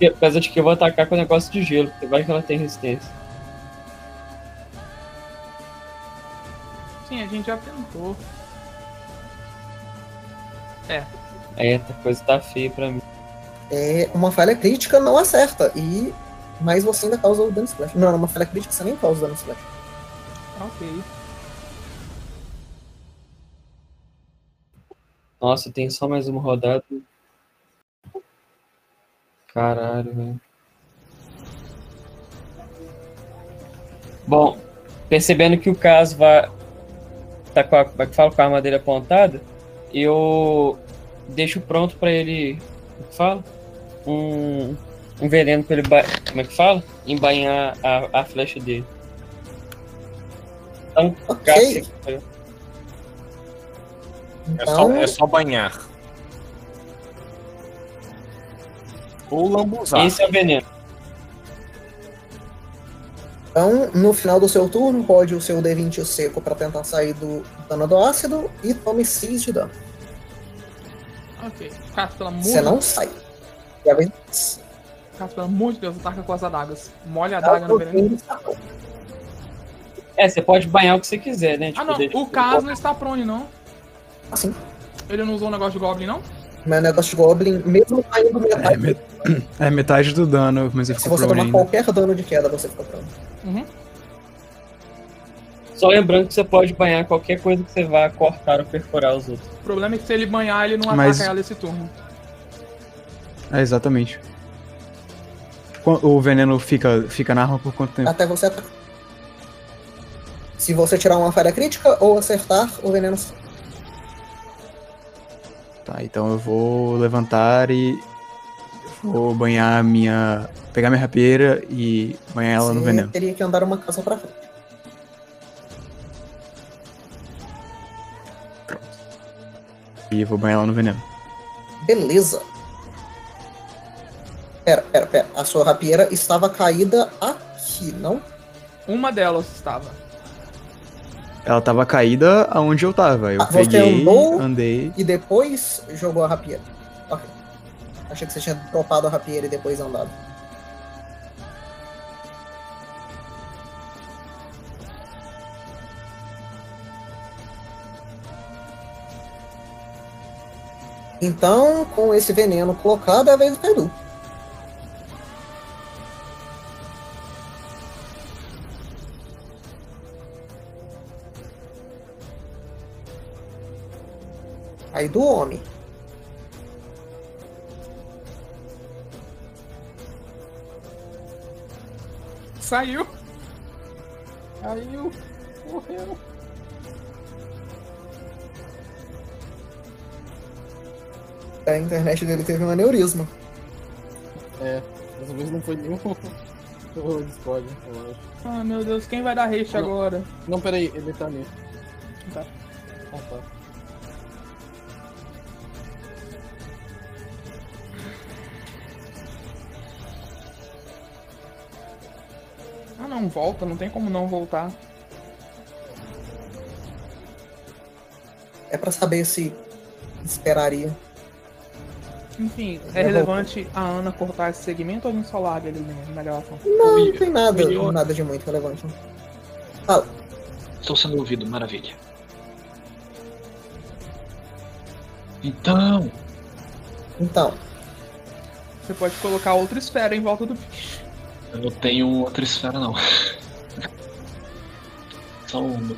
E Apesar de que eu vou atacar com o negócio de gelo, porque vai que ela tem resistência. Sim, a gente já tentou. Aí a coisa tá feia pra mim. É uma falha crítica não acerta. E. Mas você ainda causa o dano splash. Não, uma falha crítica você nem causa o dano splash. Ok. Nossa, tem só mais uma rodada. Caralho, velho. Bom, percebendo que o caso vai. Tá com a, fala, com a armadilha apontada, eu deixo pronto pra ele. Como é que fala? Um, um veneno pra ele. ba- Como é que fala? Embainhar a, a flecha dele. Então, Ok. Gasto- É só, Então, é só banhar. Ou lambuzar. esse é o veneno. então, no final do seu turno, pode o seu D20 seco pra tentar sair do dano do ácido e tome 6 de dano. Ok. Cara, pelo amor Você não sai. E a vez- Caso, pelo amor de Deus, ataca com as adagas. Molha a Tá adaga no veneno. Pronto. É, você pode banhar o que você quiser, né? Ah, não. deixa- O Cas não está prone, não. Assim. Ele não usou o negócio de Goblin, não? Meu negócio de Goblin, mesmo caindo metade, É, met- é metade do dano, mas ele se ficou você tomar ainda. qualquer dano de queda, você fica pronto. Uhum. Só lembrando que você pode banhar qualquer coisa que você vá cortar ou perfurar os outros. O problema é que se ele banhar, ele não Mas- ataca ela esse turno. É, exatamente. O veneno fica, fica na arma por quanto tempo? Até você atacar. Se você tirar uma falha crítica ou acertar, o veneno. Tá, então eu vou levantar e vou banhar minha. pegar minha rapieira e banhar ela no veneno. teria que andar uma casa pra frente. E vou banhar ela no veneno. Beleza. Pera, pera, pera. A sua rapieira estava caída aqui, não? Uma delas estava. Ela tava caída aonde eu tava. Eu Ah, você peguei, andou? andei. E depois jogou a rapieira. Ok. Achei que você tinha dropado a rapieira e depois andado. Então, com esse veneno colocado, é a vez do Kaidu. Kaidu, homem. Saiu. Saiu. Morreu. A internet dele teve um aneurisma. É, dessa vez não foi nenhum o Discord, eu acho. Ah, meu Deus, quem vai dar haste agora? Não, peraí, ele tá ali. Tá. Ah, tá. Ah, não, volta, não tem como não voltar. É pra saber se esperaria. Enfim, é Eu relevante a Ana cortar esse segmento ou a gente só larga ele na- na gravação? Não, não tem nada, melhor. nada de muito relevante. Fala. Estou sendo ouvido, maravilha. Então, Então, Você pode colocar outra esfera em volta do bicho. Eu não tenho outra esfera não. Só uma.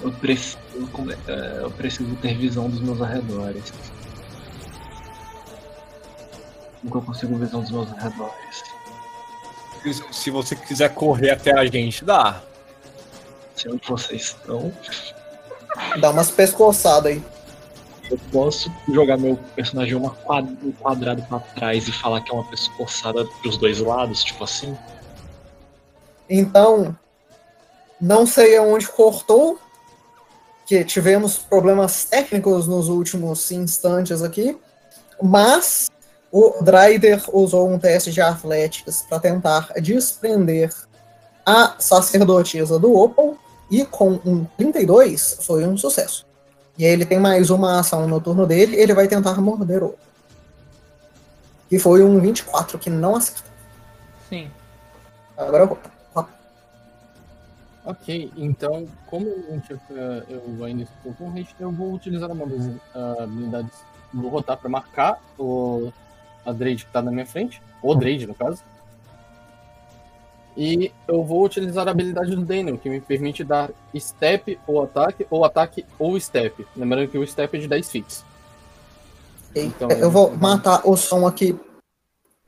Eu preciso, é- eu preciso ter visão dos meus arredores. Nunca consigo visão dos meus arredores. Se- Se você quiser correr até a gente, dá. Sei onde vocês estão. dá umas pescoçadas aí. Eu posso jogar meu personagem uma um quadrado pra trás e falar que é uma pescoçada pros dois lados, tipo assim. Então, não sei aonde cortou, que tivemos problemas técnicos nos últimos instantes aqui, mas o Dryder usou um teste de atléticas para tentar desprender a sacerdotisa do Opal e com um 32 foi um sucesso. E aí ele tem mais uma ação no turno dele, ele vai tentar morder o Opal. E foi um 24 que não acertou. Sim. Agora eu vou. Ok, então, como eu, eh, eu ainda estou com haste, eu vou utilizar uma das ah, habilidades do rotar para marcar o, a Drade que tá na minha frente, ou Drade no caso. E eu vou utilizar a habilidade do Daniel, que me permite dar step ou ataque, ou ataque ou step. Lembrando que o step é de 10 feet. Ok. Então, eu vou matar o som aqui.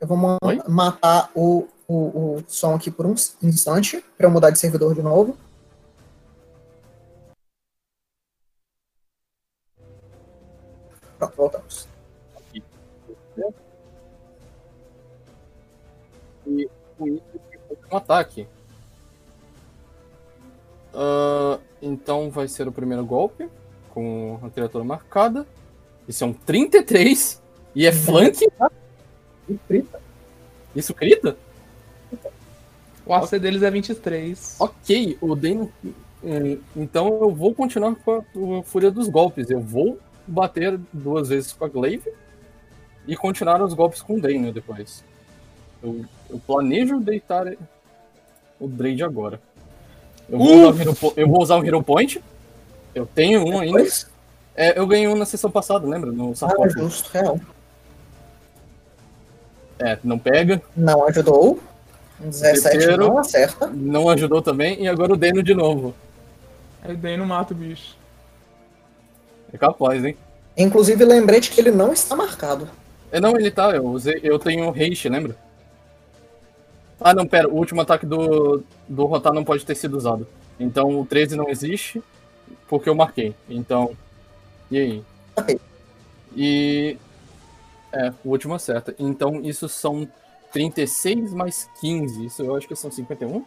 Eu vou ma- Oi? matar o, o, o som aqui por um instante para eu mudar de servidor de novo. Pronto, voltamos. E com isso um ataque. Ah, então vai ser o primeiro golpe com a criatura marcada. Isso é um 33 e é flank. Isso crita? O AC deles é 23. Ok, o Dano. hum, Então eu vou continuar com a, com a fúria dos golpes. Eu vou bater duas vezes com a Glaive e continuar os golpes com o Dano depois. Eu, eu planejo deitar o Drade agora. Eu vou, usar o Po- eu vou usar o Hero Point. Eu tenho um ainda. É, eu ganhei um na sessão passada, lembra? No ah, Sarcófago. justo, real. É, não pega. Não ajudou. 17 Terceiro. não acerta. Não ajudou também. E agora o Deno de novo. Aí daí não mata o bicho. É capaz, hein? Inclusive, lembrete que ele não está marcado. É, não, ele tá. Eu, usei, eu tenho haste, lembra? Ah, não, pera. O último ataque do, do Rotar não pode ter sido usado. Então o 13 não existe porque eu marquei. Então. E aí? Ok. E. É, o último acerta. Então isso são 36 mais 15. Isso eu acho que são 51.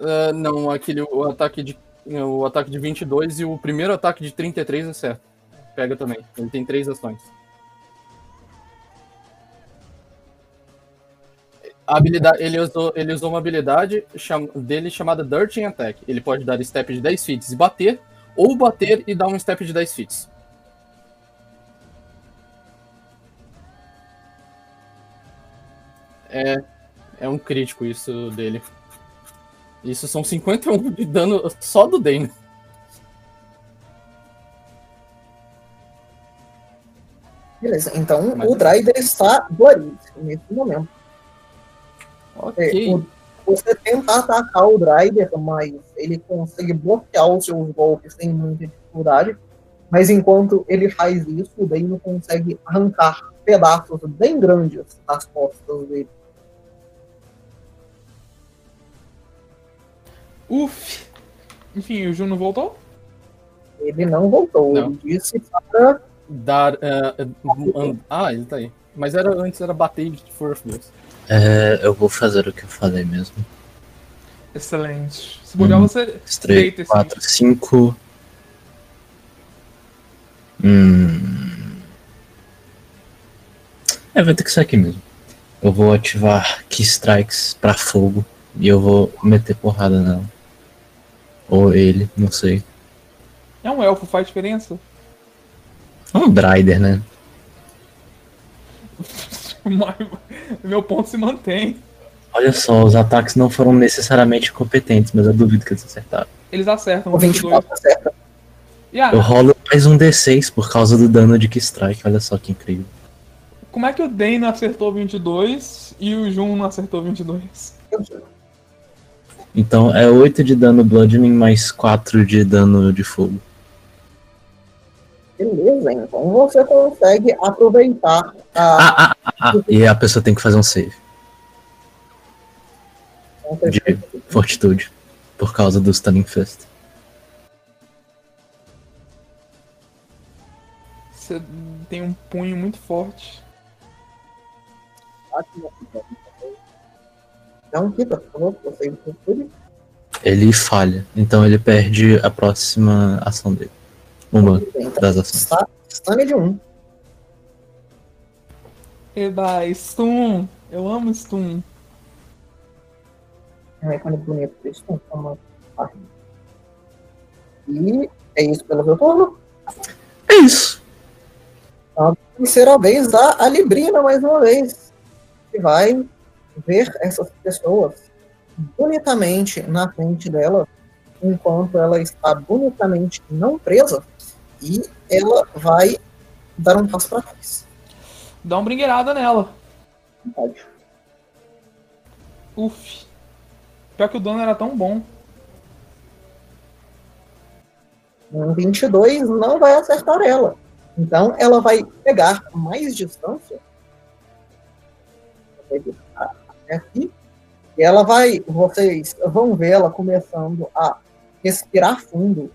Ah, não, aquele o ataque de o ataque de 22 e o primeiro ataque de 33 acerta. Pega também. Ele tem três ações. Habilidade, ele, usou, ele usou uma habilidade cham- dele chamada Dirting Attack. Ele pode dar step de 10 feet e bater, ou bater e dar um step de 10 feet. É, é um crítico isso dele. Isso são 51 de dano só do Dane. Beleza, então Mas- o Drider está bloodied nesse momento. É, o- você tenta atacar o Drider, mas ele consegue bloquear os seus golpes sem muita dificuldade. Mas enquanto ele faz isso, o Dano consegue arrancar pedaços bem grandes das costas dele. Uf! Enfim, o Juno voltou? Ele não voltou, Não. ele disse para Dar. and- ah, ele tá aí. Mas era, antes era bater de Force Blast. É, eu vou fazer o que eu falei mesmo. Excelente. Se bobear, você 3, deita esse 4, 5. Hum. É, vai ter que ser aqui mesmo. Eu vou ativar Key Strikes pra fogo e eu vou meter porrada nela. Ou ele, não sei. É um elfo, faz diferença? É um Drider, né? Meu ponto se mantém. Olha só, os ataques não foram necessariamente competentes, mas eu duvido que eles acertaram. Eles acertam o o 22. 24 acerta. Eu rolo mais um D6 por causa do dano de Strike. Olha só que incrível. como é que o Dane acertou 22 e o Jun não acertou 22? Então é 8 de dano bludgeoning mais 4 de dano de fogo. Beleza, então você consegue aproveitar a Ah, ah, ah, ah. E a pessoa tem que fazer um save de fortitude por causa do Stunning Fist. Você tem um punho muito forte. Então, Kita, por favor, você. Ele falha, então ele perde a próxima ação dele. Uma das ações. Está stun de 1. Eba, stun. Eu amo stun. É um ícone bonito de stun. Toma. E é isso pelo seu turno. É isso. Terceira vez da Alibrina, mais uma vez. Que vai ver essas pessoas bonitamente na frente dela, enquanto ela está bonitamente não presa, e ela vai dar um passo para trás. Dá uma brinqueirada nela. Pode. Uf. Pior que o dano era tão bom. Um 22 não vai acertar ela. Então ela vai pegar mais distância. Aqui. E ela vai, vocês vão ver ela começando a respirar fundo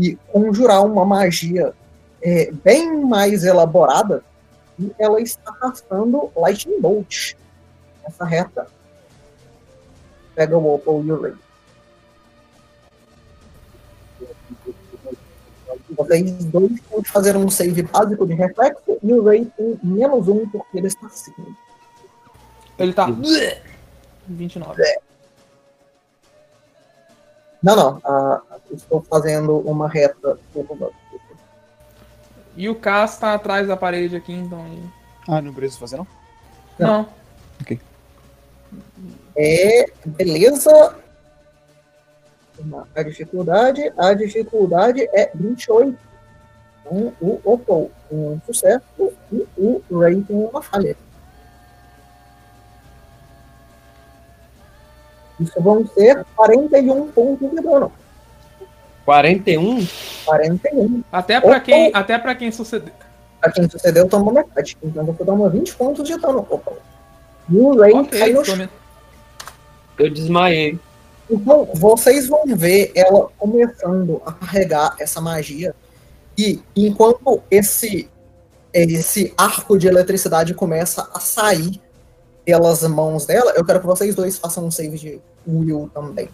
e conjurar uma magia é, bem mais elaborada. E ela está castando Lightning Bolt nessa reta. Pega o Opal e o Ray. Vocês dois têm que fazer um save básico de reflexo e o Ray tem menos um porque ele está acima. Ele tá. 29. Não, não. ah, estou fazendo uma reta. E o Cass tá atrás da parede aqui, então. Ah, não precisa fazer não? Não. É, beleza. A dificuldade, a dificuldade é 28. Então, o Opal com um sucesso e o Ray com uma falha. Isso vão ser 41 pontos de dano. 41? 41. Até pra Opa. quem, até pra quem suceder. Pra quem sucedeu, toma metade. Então você toma 20 pontos de dano, Opal. E o Ray Ok, cai no chão. Eu desmaiei. Então, vocês vão ver ela começando a carregar essa magia. E enquanto esse, esse arco de eletricidade começa a sair pelas mãos dela, eu quero que vocês dois façam um save de Will também.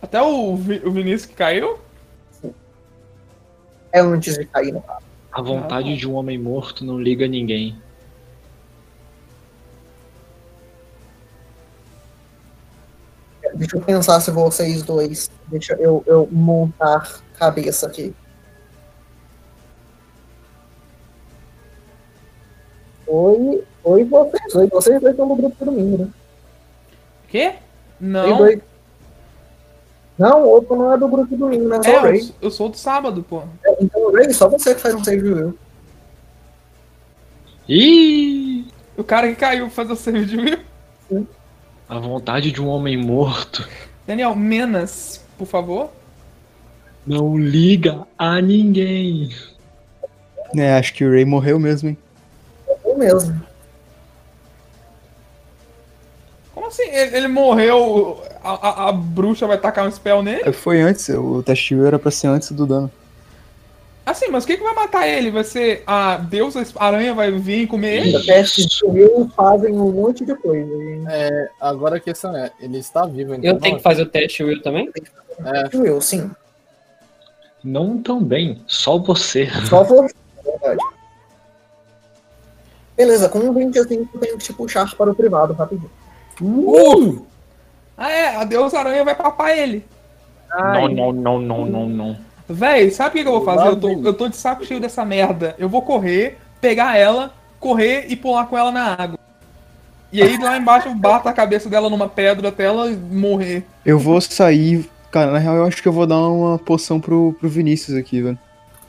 Até o, Vi- o Vinícius que caiu? É antes de cair no caso. A vontade de um homem morto não liga a ninguém. Deixa eu pensar se vocês dois. Deixa eu, eu montar cabeça aqui. Oi, oi vocês, oi vocês dois estão no grupo do domingo, né? Quê? Não. dois. Não, o outro não é do grupo do domingo, né? Só É, eu, eu sou do sábado, pô. Então, Ray, só você que faz um save de. Ih! O cara que caiu pra fazer o save de mim. A vontade de um homem morto Daniel, menos, por favor. não liga a ninguém. É, acho que o Ray morreu mesmo, hein? Eu mesmo. Assim? Ele, ele morreu, a, a- a bruxa vai tacar um spell nele? Foi antes, o teste de Will era pra ser antes do dano. Assim, mas o que, que vai matar ele? Vai ser a deusa aranha vai vir comer ele? Os testes de Will fazem um monte de coisa. e- É, agora a questão é, ele está vivo, então. Eu tenho que fazer o teste, Will, também? É, Will, sim. Não tão bem, só você. Só você, na verdade. Beleza, com um 20 assim, eu tenho que te puxar para o privado rapidinho. Uh! Ah, é, a deusa aranha vai papar ele. Não, não, não, não, não, não. Véi, sabe o que, que eu vou fazer? Eu tô, eu tô de saco cheio dessa merda. Eu vou correr, pegar ela, correr e pular com ela na água. E aí lá embaixo eu bato a cabeça dela numa pedra até ela morrer. Eu vou sair. Cara, na real, eu acho que eu vou dar uma poção pro, pro Vinícius aqui, velho.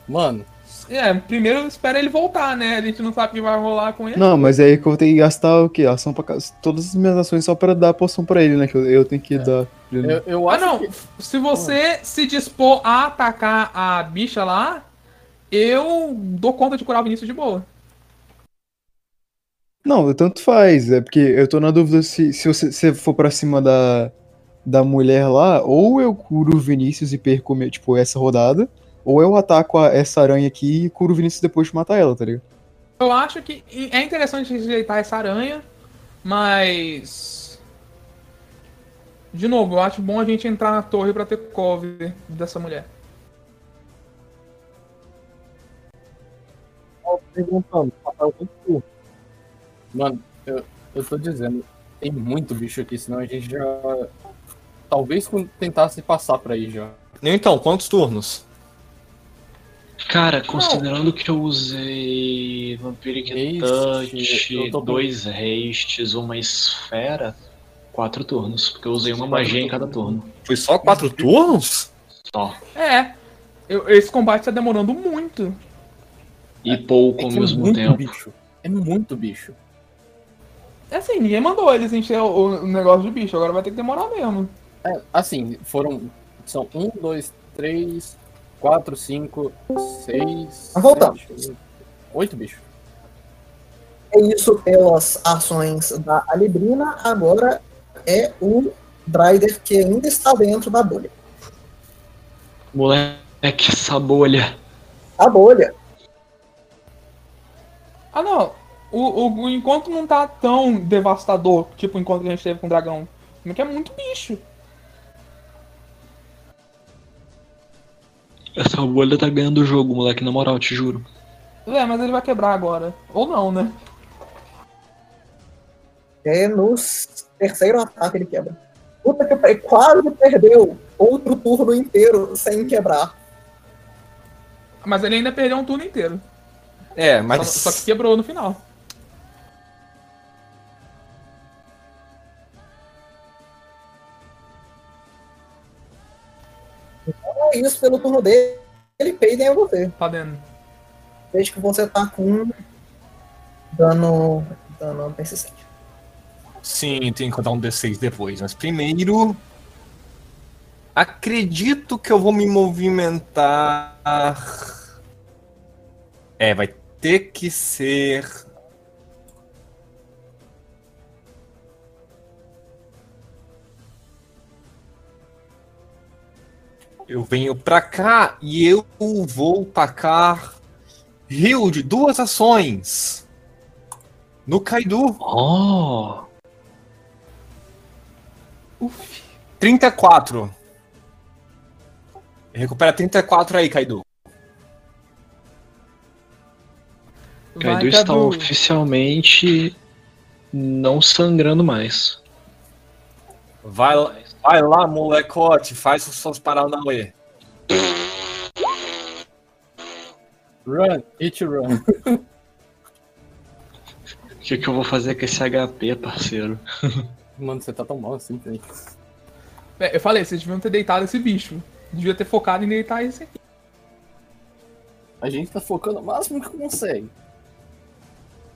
mano, É, primeiro espera ele voltar, né? A gente não sabe o que vai rolar com ele. Não, mas é aí que eu vou ter que gastar o quê? Ação pra, todas as minhas ações só pra dar a poção pra ele, né? Que eu, eu tenho que dar. eu, eu Ah, acho não. que... Se você se dispor a atacar a bicha lá, eu dou conta de curar o Vinícius de boa. Não, tanto faz. É porque eu tô na dúvida se, se você se for pra cima da, da mulher lá, ou eu curo o Vinícius e perco, tipo, essa rodada, ou eu ataco a- essa aranha aqui e curo o Vinícius depois de matar ela, tá ligado? Eu acho que é interessante rejeitar essa aranha, mas. De novo, eu acho bom a gente entrar na torre pra ter cover dessa mulher. perguntando, Rafael, quanto? Mano, eu, eu tô dizendo, tem muito bicho aqui, senão a gente já. Talvez tentasse passar pra aí já. Então, quantos turnos? Cara, considerando que eu usei Vampiric Haste, dois hastes, uma esfera, quatro turnos. Porque eu usei uma magia em cada turno. Foi só quatro turnos? Só. É. eu- esse combate tá demorando muito. E pouco É ao é mesmo muito tempo. bicho. É muito bicho. É assim, ninguém mandou eles encher o, o negócio de bicho, agora vai ter que demorar mesmo. É, assim, foram. São um, dois, três, quatro, cinco, seis. Mas voltamos. sete, oito bichos. É isso pelas ações da Alibrina. Agora é o Dryder que ainda está dentro da bolha. Moleque, essa bolha. A bolha. Ah não, o, o, o encontro não tá tão devastador, tipo o encontro que a gente teve com o dragão. Porque é muito bicho. Essa bolha tá ganhando o jogo, moleque, na moral, te juro. É, mas ele vai quebrar agora. Ou não, né? É no terceiro ataque ele quebra. Puta que pariu, quase perdeu outro turno inteiro sem quebrar. Mas ele ainda perdeu um turno inteiro. É, Só, mas. só que quebrou no final. Isso pelo turno dele. Ele peidem a você. Tá dentro. Desde que você tá com dano, dano persistente. Sim, tem que contar um D6 depois. Mas primeiro. Acredito que eu vou me movimentar. É, vai ter que ser. Eu venho pra cá e eu vou tacar rio de duas ações no Kaido. Oh! 34. Recupera 34 aí, Kaido. Vai, Kaido está Cadu. oficialmente não sangrando mais. Vai, lá- vai lá, molecote, faz os seus Paranauê. Run, it run. O que, que eu vou fazer com esse HP, parceiro? Mano, você tá tão mal assim, velho. É, eu falei, vocês deviam ter deitado esse bicho. Devia ter focado em deitar esse aqui. A gente tá focando o máximo que consegue.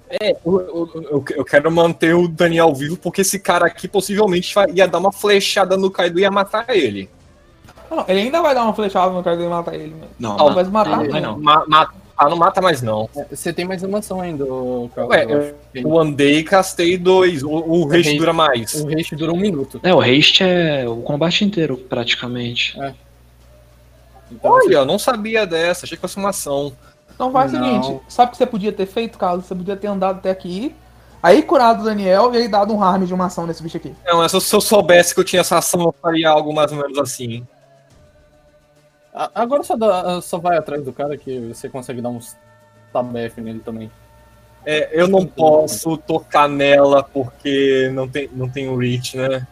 É, eu, eu- eu- quero manter o Daniel vivo, porque esse cara aqui possivelmente ia dar uma flechada no Kaido e ia matar ele. Não, ele ainda vai dar uma flechada no dele e matar ele, mano. Não, Não, mas matar ele- não. não. Ma- ma- ah, não mata mais não. É, Você tem mais uma ação ainda, Carl. Ué, eu. Eu andei e castei dois. O, o haste haste- dura mais. O haste dura um minuto. É, o haste é o combate inteiro, praticamente. Então, você- Olha, eu não sabia dessa, achei que fosse uma ação. Então faz o seguinte, sabe o que você podia ter feito, Carlos? Você podia ter andado até aqui, aí curado o Daniel e aí dado um harm de uma ação nesse bicho aqui. Não, é só se eu soubesse que eu tinha essa ação, eu faria algo mais ou menos assim. Agora só, dá- só vai atrás do cara que você consegue dar uns tabef nele também. É, eu não posso tocar nela porque não tem, não tem o reach, né?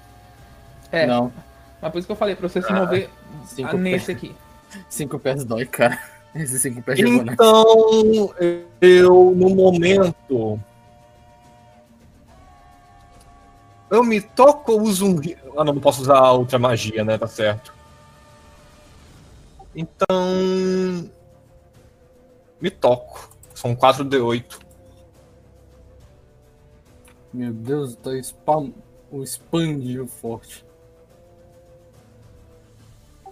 É, Não, mas por isso que eu falei, pra você se mover cinco, ah, nesse pés, aqui. cinco pés dói, cara. Então, eu, no momento. Eu me toco, eu uso um. Ah, não, não posso usar outra magia, né? Tá certo. Então. Me toco. São 4d8. Meu Deus, tá spam... o expandiu forte.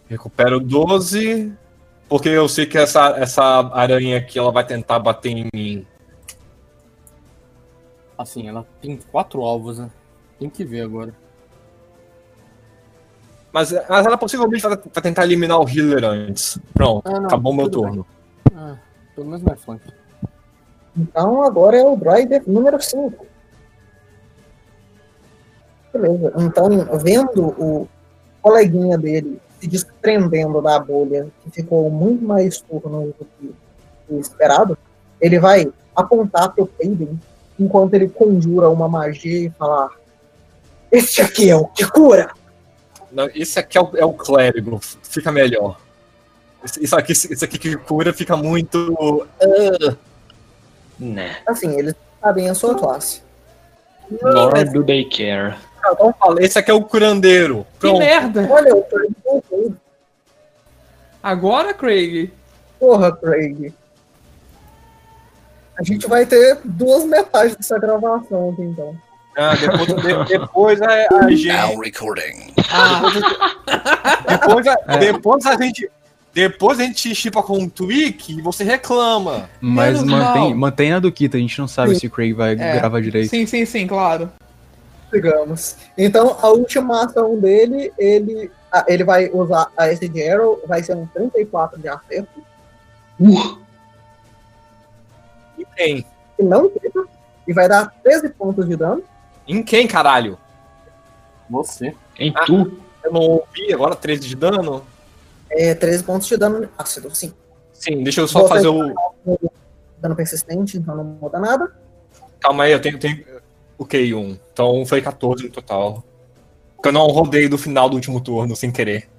Recupero 12. Porque eu sei que essa, essa aranha aqui ela vai tentar bater em mim. Assim, ela tem quatro alvos, né? Tem que ver agora. Mas, mas ela possivelmente vai, vai tentar eliminar o healer antes. Pronto, Ah, não, acabou meu turno. Ah, pelo menos não é flank. Então agora é o Driver número 5. Beleza. Então, vendo o coleguinha dele se desprendendo da bolha, que ficou muito mais turno do que o esperado, ele vai apontar pro Payden enquanto ele conjura uma magia e falar: Este aqui é o que cura! Não, esse aqui é o, é o clérigo, fica melhor. Esse- Isso aqui, isso aqui que cura fica muito. ah, Né. Assim, eles sabem a sua classe. Nor do they care. Então fala, esse aqui é o curandeiro. Que Pronto. merda! Olha, o Craig voltou. Agora, Craig, Porra, Craig. A gente vai ter duas metades dessa gravação aqui, então. Ah, depois, de- depois a, a gente. Now recording. Depois a, É. depois a gente. Depois a gente chipa com um tweak e você reclama. Mas mantém, mantém na do Kita, a gente não sabe Sim. se o Craig vai É. gravar direito. sim, sim, sim, claro. Digamos. Então, a última ação dele, ele, ah, ele vai usar a Acid Arrow, vai ser um 34 de acerto, Em quem? que não crita, e vai dar 13 pontos de dano. Em quem, caralho? Você. Em Ah. tu? Eu não ouvi agora 13 de dano? É, 13 pontos de dano ácido, sim. Sim, deixa eu só Vou fazer o. Dano persistente, então não muda nada. Calma aí, eu tenho. tenho... Ok, um. Então foi 14 no total. Porque eu não rodei do final do último turno sem querer.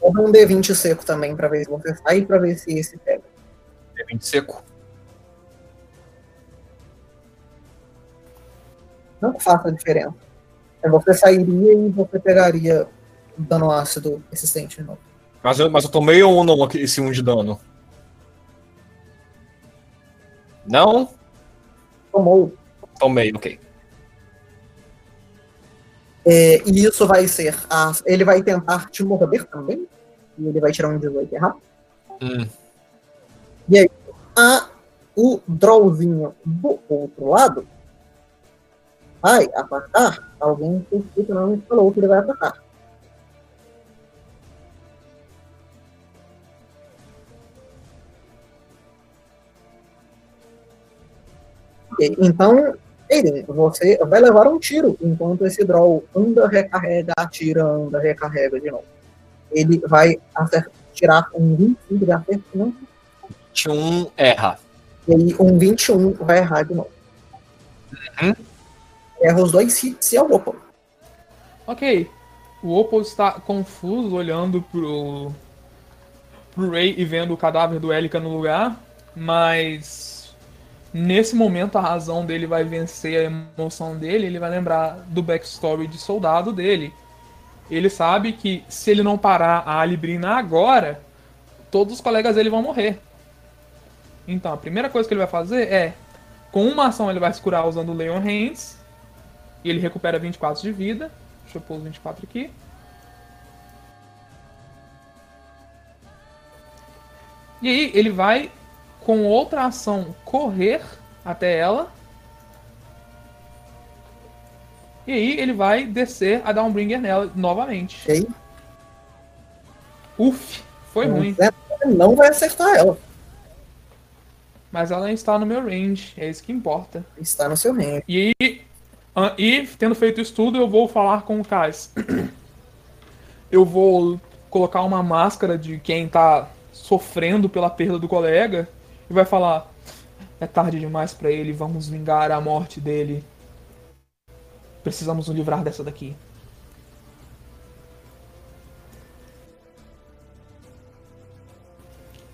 Roda um D20 seco também, pra ver se você sai, pra ver se esse pega. 20 seco. Não faça a diferença. É, Você sairia e você pegaria dano ácido resistente de novo. Mas eu, mas eu tomei ou não esse 1 de dano? Não? Tomou. Tomei, ok. É, e isso vai ser. A, ele vai tentar te morder também. E ele vai tirar um 18 errado. Hum. E aí, a, o drawzinho do outro lado vai atacar alguém que o não me falou que ele vai atacar. Então, Aiden, você vai levar um tiro enquanto esse draw anda, recarrega, atira, anda, recarrega de novo. Ele vai tirar um 25 de acerto, não 21 erra. e aí um 21 vai errar de novo. Uhum. Erra os dois hits e é o Opal. Ok. O Opal está confuso olhando pro. pro Ray e vendo o cadáver do Elika no lugar, mas. Nesse momento a razão dele vai vencer a emoção dele, ele vai lembrar do backstory de soldado dele. Ele sabe que se ele não parar a Alibrina agora, todos os colegas dele vão morrer. Então, a primeira coisa que ele vai fazer é, com uma ação ele vai se curar usando o Leon Hands, e ele recupera 24 de vida. Deixa eu pôr os 24 aqui. E aí ele vai, com outra ação, correr até ela. E aí ele vai descer a dar um bringer nela novamente. Ok? Uf, foi ruim. Ele não vai acertar ela. Mas ela está no meu range, é isso que importa. Está no seu range. E ah, e tendo feito isso tudo, eu vou falar com o Kais. Eu vou colocar uma máscara de quem tá sofrendo pela perda do colega e vai falar: é tarde demais pra ele, vamos vingar a morte dele. Precisamos nos livrar dessa daqui.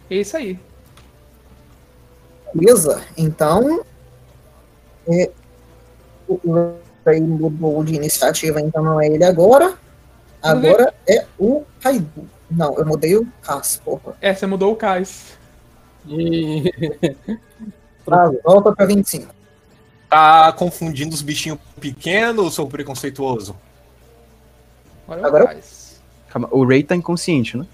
É isso aí. Beleza, então. É, o Ray mudou de iniciativa, então não é ele agora. Agora é o Kaido. Não, eu mudei o Cas, porra. É, você mudou o Kais. E Tá, volta pra 25. Tá confundindo os bichinhos pequenos, seu preconceituoso? Agora Kais. Calma, o Ray tá inconsciente, né?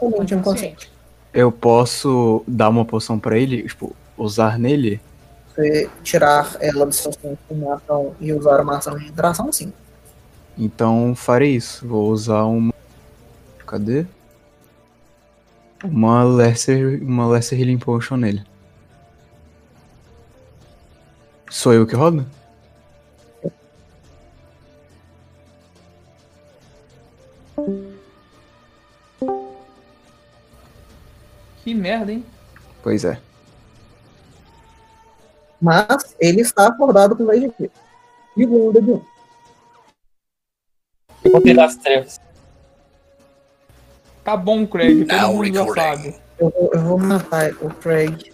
Totalmente inconsciente. Eu posso dar uma poção pra ele, tipo, usar nele? Você tirar ela do seu centro ação e usar uma ação de interação, sim. Então farei isso. Vou usar uma. Cadê? Uma Lesser, uma Lesser Healing Potion nele. Sou eu que rodo? Que merda, hein? Pois é. Mas ele está acordado com 10 de vida. E o Wounded 1. Eu botei das trevas. Tá bom, Craig, todo mundo já sabe. Eu vou, eu vou matar o Craig.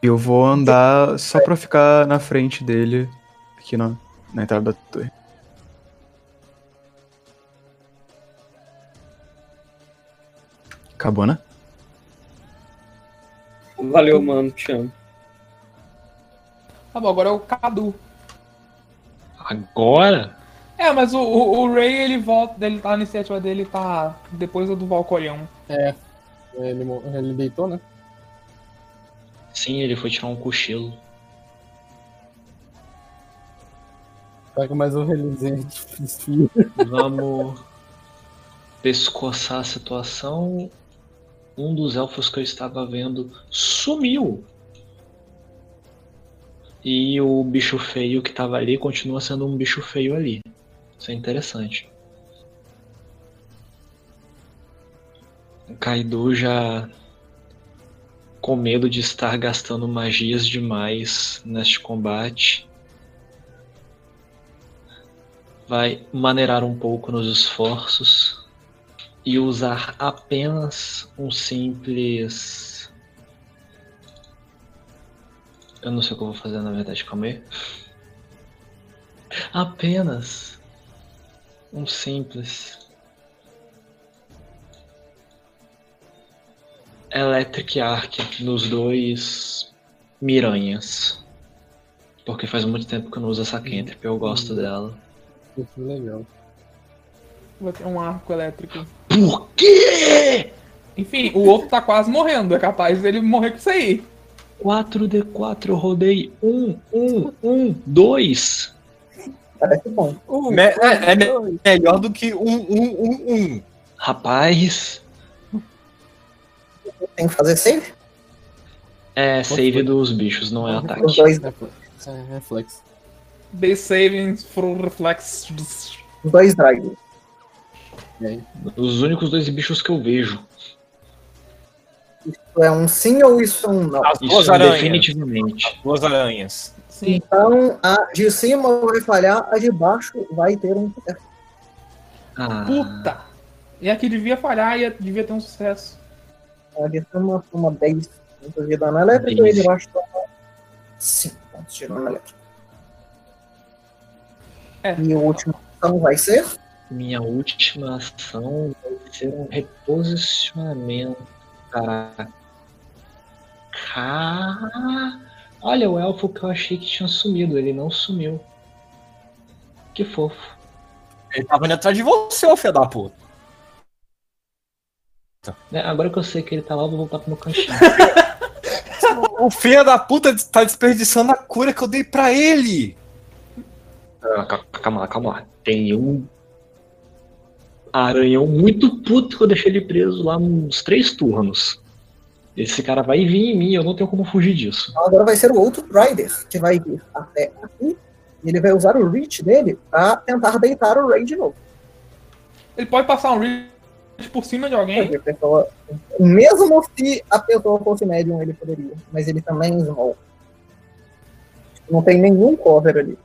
Eu vou andar só pra ficar na frente dele, aqui na, na entrada da torre. Acabou, né? Valeu, mano. Te amo. Tá bom, agora é o Cadu. Agora? É, mas o, o, o Ray, ele volta, ele tá na iniciativa dele, tá depois do Valcorião. ele, mo- ele deitou, né? Sim, ele foi tirar um cochilo. Pega mais um reluzente desfio. Vamos pescoçar a situação. Um dos elfos que eu estava vendo sumiu. E o bicho feio que estava ali continua sendo um bicho feio ali. Isso é interessante. O Kaido já com medo de estar gastando magias demais neste combate. Vai maneirar um pouco nos esforços e usar apenas um simples Eu não sei o que eu vou fazer na verdade, calma aí. Apenas um simples Electric Arc nos dois Miranhas. Porque faz muito tempo que eu não uso essa cantrip, eu gosto dela. Isso é legal. Vai ter um arco elétrico. Por quê? Enfim, o outro tá quase morrendo. É capaz dele morrer com isso aí. 4D4 eu rodei 1, 1, 1, 2. Parece bom. Me- é, é me- melhor do que um, um, um, um. Rapaz, Tem que fazer save? é save dos bichos, não é Os ataque. dois, É reflexo. The saving for reflex. os dois drive. Os únicos dois bichos que eu vejo. Isso é um sim ou isso é um não? As duas Isso aranhas. definitivamente. Duas aranhas. Sim. Então, a de cima vai falhar, a de baixo vai ter um sucesso. Ah, Puta! E aqui devia falhar e devia ter um sucesso. A de cima toma 10 pontos de dano elétrico e a de baixo toma 5 pontos de dano elétrico. É. E o último então vai ser minha última ação vai ser um reposicionamento. Caraca. Ca- Olha, o elfo que eu achei que tinha sumido, ele não sumiu. Que fofo. Ele tava indo atrás de você, ô filho da puta. Né, Agora que eu sei que ele tá lá, eu vou voltar pro meu cantinho. O filho da puta tá desperdiçando a cura que eu dei pra ele. Ah, ca- calma lá, calma lá. Tem um aranhão muito puto que eu deixei ele preso lá uns três turnos. Esse cara vai vir em mim, eu não tenho como fugir disso. Agora vai ser o outro Rider, que vai vir até aqui. E ele vai usar o reach dele pra tentar deitar o Ray de novo. Ele pode passar um reach por cima de alguém. Pessoa, mesmo se a pessoa fosse médium, ele poderia. Mas ele também é small. Não tem nenhum cover ali.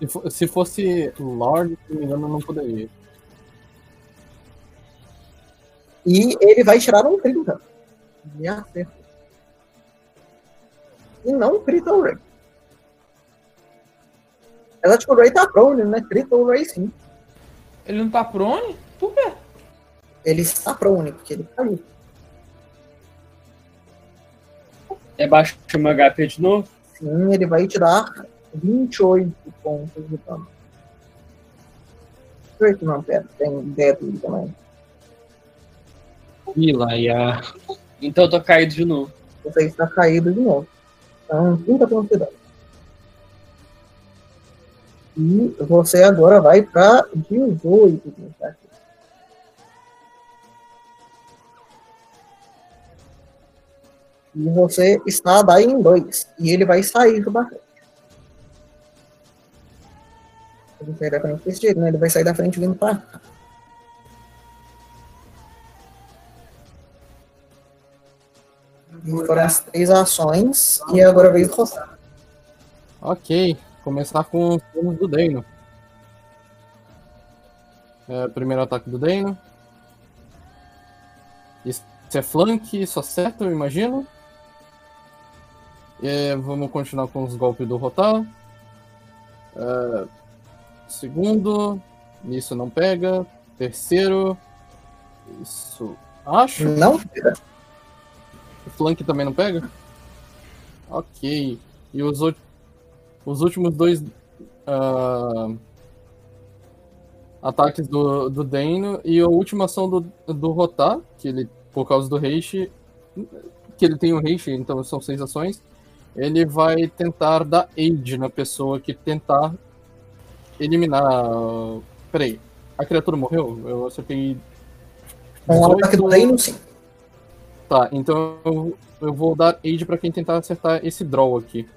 Se, fo- se fosse Lord, se não me engano, eu não poderia. E ele vai tirar um 30. E acerta. E não crita o Ray. Ela, tipo, o Ray tá prone, né? Crita o Ray sim. Ele não tá prone? Por quê? Ele está prone, porque ele caiu. É baixo uma HP de novo? Sim, ele vai te dar 28 pontos de dano. 28 não, pera, tem Deadly também. Ilaia. Então eu tô caído de novo. Você está caído de novo. Então, 30 pontos de dano. E você agora vai pra 18. de ataque. E você está daí em 2. E ele vai sair do frente. Ele sai da frente né? Ele vai sair da frente vindo pra cá. Foram as três ações. E agora é a vez do Rossar. Ok, começar com os turnos do Dano. É, primeiro ataque do Dano. Isso é flank, só acerta, eu imagino. É, vamos continuar com os golpes do Rotar. É, segundo, isso não pega. Terceiro, isso acho. Não? O flank também não pega? Ok. E os, os últimos dois ah, ataques do, do Dano e a última ação do, do Rotar, que ele, por causa do Reishi, que ele tem o Reishi, então são seis ações, ele vai tentar dar aid na pessoa que tentar eliminar. Peraí, a criatura morreu? Eu acertei. Com o ataque do 18. Dano, sim. Tá, então eu, eu vou dar aid pra quem tentar acertar esse draw aqui.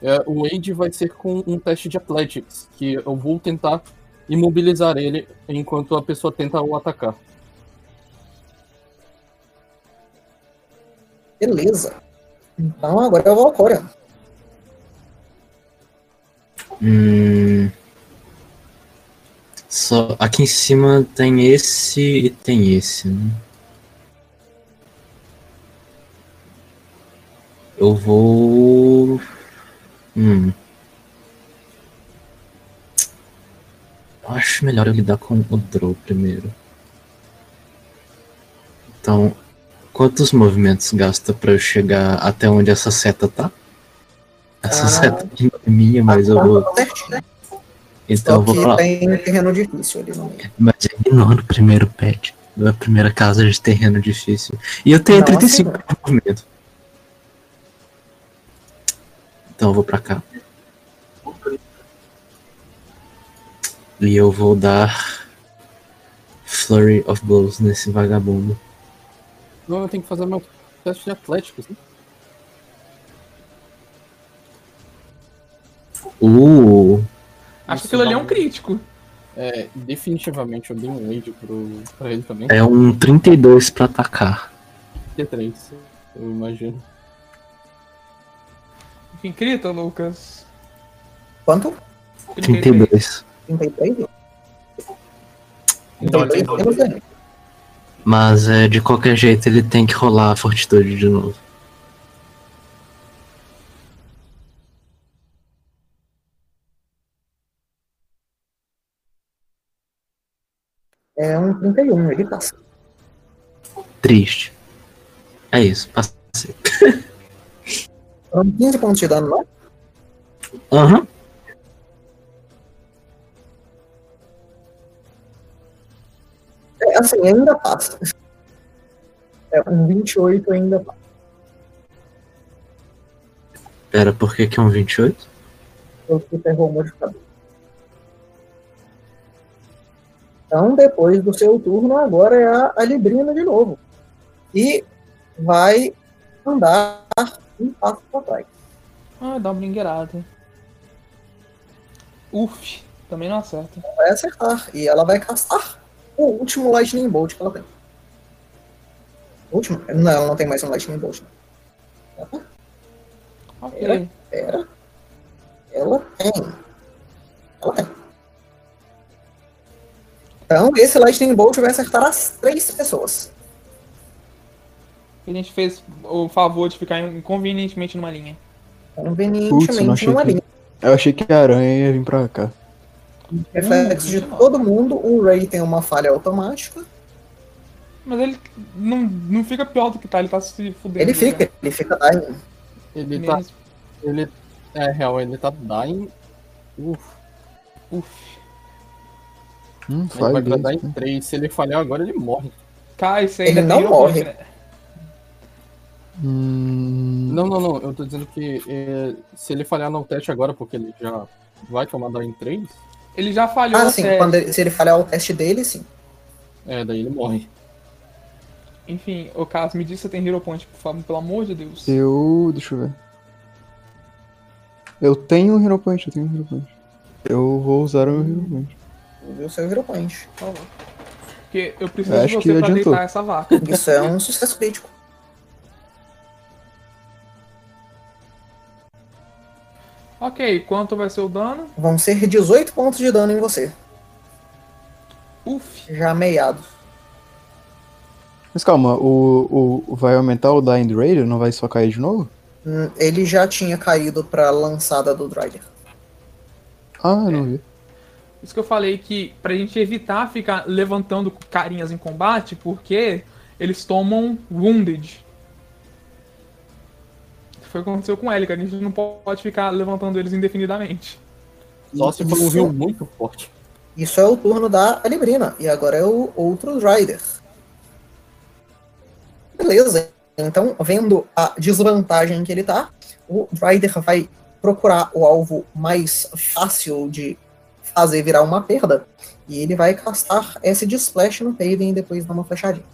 É, o aid vai ser com um teste de athletics, que eu vou tentar imobilizar ele enquanto a pessoa tenta o atacar. Beleza. Então agora é o Valkyria. Hum. Só aqui em cima tem esse e tem esse, né? Eu vou. Hum. Acho melhor eu lidar com o Drow primeiro. Então, quantos movimentos gasta pra eu chegar até onde essa seta tá? Essa Ah. seta aqui é minha, mas eu vou. Né? Então eu Só vou que falar. tem terreno difícil ali no meio. Mas ignora o primeiro pet. A primeira casa de terreno difícil. E eu tenho Não, 35 assim de movimento. Então eu vou pra cá. E eu vou dar Flurry of Blows nesse vagabundo. Não, eu tenho que fazer meu teste de atlético, assim. Uh! Acho que aquilo ali é um crítico. É, definitivamente eu dei um aid pro, pra ele também. É um 32 pra atacar. T3, eu imagino. Enfim, crita, Lucas. Quanto? 32. 33? Então, 33 então, menos dano. Mas é, de qualquer jeito ele tem que rolar a fortitude de novo. É um 31, ele passa. Triste. É isso, passei. Foram 15 pontos de dano, não? Aham. É, assim, ainda passa. É, um 28 ainda passa. Pera, por que que é um 28? Eu que pegou o modificador. Então, depois do seu turno, agora é a, a Librina de novo. E vai andar um passo para trás. Ah, dá uma brinqueirada. Uf, também não acerta. Vai acertar. E ela vai castar o último Lightning Bolt que ela tem. O último? Não, ela não tem mais um Lightning Bolt. Não. Ok. Pera. Ela tem. Ela tem. Então, esse Lightning Bolt vai acertar as três pessoas. A gente fez o favor de ficar inconvenientemente numa linha. Convenientemente numa que- linha. Eu achei que a aranha ia vir pra cá. Reflexo de todo mundo. O Ray tem uma falha automática. Mas ele não, não fica pior do que tá, ele tá se fudendo. Ele fica, ele fica dying. Ele tá. Menos- Ele. É real, ele tá dying. Uf, Uf. Hum, ele vai dar dele. em 3. Se ele falhar agora, ele morre. Kai, você Ele ainda não Hero Point, morre. né? Hum, Não, não, não. Eu tô dizendo que é, se ele falhar no teste agora, porque ele já vai tomar dying 3, Ele já falhou Ah, no sim. ele- se ele falhar o teste dele, sim. é, daí ele morre. Enfim, o Caso, me diz se você tem Hero Point, por favor, pelo amor de Deus. eu. Deixa eu ver. Eu tenho um Hero Point, eu tenho um Hero Point. Eu vou usar o meu Hero Point. O seu Hero Point. Por favor. Porque eu preciso Eu de acho você que pra adiantou. deitar essa vaca. Isso é um sucesso crítico. ok, quanto vai ser o dano? Vão ser 18 pontos de dano em você. Uf. Já meiado. Mas calma, o, o, vai aumentar o Dying Raider? Não vai só cair de novo? Hum, Ele já tinha caído pra lançada do Drider. Ah, eu não vi. Isso que eu falei que pra gente evitar ficar levantando carinhas em combate, porque eles tomam wounded. Foi o que aconteceu com ele, que a gente não pode ficar levantando eles indefinidamente. Só se for um rio muito forte. Isso é o turno da Librina. E agora é o outro Drider. Beleza. Então, vendo a desvantagem que ele tá, o Drider vai procurar o alvo mais fácil de fazer virar uma perda. E ele vai castar esse Splash no Paven e depois dar uma flechadinha.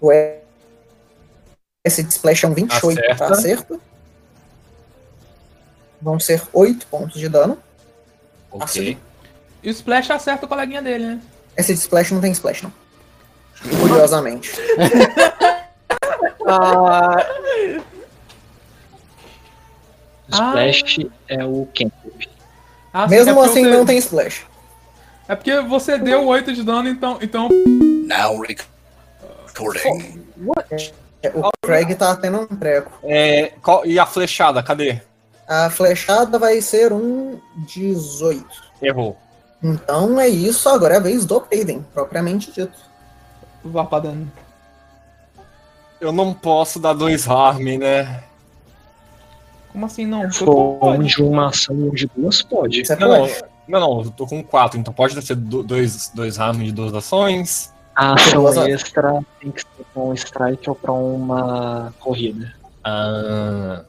O esse Splash é um 28 para Acerta. acerto. Vão ser 8 pontos de dano. Ok. E o Splash acerta o coleguinha dele, né? Esse Splash não tem Splash, não. Curiosamente. Ah, Splash é o cantrip. Ah, é Mesmo porque assim, você- não tem Splash. É porque você deu 8 de dano, então. então Now recording. É, O Craig tá tendo um treco. É, qual- e a flechada, cadê? A flechada vai ser um 18. Errou. Então é isso, agora é a vez do Aiden, propriamente dito. Vá pra dano. Eu não posso dar dois harm, né? Como assim não? Se for Pode. de uma ação ou de duas, pode. Você Não, não, pode. não, não, eu tô com quatro, então pode ser do- dois, dois harm de duas ações. A ação Duas a- extra tem que ser pra um strike ou pra uma corrida. Ah,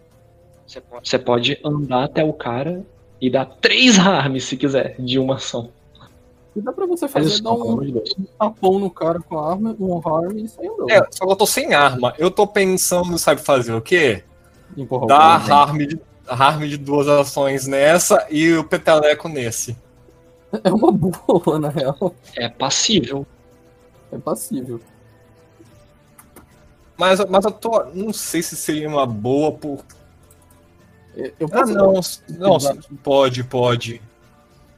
Você pode, você pode andar até o cara e dar três harms se quiser, de uma ação. E dá pra você Faz fazer, isso, dar um Deus. tapão no cara com a arma, um harm e sair andando. é, só que eu tô sem arma. Eu tô pensando, sabe fazer o quê? Dar cara. harm de, harm de duas ações nessa e o peteleco nesse. É uma boa, na real. É passível. É passível. Mas, mas eu tô. Não sei se seria uma boa por. Eu, Ah, posso- não. Não, pode, pode.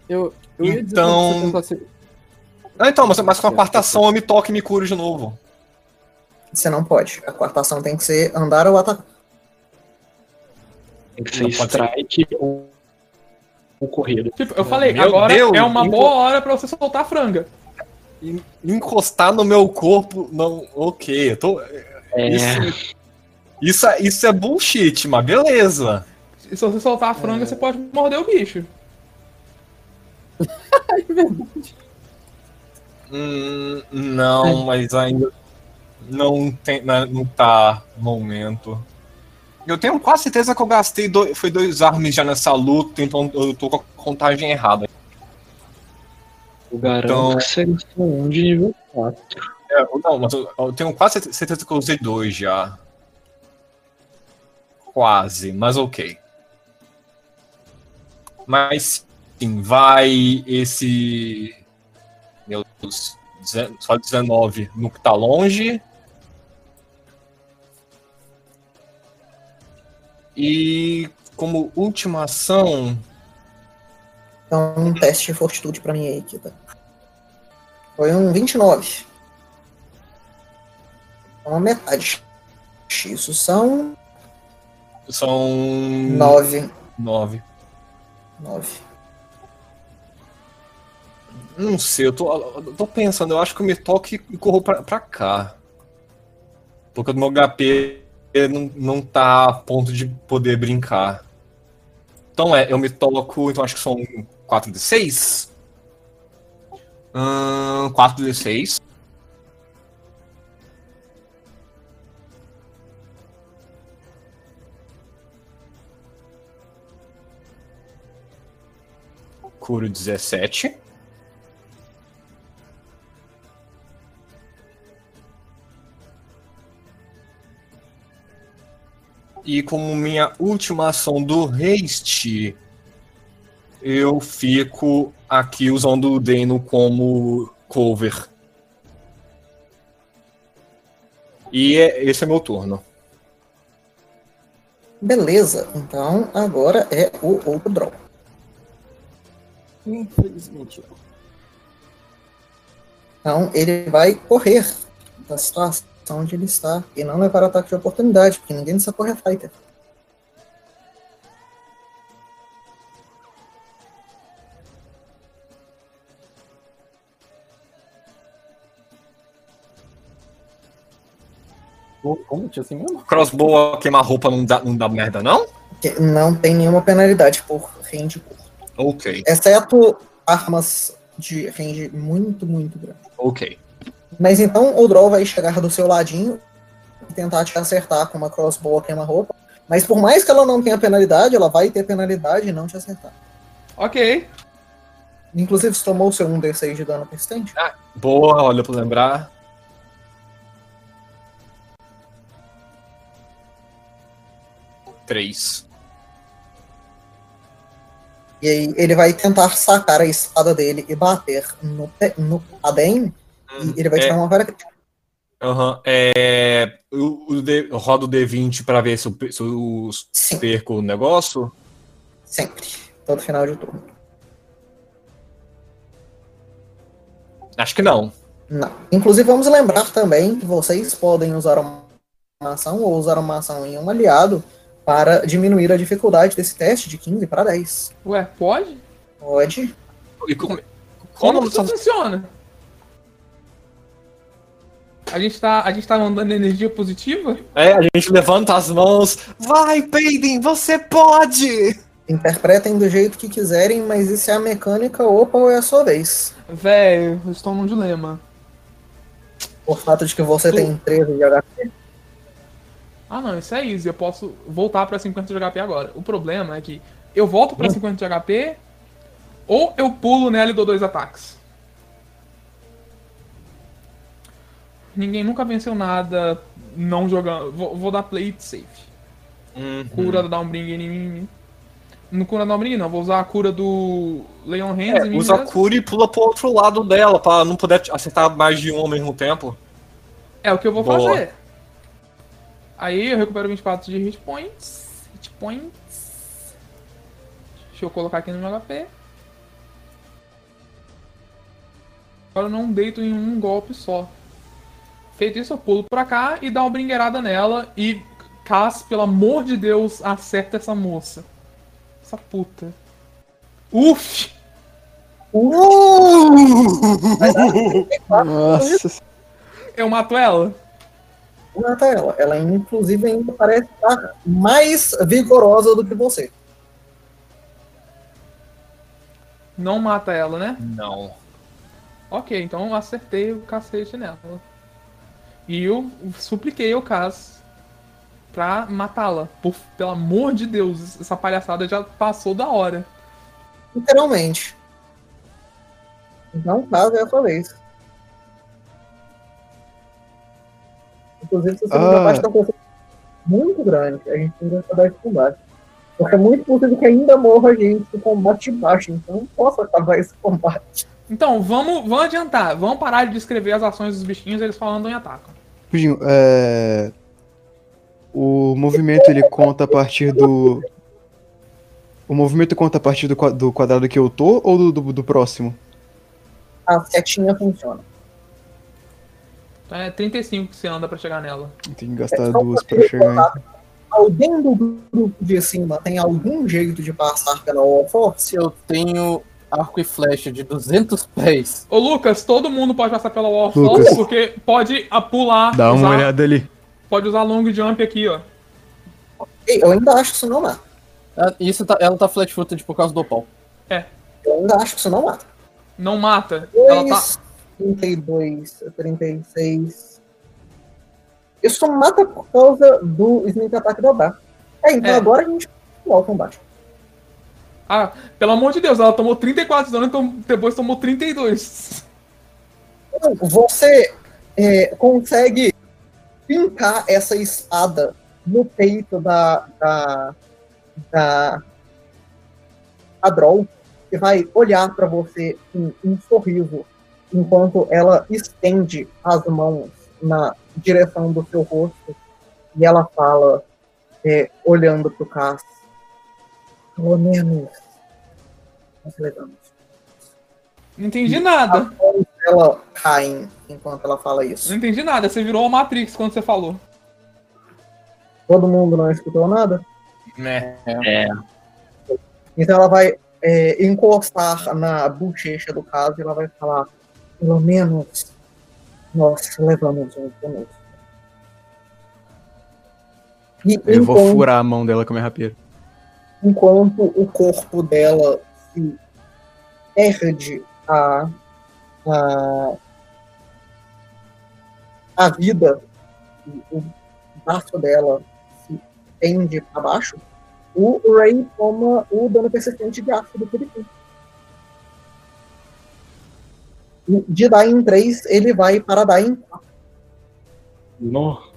Eu, eu ia dizer Então- ser- Ah, então, mas, mas com a quarta ação eu me toque e me curo de novo. Você não pode. A quarta ação tem que ser andar ou atacar. Tem que ser Não pode ser. strike ou, corrida. Tipo, eu falei, Meu agora Deus, é uma enco- boa hora pra você soltar a franga. En- Encostar no meu corpo. Não. Ok, eu tô. É, Isso, isso, é- isso é bullshit, mas beleza. E se você soltar a franga, você pode morder o bicho. Hum, não, mas ainda não tem, não não tá no momento. Eu tenho quase certeza que eu gastei dois, foi dois armas já nessa luta, então eu tô com a contagem errada. eu garanto Então- que um de nível 4. É, não, mas eu, eu tenho quase certeza que eu usei dois já. Quase, mas ok. Mas sim, vai esse. Meu Deus, só 19 no que tá longe. E como última ação, Então, um teste de fortitude pra mim aí, Kita. Foi um 29. Então, metade. Isso são são 9. 9. 9. Não sei, eu tô, eu tô pensando, eu acho que eu me toque e corro pra, pra cá. Porque o meu HP não, não tá a ponto de poder brincar. Então é, eu me toco, então acho que são 4 de 6. Hum, 4 de 6. Curo 17. E como minha última ação do haste, eu fico aqui usando o Deno como cover. E é- esse é meu turno. Beleza. Então, agora é o outro draw. Infelizmente. Então, ele vai correr da situação onde ele está e não levar ataque de oportunidade, porque ninguém nessa porra é fighter. Como tinha assim mesmo? Crossbow queimar roupa não dá, não dá merda, não? Não tem nenhuma penalidade por range curto. Ok, Exceto armas de range muito, muito grande. ok. Mas então o Droll vai chegar do seu ladinho e tentar te acertar com uma crossbow queima-roupa. Mas por mais que ela não tenha penalidade, ela vai ter penalidade e não te acertar. Ok. Inclusive, você tomou o seu 1d6 de dano persistente? Boa, olha pra lembrar. Três. E aí ele vai tentar sacar a espada dele e bater no, no Adem. E ele vai É. tirar uma vara crítica. Aham, é. O, o D- eu rodo o D20 pra ver se eu, se eu Sim, perco o negócio. sempre. Todo final de turno. Acho que não. Não. Inclusive, vamos lembrar também que vocês podem usar uma uma ação ou usar uma ação em um aliado para diminuir a dificuldade desse teste de 15 para 10. Ué, pode? Pode. E como, Como como isso funciona? A gente tá, a gente tá mandando energia positiva? É, a gente levanta as mãos. Vai, Peiden, você pode! Interpretem do jeito que quiserem, mas isso é a mecânica, opa, ou é a sua vez. Véi, eu estou num dilema. Por fato de que você Tu- tem 13 de HP. Ah não, isso é easy, eu posso voltar pra 50 de HP agora. O problema é que eu volto pra 50 de HP ou eu pulo nela e dou dois ataques. Ninguém nunca venceu nada não jogando. Vou, vou dar play it safe. Uhum. Cura da Downbring em mim. No cura da Downbring não, vou usar a cura do Leon Hands É, em usa a cura e pula pro outro lado dela, pra não poder acertar mais de um ao mesmo tempo. É o que eu vou Boa. fazer. Aí eu recupero 24 de hit points. Hit points. Deixa eu colocar aqui no meu HP. Agora eu não deito em um golpe só. Feito isso, eu pulo pra cá e dá uma brinqueirada nela. E Cass, pelo amor de Deus, acerta essa moça. Essa puta. Uf! Nossa. Eu mato ela? Mata ela. Ela, inclusive, ainda parece estar mais vigorosa do que você. Não mata ela, né? Não. Ok, então eu acertei o cacete nela. E eu supliquei o Cass pra matá-la. Por- Pelo amor de Deus, essa palhaçada já passou da hora. Literalmente. Então, caso é a sua vez. Inclusive, essa segunda Ah. parte tá com um muito grande. A gente tem que acabar esse combate. Porque é muito possível que ainda morra gente do combate baixo. Então, não posso acabar esse combate. Então, vamos, vamos adiantar. Vamos parar de descrever as ações dos bichinhos, eles falando em ataque. Rapidinho, é... O movimento ele conta a partir do. O movimento conta a partir do, do quadrado que eu tô ou do, do, do próximo? A setinha funciona. Então é 35 que você anda pra chegar nela. Tem que gastar É duas pra chegar. botar- Alguém do grupo de cima tem algum jeito de passar pela Wall Force? Eu tenho arco e flecha de 200 pés. Ô Lucas, todo mundo pode passar pela Wall Lucas. Porque pode a pular, Dá uma usar- olhada ali. pode usar long jump aqui, ó. Ei, Eu ainda acho que isso não mata. Ah, Isso tá, ela tá flat-footed por causa do pau. Eu ainda acho que isso não mata. Não mata. Ela tá. 2, 32, 36. Isso mata por causa do sneak attack da Bar. É, então É. agora a gente vai ao combate. Ah, pelo amor de Deus, ela tomou 34 de dano, então depois tomou 32. Então, Você é, consegue pincar essa espada no peito da. da. da. Droll, que vai olhar pra você com um sorriso, enquanto ela estende as mãos na direção do seu rosto e ela fala, é, olhando pro Cass, pelo menos nós levamos. Não entendi nada. Ela cai enquanto ela fala isso. Não entendi nada. Você virou a Matrix quando você falou. Todo mundo não escutou nada? Né? É, Então ela vai é, encostar na bochecha do caso e ela vai falar: pelo menos nós levamos um conosco. E Eu vou enquanto, furar a mão dela com a minha rapieira. Enquanto o corpo dela se perde a, a, a vida, o braço dela se tende para baixo, o Ray toma o dano persistente de ácido que ele tem. De dar em 3, ele vai para dar em 4. no,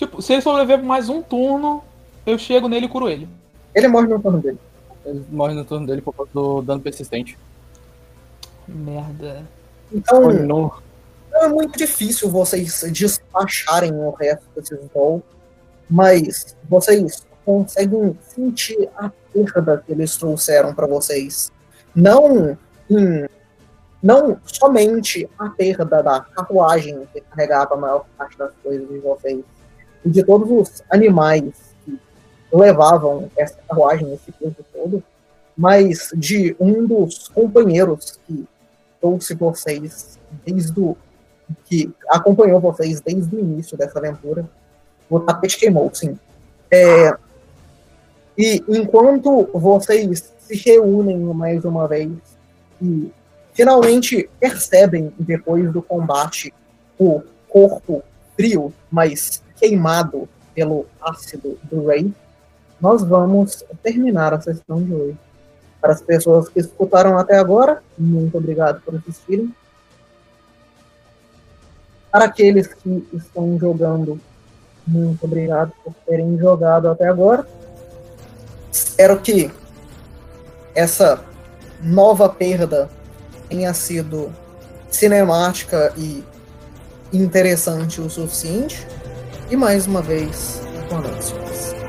Tipo, se ele sobreviver por mais um turno, eu chego nele e curo ele. Ele morre no turno dele. Ele morre no turno dele por causa do dano persistente. Merda. Então, oh, não é muito difícil vocês despacharem o resto desses Doll, mas vocês conseguem sentir a perda que eles trouxeram para vocês. Não em não somente a perda da carruagem que carregava a maior parte das coisas de vocês, e de todos os animais levavam essa carruagem, esse peso todo, mas de um dos companheiros que trouxe vocês desde o que acompanhou vocês desde o início dessa aventura. O tapete queimou, sim. É, e enquanto vocês se reúnem mais uma vez e finalmente percebem, depois do combate, o corpo frio, mas queimado pelo ácido do Rei, nós vamos terminar a sessão de hoje. Para as pessoas que escutaram até agora, muito obrigado por assistirem. Para aqueles que estão jogando, muito obrigado por terem jogado até agora. Espero que essa nova perda tenha sido cinemática e interessante o suficiente. E mais uma vez, boa noite.